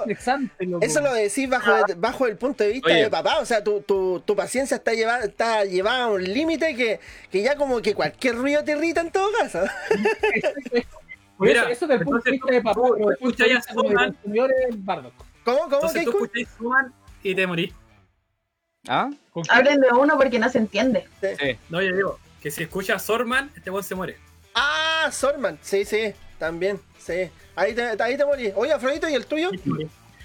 loco. eso lo decís bajo, bajo el punto de vista Oye. de papá. O sea, tu, tu, tu paciencia está llevada, está llevada a un límite que, que ya como que cualquier ruido te irrita en todo caso. Por Mira, eso, eso del punto de vista de papá, tú pero del punto de vista Bardock. ¿Cómo? ¿Cómo? Entonces tú escucháis Suman y te morís. ¿Ah? Hablen de uno porque no se entiende. Sí. No, yo digo que si escuchas Sorman, este weón se muere. Ah, Sorman. Sí, sí, también. Sí. Ahí te, ahí te morí. Oye, Afrodito, ¿y el tuyo?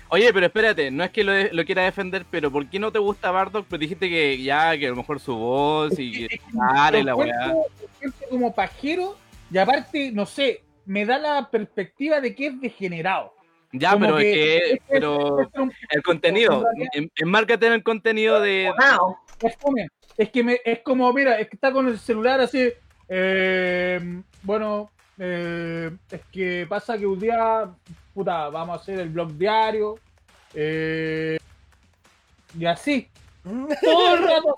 Oye, pero espérate, no es que lo, lo quiera defender, pero ¿por qué no te gusta Bardock? Pues dijiste que ya, que a lo mejor su voz y que y la weá. como pajero y aparte, no sé, me da la perspectiva de que es degenerado. Ya, Como pero es que- que, es- pero es un- el contenido, en enmárcate en el contenido de... Wow. es fome. Es que me, es como, mira, es que está con el celular así. eh, bueno, eh, es que pasa que un día, puta, vamos a hacer el blog diario. eh, y así. Todo el rato.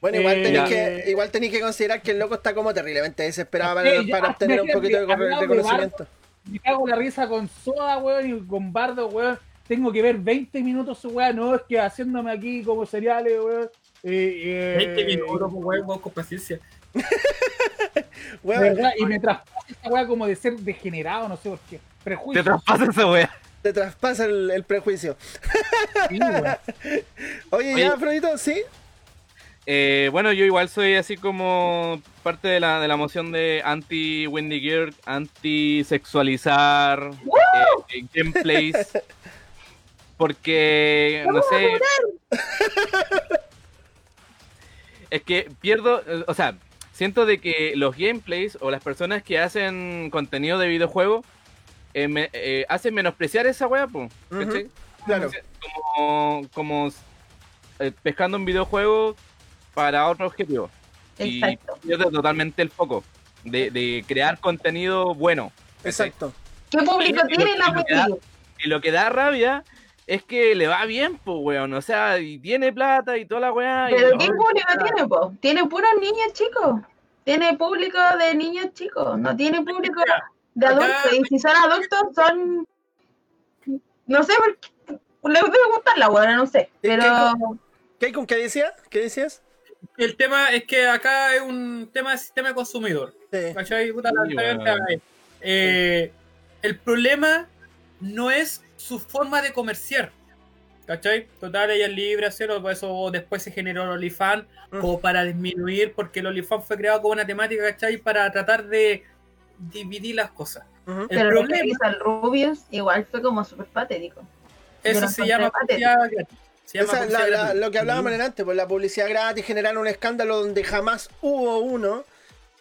Bueno, igual Eh, tenéis que, igual tenéis que considerar que el loco está como terriblemente desesperado Es para, ya- para obtener un poquito de corre- hablando de de conocimiento. Me cago la risa con Soda, weón, y con Bardo, weón. Tengo que ver 20 minutos su weón. No, es que haciéndome aquí como cereales, weón. Eh, eh, 20 minutos, weón, vos con paciencia. Weón, ¿verdad? Y me traspasa esa weá como de ser degenerado, no sé por qué. Prejuicio. Te traspasa esa weá. te traspasa el, el prejuicio. Sí, weón. Oye, Oye. ya, Afrodito, ¿sí? Eh, bueno, yo igual soy así como parte de la, de la moción de anti-Wendy Gear, anti-sexualizar eh, gameplays. Porque, no sé. Es que pierdo, o sea, siento de que los gameplays o las personas que hacen contenido de videojuego eh, me- eh, hacen menospreciar esa wea, po, ¿cachai? Claro. Como, como eh, pescando un videojuego para otro objetivo. Y Exacto. pierde totalmente el foco de, de crear contenido bueno. Exacto. ¿Qué público tiene la lo? Y lo que da rabia es que le va bien, pues, weón. O sea, y tiene plata y toda la weá. y- ¿Pero qué público tiene, po? Tiene puros niños chicos. Tiene público de niños chicos. No tiene público de adultos. Y si son adultos, son. No sé por qué. Les debe gustar la buena, no sé. Pero. Keiko, ¿qué decías? ¿Qué decías? El tema es que acá es un tema de sistema de consumidor. Sí. ¿Cachai? Puta, Sí, lamentablemente, weón. eh, el problema no es su forma de comerciar. ¿Cachai? Total, ella es libre hacerlo, por eso después se generó el OnlyFans, Mm. como para disminuir, porque el OnlyFans fue creado como una temática, ¿cachai? Para tratar de dividir las cosas. Ujú. El Pero lo que problema, hizo el Rubius igual fue como súper patético. eso se llama patético. publicidad gratis. Se llama Esa es la- lo que hablábamos antes, pues la publicidad gratis generar un escándalo donde jamás hubo uno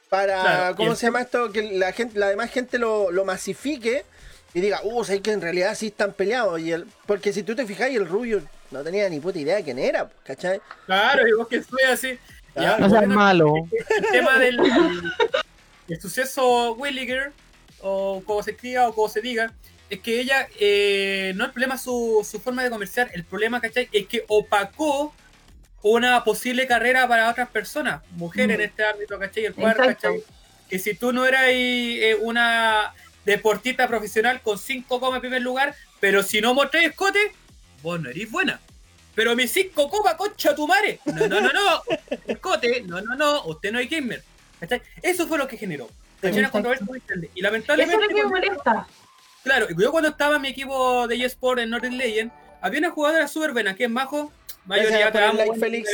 para, Claro, ¿cómo se llama esto? Que la gente, la demás gente lo, lo masifique y diga, uh, sé que en realidad sí están peleados. Y el, porque si tú te fijas, el rubio no tenía ni puta idea de quién era, ¿cachai? Claro, y vos que soy así. Ah, No seas malo. el tema del el suceso Williger, o como se escriba o como se diga, es que ella, eh, no el problema su, su forma de comerciar, el problema, ¿cachai? Es que opacó una posible carrera para otras personas, mujeres Mm. en este ámbito, ¿cachai? El cual. ¿cachai? Que si tú no eras eh, una deportista profesional con 5 comas en primer lugar, pero si no mostrás escote, vos no eres buena. Pero mis 5 comas, concha tu madre. No, no, no, no. Escote, no, no, no. Usted no es gamer. ¿Cachai? Eso fue lo que generó. ¿Cachai? Una Exacto. controversia muy grande. Y Eso es lamentablemente. lo que me molesta. Claro, yo cuando estaba en mi equipo de eSport en Northern Legend, había una jugadora súper buena, que es Majo. Mayoría te amo, like, Félix.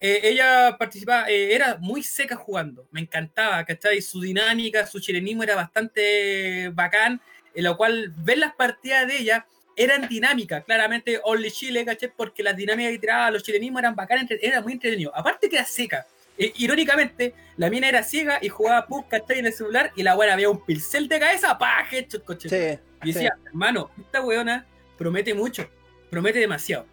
Eh, ella participaba, eh, era muy seca jugando, me encantaba, ¿cachai? Su dinámica, su chilenismo era bastante bacán, en lo cual ver las partidas de ella eran dinámicas, claramente Only Chile, ¿cachai? Porque las dinámicas que tiraba, los chilenismos eran bacanas, entre- era muy entretenido. Aparte que era seca. Eh, irónicamente, la mina era ciega y jugaba PUC, ¿cachai? En el celular y la buena había un pincel de cabeza. Headshot, coche. Sí, Y decía, hermano, esta weona promete mucho, promete demasiado.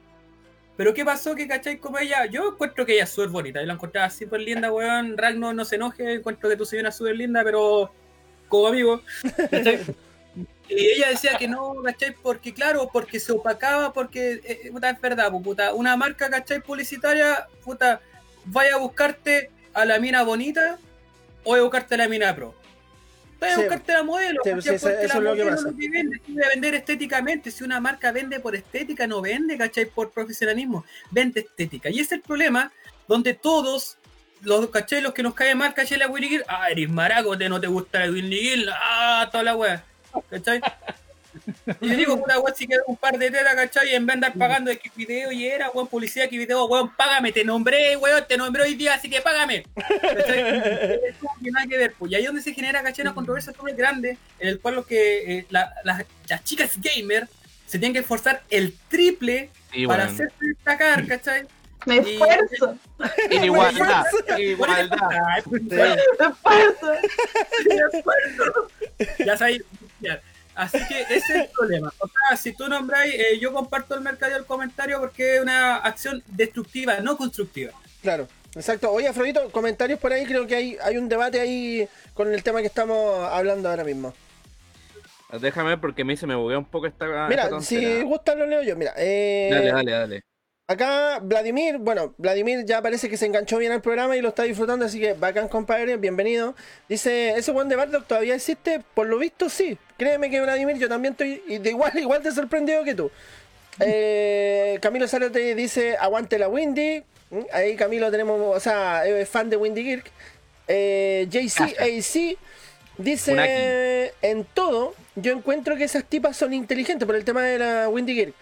Pero ¿qué pasó? Que cachai como ella, yo encuentro que ella es súper bonita, yo la encontraba súper linda, weón. Ragno no se enoje, encuentro que tú soy una súper linda, pero como amigo, ¿cachai? Y ella decía que no, ¿cachai? Porque claro, porque se opacaba, porque, eh, puta, es verdad, pues, puta, una marca, ¿cachai? Publicitaria, puta, vaya a buscarte a la mina bonita o vaya a buscarte a la mina pro. Vaya a buscarte la modelo, Sí, eso- la es lo que modelo pasa. vende, vender estéticamente. Si una marca vende por estética, no vende, ¿cachai? Por profesionalismo, vende estética. Y ese es el problema donde todos, los, ¿cachai? Los que nos cae mal, ¿cachai? La Gear, ah, eres maraco, te no te gusta la Gear, ah, toda la wea, ¿cachai? Y yo digo, puta weón, si queda un par de tetas, ¿cachai? Y en vez de andar pagando de qué video y era, weón, publicidad, qué video, weón, págame, te nombré, weón, te nombré hoy día, así que págame. Que pues. Y ahí es donde se genera, ¿cachai? Una controversia súper grande, en el cual lo que eh, la- las- las chicas gamer se tienen que esforzar el triple Y para bueno, hacerse destacar, ¿cachai? Me Y- esfuerzo. igualdad, igualdad. Pues. Me esfuerzo. de acuerdo. Ya sabéis. Así que ese es el problema. O sea, si tú nombráis, eh, yo comparto el mercado del comentario porque es una acción destructiva, no constructiva. Claro, exacto. Oye, Afrodito, comentarios por ahí, creo que hay, hay un debate ahí con el tema que estamos hablando ahora mismo. Déjame ver porque a mí se me buguea un poco esta. Mira, esta si gusta lo leo yo. Mira, eh, Dale, dale, dale. Acá Vladimir, bueno, Vladimir ya parece que se enganchó bien al programa y lo está disfrutando, así que bacán, compadre, bienvenido. Dice, ¿ese one de Bardock todavía existe? Por lo visto, sí. Créeme que Vladimir, yo también estoy de igual, igual de sorprendido que tú. Eh, Camilo Zárate dice, aguante la Windy. Mm, Ahí Camilo tenemos, o sea, es fan de Windy Kirk. Eh, JCAC dice, en todo, yo encuentro que esas tipas son inteligentes por el tema de la Windy Kirk.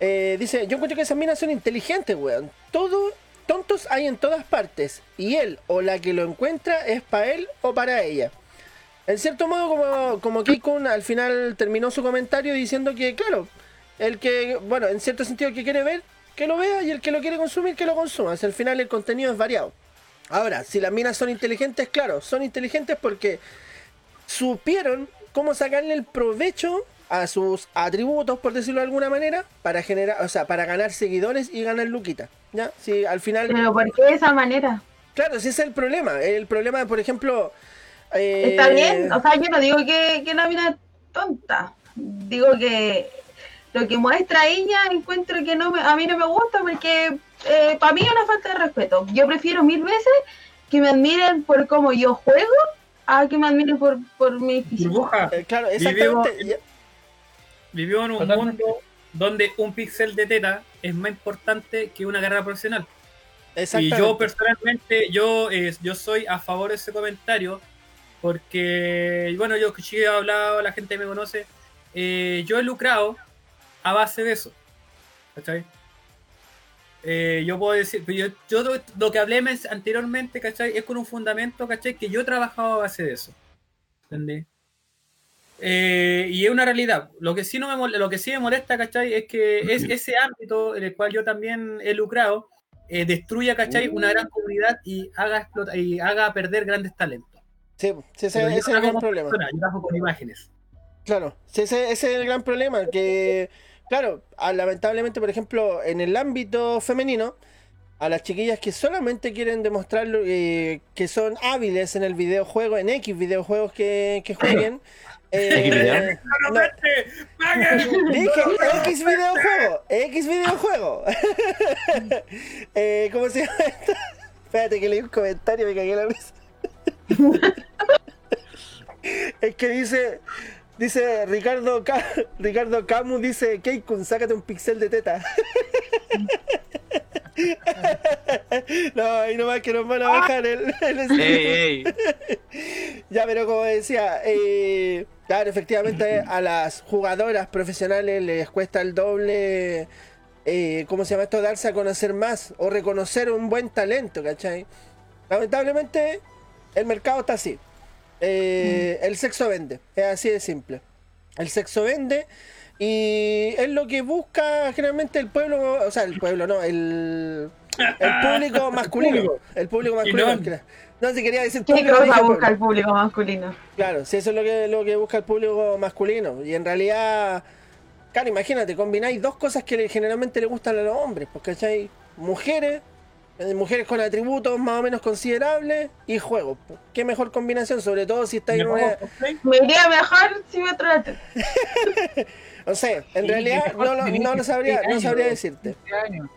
Eh, dice, yo encuentro que esas minas son inteligentes, weón. Todo, tontos hay en todas partes. Y él o la que lo encuentra es para él o para ella. En cierto modo, como, como al final terminó su comentario diciendo que, claro, el que, bueno, en cierto sentido, el que quiere ver, que lo vea, y el que lo quiere consumir, que lo consuma. O sea, al final el contenido es variado. Ahora, si las minas son inteligentes, claro, son inteligentes porque supieron cómo sacarle el provecho a sus atributos, por decirlo de alguna manera, para generar, o sea, para ganar seguidores y ganar luquita. ¿Ya? Si al final. Pero ¿por qué de esa manera? Claro, ese es el problema. El problema, por ejemplo. eh, Está bien, o sea, yo no digo que, que la mina es tonta. Digo que lo que muestra ella encuentro que no me- a mí no me gusta porque eh, para mí es una falta de respeto. Yo prefiero mil veces que me admiren por cómo yo juego a que me admiren por, por mi físico. Burbuja, eh, claro, exactamente. Vivimos en un Totalmente. mundo donde un píxel de teta es más importante que una carrera profesional. Y yo personalmente, yo, eh, yo soy a favor de ese comentario, porque, bueno, yo que he hablado, la gente me conoce, eh, yo he lucrado a base de eso. ¿Cachai? Eh, yo puedo decir, yo, yo lo- lo que hablé anteriormente, ¿cachai? Es con un fundamento, ¿cachai? Que yo he trabajado a base de eso. ¿Entendés? Eh, y es una realidad. Lo que sí no me mol- lo que sí me molesta, ¿cachai? Es que es ese ámbito en el cual yo también he lucrado, eh, destruya, ¿cachai? Una gran comunidad y haga explota- y haga perder grandes talentos. Sí, sí, ese, es el gran problema. personas, yo trabajo con imágenes. Claro, sí, ese, ese es el gran problema, que, claro, lamentablemente, por ejemplo, en el ámbito femenino, a las chiquillas que solamente quieren demostrar eh, que son hábiles en el videojuego, en X videojuegos que, que jueguen. eh, ¿X X videojuego, X videojuego. eh, ¿Cómo se llama esto? Espérate que leí un comentario y me cagué la risa. es que dice, dice Ricardo Ca- Ricardo Camus dice, Keikun, sácate un pixel de teta. no, ahí nomás que nos van a bajar el, el stream. Ey, ey. Ya, pero como decía, eh, claro, efectivamente a las jugadoras profesionales les cuesta el doble, eh, ¿cómo se llama esto? Darse a conocer más o reconocer un buen talento, ¿cachai? Lamentablemente el mercado está así. Eh, El sexo vende, es así de simple. El sexo vende y es lo que busca generalmente el pueblo, o sea, el pueblo no, el, el público masculino. El público masculino. no. Si quería decir ¿Qué cosa busca el público masculino? Claro, si eso es lo que, lo que busca el público masculino. Y en realidad, claro, imagínate, combináis dos cosas que generalmente le gustan a los hombres, porque ¿cachai? Mujeres, mujeres con atributos más o menos considerables y juegos. Qué mejor combinación, sobre todo si estáis en una... Me iría mejor si me trate. No sé, en Sí, realidad no, lo- no lo sabría, 16 no sabría decirte. 15 años.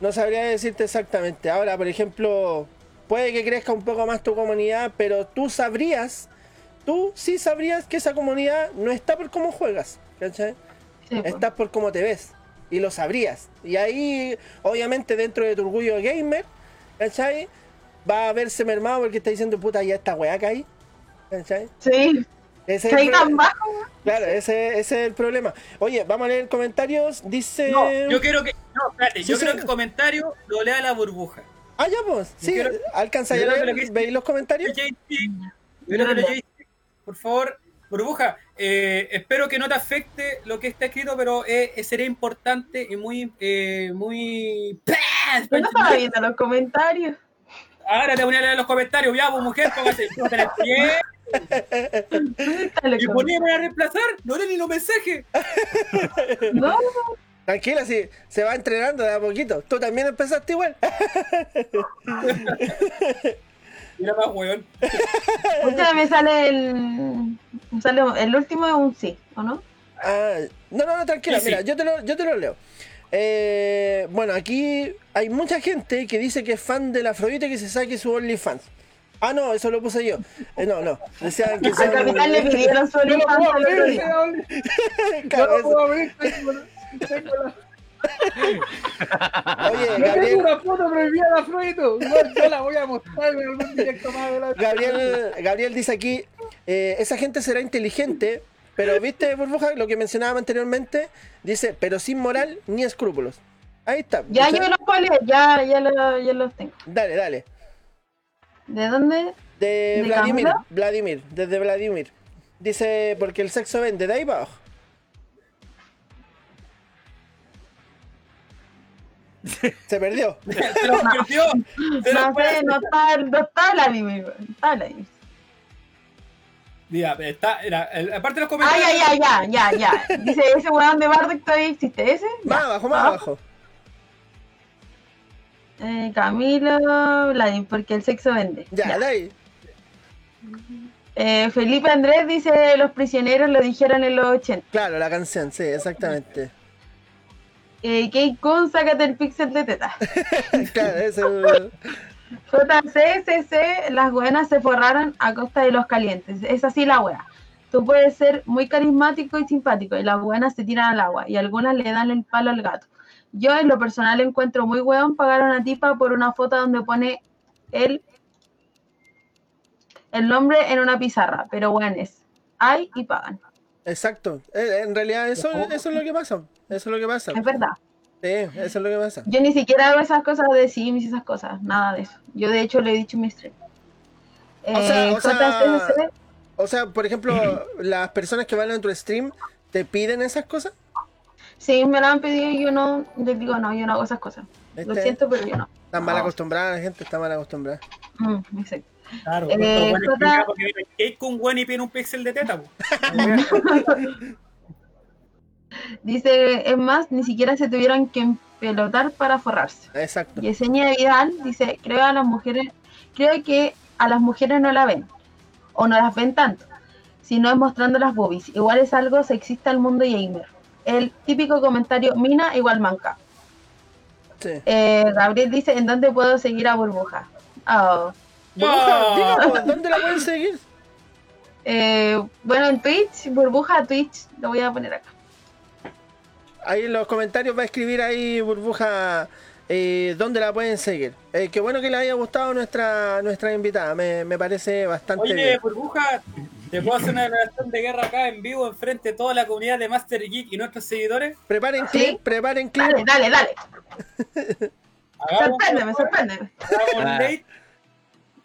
No sabría decirte exactamente. Ahora, por ejemplo, puede que crezca un poco más tu comunidad, pero tú sabrías, tú sí sabrías que esa comunidad no está por cómo juegas, ¿cachai? Sí, pues. Estás por cómo te ves. Y lo sabrías. Y ahí, obviamente, dentro de tu orgullo gamer, ¿cachai? Va a verse mermado porque está diciendo, puta, ya esta weá caí. ¿Cachai? Sí, Ese es caí el tan pro- bajo. Claro, ese, ese es el problema. Oye, vamos a leer comentarios. Dice. No, yo quiero que. No, espérate, Sí, yo sí. quiero que el comentario lo lea la burbuja. Ah, ya, pues. Sí, quiero- alcanza a creo que leer. lo que- ¿Veis los comentarios? Yo creo por favor, burbuja, eh, espero que no te afecte lo que está escrito, pero eh, sería importante y muy, eh, muy... Yo no estaba viendo los comentarios. Ahora te voy a leer los comentarios, ya, pues mujer, póngase, póngase en el pie ¿Dónde están los y comentarios? ponía a reemplazar, no leen ni los mensajes. No, Tranquila, sí, se va entrenando de a poquito. Tú también empezaste igual. Mira más, weón. usted me sale el. me Sale el último es un sí, ¿o no? Ah, no, no, no, tranquila, Sí, sí. mira, yo te lo, yo te lo leo. Eh, bueno, aquí hay mucha gente que dice que es fan del Afrodite que se saque su OnlyFans. Ah, no, eso lo puse yo. Eh, no, no. Decían que Al capitán le pidieron su OnlyFans puedo el otro abrir, día. Oye, Gabriel, una foto prohibida. Igual yo la voy a mostrar en algún directo más adelante. Gabriel, Gabriel dice aquí, eh, esa gente será inteligente, pero viste, burbuja, lo que mencionaba anteriormente, dice, pero sin moral ni escrúpulos. Ahí está. Ya yo los leer, ya, ya, lo- ya los tengo. Dale, dale. ¿De dónde? De ¿De Vladimir? Vladimir, desde Vladimir. Dice, porque el sexo vende, de ahí para Se perdió. Se lo perdió. Se No sé, no está, no está no está Vladimir. Mira, está, era, el- aparte de los Ah, comentarios. ya, ya, ya, ya, ya. Dice, ese weón de Bardock todavía existe, ¿ese? Más Ya. abajo, más Ah. abajo. Eh, Camilo, Vladimir, porque el sexo vende. Ya, Ya. de ahí. Eh, Felipe Andrés dice, los prisioneros lo dijeron en los 80. Claro, la canción, sí, exactamente. Eh, Kate Kun, sácate el pixel de teta. claro, es el... JCCC, las buenas se forraron a costa de los calientes. Es así la wea. Tú puedes ser muy carismático y simpático y las buenas se tiran al agua y algunas le dan el palo al gato. Yo en lo personal encuentro muy weón pagar a una tipa por una foto donde pone el, el nombre en una pizarra, pero weones, hay y pagan. Exacto. Eh, En realidad eso, eso es lo que pasa. Eso es lo que pasa. Es verdad. Sí, eso es lo que pasa. Yo ni siquiera hago esas cosas de Sims y esas cosas, nada de eso. Yo de hecho le he dicho en mi stream. O sea, Eh, o sea- JCCC, O sea, por ejemplo, las personas que van a tu stream te piden esas cosas. Sí, me lo han pedido y yo no, les digo, no, yo no hago esas cosas. Lo ¿Viste? siento, pero yo no. Están mal No. acostumbrada, la gente está mal acostumbrada. Mm, exacto. Claro, Eh, los buenos Jota- porque viene Kate con Gwen y pide un pixel de teta. Dice, es más, ni siquiera se tuvieron que pelotar para forrarse. Exacto. Yesenia Vidal dice, creo a las mujeres, creo que a las mujeres no la ven, o no las ven tanto, sino es mostrando las boobies. Igual es algo sexista al mundo gamer. El típico comentario, mina igual manca. Sí. Eh, Gabriel dice, ¿en dónde puedo seguir a Burbuja? Oh. Burbuja, díganos, ¿dónde la pueden seguir? Eh, bueno, en Twitch, Burbuja Twitch, lo voy a poner acá. Ahí en los comentarios va a escribir ahí Burbuja eh, dónde la pueden seguir. Eh, qué bueno que le haya gustado nuestra nuestra invitada, me, me parece bastante Oye, bien. burbuja, te puedo hacer una declaración de guerra acá en vivo enfrente de toda la comunidad de Master Geek y nuestros seguidores. Preparen Sí. clip, preparen clip. Dale, dale, dale. Sorpréndeme, sorpréndeme.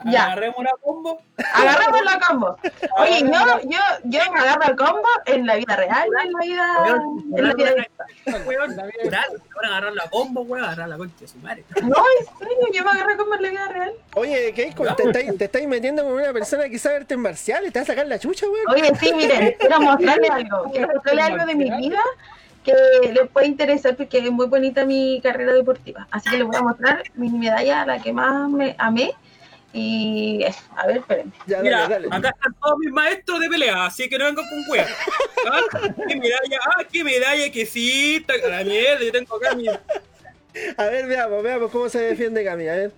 Ya. agarremos una combo. Agarramos la combo. Oye, yo, yo, yo me agarro el combo en la vida real, no en la vida, en la vida Weón, natural, ahora agarrar la combo, weón, agarrar la concha de su madre. No, en serio, yo me agarré combo en la vida real. Oye, Keiko, te estáis, te estáis metiendo con una persona que sabe artes marciales, te va a sacar la chucha, weón. Oye, sí, miren, quiero mostrarle algo. Quiero mostrarle algo de mi vida que les puede interesar porque es muy bonita mi carrera deportiva. Así que les voy a mostrar mi medalla, la que más me amé. Y eso, a ver, espérenme. Ya, Mira, dale, dale. acá están todos mis maestros de pelea, así que no vengan con weón. ¿Ah? ¿Qué medalla? Ah, qué medalla, que sí, la mierda, yo tengo acá mi. A ver, veamos, veamos cómo se defiende Cami, a ver.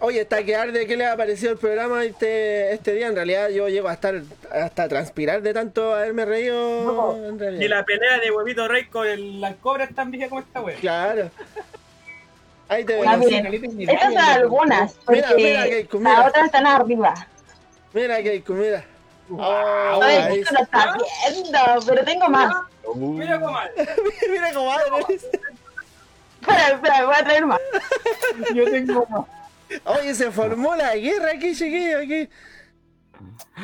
Oye, está que arde, ¿qué le ha parecido el programa este, este día? En realidad yo llego a estar hasta transpirar de tanto haberme reído. En realidad. Y la pelea de huevito rey con el, la cobra es tan vieja como esta weón. Claro. Ahí te veo. Estas son algunas, porque Mira, mira, Keiko, mira. las otras están arriba. Mira, Keiko, mira. Oh, A ver, ahí Keiko no está viendo, pero tengo más. Mira cómo mal. Mira, comadre. Espera, espera, voy a traer más. Yo tengo más. Oye, se formó la guerra aquí, chiquillo, aquí.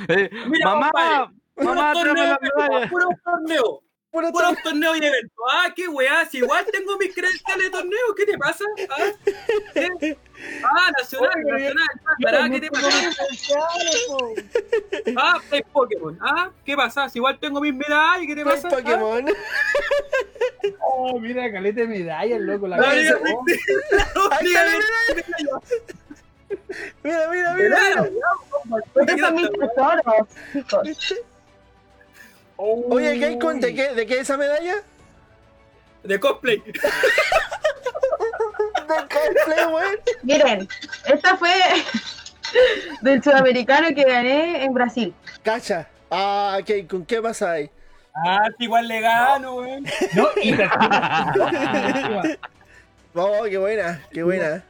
Eh, Mira, mamá, compadre, mamá, Puro torneo, puro torneo. Puro Puros to- torneos y eventos. Ah, qué weá, si igual tengo mis credenciales de torneo, ¿qué te pasa? Ah, ¿Qué? ah nacional, nacional, ah, ¿qué te pasa? Ah, play Pokémon. Ah, ¿qué pasa? Si igual tengo mis medallas, ¿qué te pasa? Pokémon. Oh, mira, caleta de medallas, loco. La la medalla. Mira, mira, mira. Medalla, Estos son mis tesoros, chicos. Oye, Keiko, ¿de qué, ¿de qué es esa medalla? De cosplay. De cosplay, weón. Miren, esta fue del sudamericano que gané en Brasil. Cacha. Ah, Keiko, ¿qué pasa ahí? Ah, igual le gano, weón. No, y Oh, qué buena, qué buena.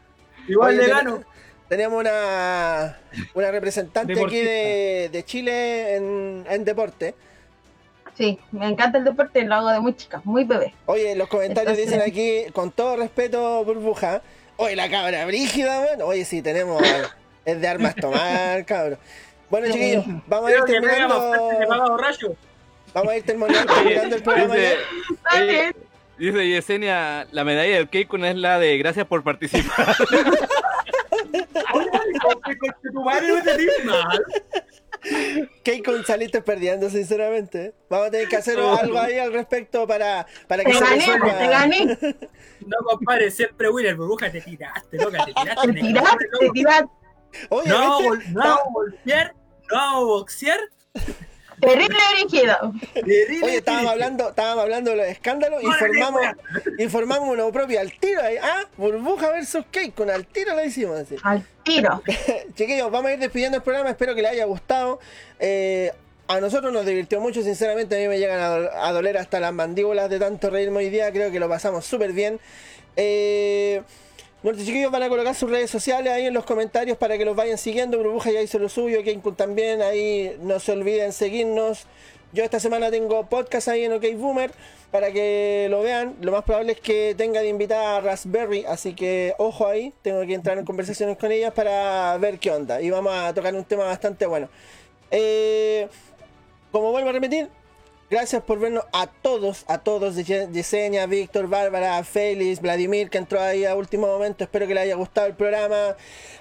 Igual Oye, le gano. Tenemos una, una representante aquí de, de Chile en, en deporte. Sí, me encanta el deporte, lo hago de muy chica, muy bebé. Oye, los comentarios Entonces- dicen aquí, con todo respeto, burbuja. Oye, la cabra brígida, weón. Oye, sí, tenemos. Es de armas tomar, cabrón. Bueno, chiquillos, vamos a ir Creo pega más terminando. Vamos a ir terminando, terminando el programa Dice, ya. dice Yesenia, la medalla del Keiko no es la de gracias por participar. No. Keiko saliste perdiendo, sinceramente. Vamos a tener que hacer algo ahí al respecto para, para que Te se gané, resuelva. te gané. No, compadre, siempre winner, burbuja, te tiraste, loca, te tiraste. Te tiraste, te tiraste. Oye, No, no vamos a golpear, no vamos a boxear. Terrible brígido. terrible, Oye, estábamos hablando, estábamos hablando de los escándalos y formamos, wea. y formamos uno propio al tiro ahí. Ah, burbuja versus cake, con al tiro lo hicimos así. Al tiro. Chiquillos, vamos a ir despidiendo el programa, espero que les haya gustado. Eh, a nosotros nos divirtió mucho, sinceramente a mí me llegan a, do- a doler hasta las mandíbulas de tanto reírme hoy día, creo que lo pasamos súper bien. Eh, nuestros chiquillos van a colocar sus redes sociales ahí en los comentarios para que los vayan siguiendo. Burbuja ya hizo lo suyo, Kenkun también, ahí no se olviden seguirnos. Yo esta semana tengo podcast ahí en OK Boomer para que lo vean. Lo más probable es que tenga de invitada a Raspberry, así que ojo ahí. Tengo que entrar en conversaciones con ellas para ver qué onda. Y vamos a tocar un tema bastante bueno. Eh, como vuelvo a repetir, gracias por vernos a todos, a todos, Ye- Yesenia, Víctor, Bárbara, Félix, Vladimir, que entró ahí a último momento. Espero que les haya gustado el programa.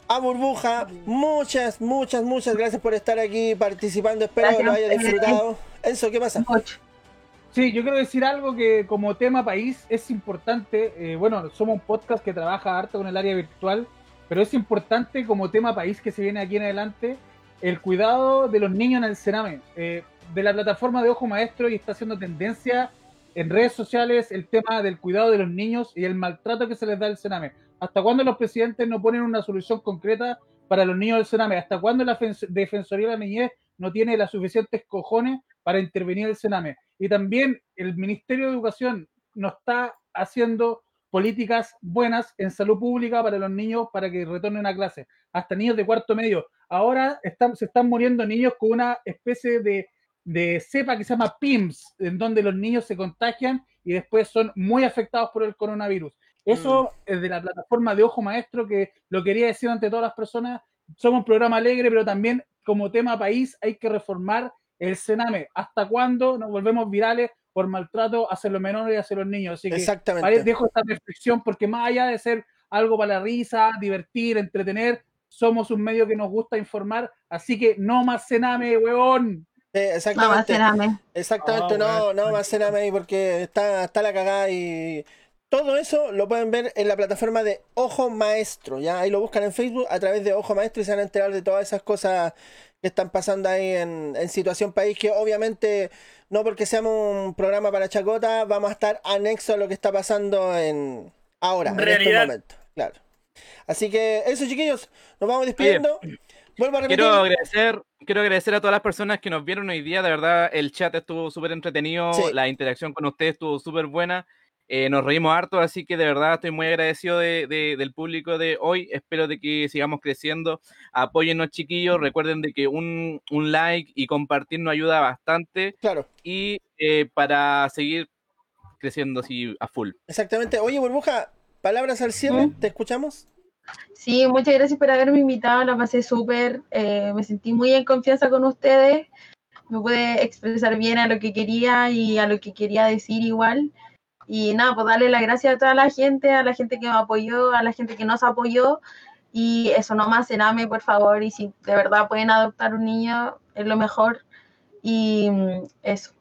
A Burbuja, muchas, muchas, muchas gracias por estar aquí participando. Espero que lo haya disfrutado. Enzo, ¿qué pasa? Mucho. Sí, yo quiero decir algo que como tema país es importante. eh, bueno, somos un podcast que trabaja harto con el área virtual, pero es importante como tema país que se viene aquí en adelante el cuidado de los niños en el Sename. Eh, de la plataforma de Ojo Maestro y está haciendo tendencia en redes sociales el tema del cuidado de los niños y el maltrato que se les da al Sename. ¿Hasta cuándo los presidentes no ponen una solución concreta para los niños del Sename? ¿Hasta cuándo la Fen- Defensoría de la Niñez no tiene las suficientes cojones para intervenir el Sename? Y también el Ministerio de Educación no está haciendo políticas buenas en salud pública para los niños para que retornen a clase, hasta niños de cuarto medio. Ahora están, se están muriendo niños con una especie de, de cepa que se llama PIMS, en donde los niños se contagian y después son muy afectados por el coronavirus. Eso es de la plataforma de Ojo Maestro, que lo quería decir ante todas las personas. Somos un programa alegre, pero también como tema país hay que reformar el Sename. ¿Hasta cuándo nos volvemos virales por maltrato hacia los menores y hacia los niños? Así que Exactamente. Vale, dejo esta reflexión porque más allá de ser algo para la risa, divertir, entretener, somos un medio que nos gusta informar, así que no más cename, huevón. Eh, exactamente. cename. Exactamente, Ah, no, no ahí porque está, está la cagada y todo eso lo pueden ver en la plataforma de Ojo Maestro, ya ahí lo buscan en Facebook a través de Ojo Maestro y se van a enterar de todas esas cosas que están pasando ahí en, en Situación País, que obviamente no porque seamos un programa para chacota, vamos a estar anexo a lo que está pasando en ahora, en este Realidad. momento, claro. Así que eso chiquillos, nos vamos despidiendo. Vuelvo a repetir. Quiero agradecer, quiero agradecer a todas las personas que nos vieron hoy día. De verdad, el chat estuvo súper entretenido, Sí. la interacción con ustedes estuvo súper buena. eh, nos reímos harto, así que de verdad estoy muy agradecido de- de- del público de hoy. Espero de que sigamos creciendo. Apóyennos, chiquillos. Recuerden de que un, un like y compartir nos ayuda bastante. Claro, Y eh, para seguir creciendo así a full. exactamente. Oye, Burbuja, palabras al cierre, ¿Mm? ¿te escuchamos? Sí, muchas gracias por haberme invitado, la pasé súper, eh, me sentí muy en confianza con ustedes, me pude expresar bien a lo que quería y a lo que quería decir igual. Y nada, pues darle las gracias a toda la gente, a la gente que me apoyó, a la gente que nos apoyó. Y eso, no más cename, por favor. Y si de verdad pueden adoptar un niño, es lo mejor. Y mm, eso.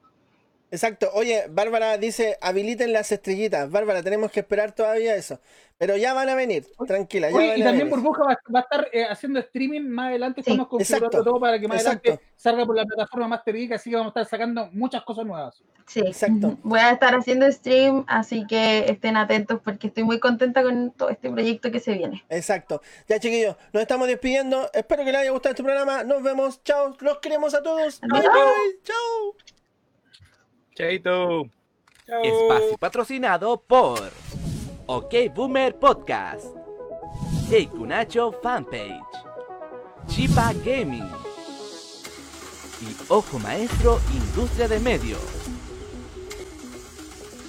Exacto. Oye, Bárbara dice, habiliten las estrellitas. Bárbara, tenemos que esperar todavía eso. Pero ya van a venir, tranquila, ya Oye, van y a también venir. Burbuja va, va a estar eh, haciendo streaming más adelante. Sí, Estamos configurando exacto, todo para que más exacto. adelante salga por la plataforma Master Geek, así que vamos a estar sacando muchas cosas nuevas. Sí, Exacto. voy a estar haciendo stream, así que estén atentos porque estoy muy contenta con todo este proyecto que se viene. Exacto. Ya, chiquillos, nos estamos despidiendo. Espero que les haya gustado este programa. Nos vemos. Chao. Los queremos a todos. Bye, bye. Chao. Chaito. Chao. Espacio patrocinado por OK Boomer Podcast, Hey Kunacho Fanpage, Chipa Gaming y Ojo Maestro Industria de Medios.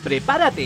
¡Prepárate!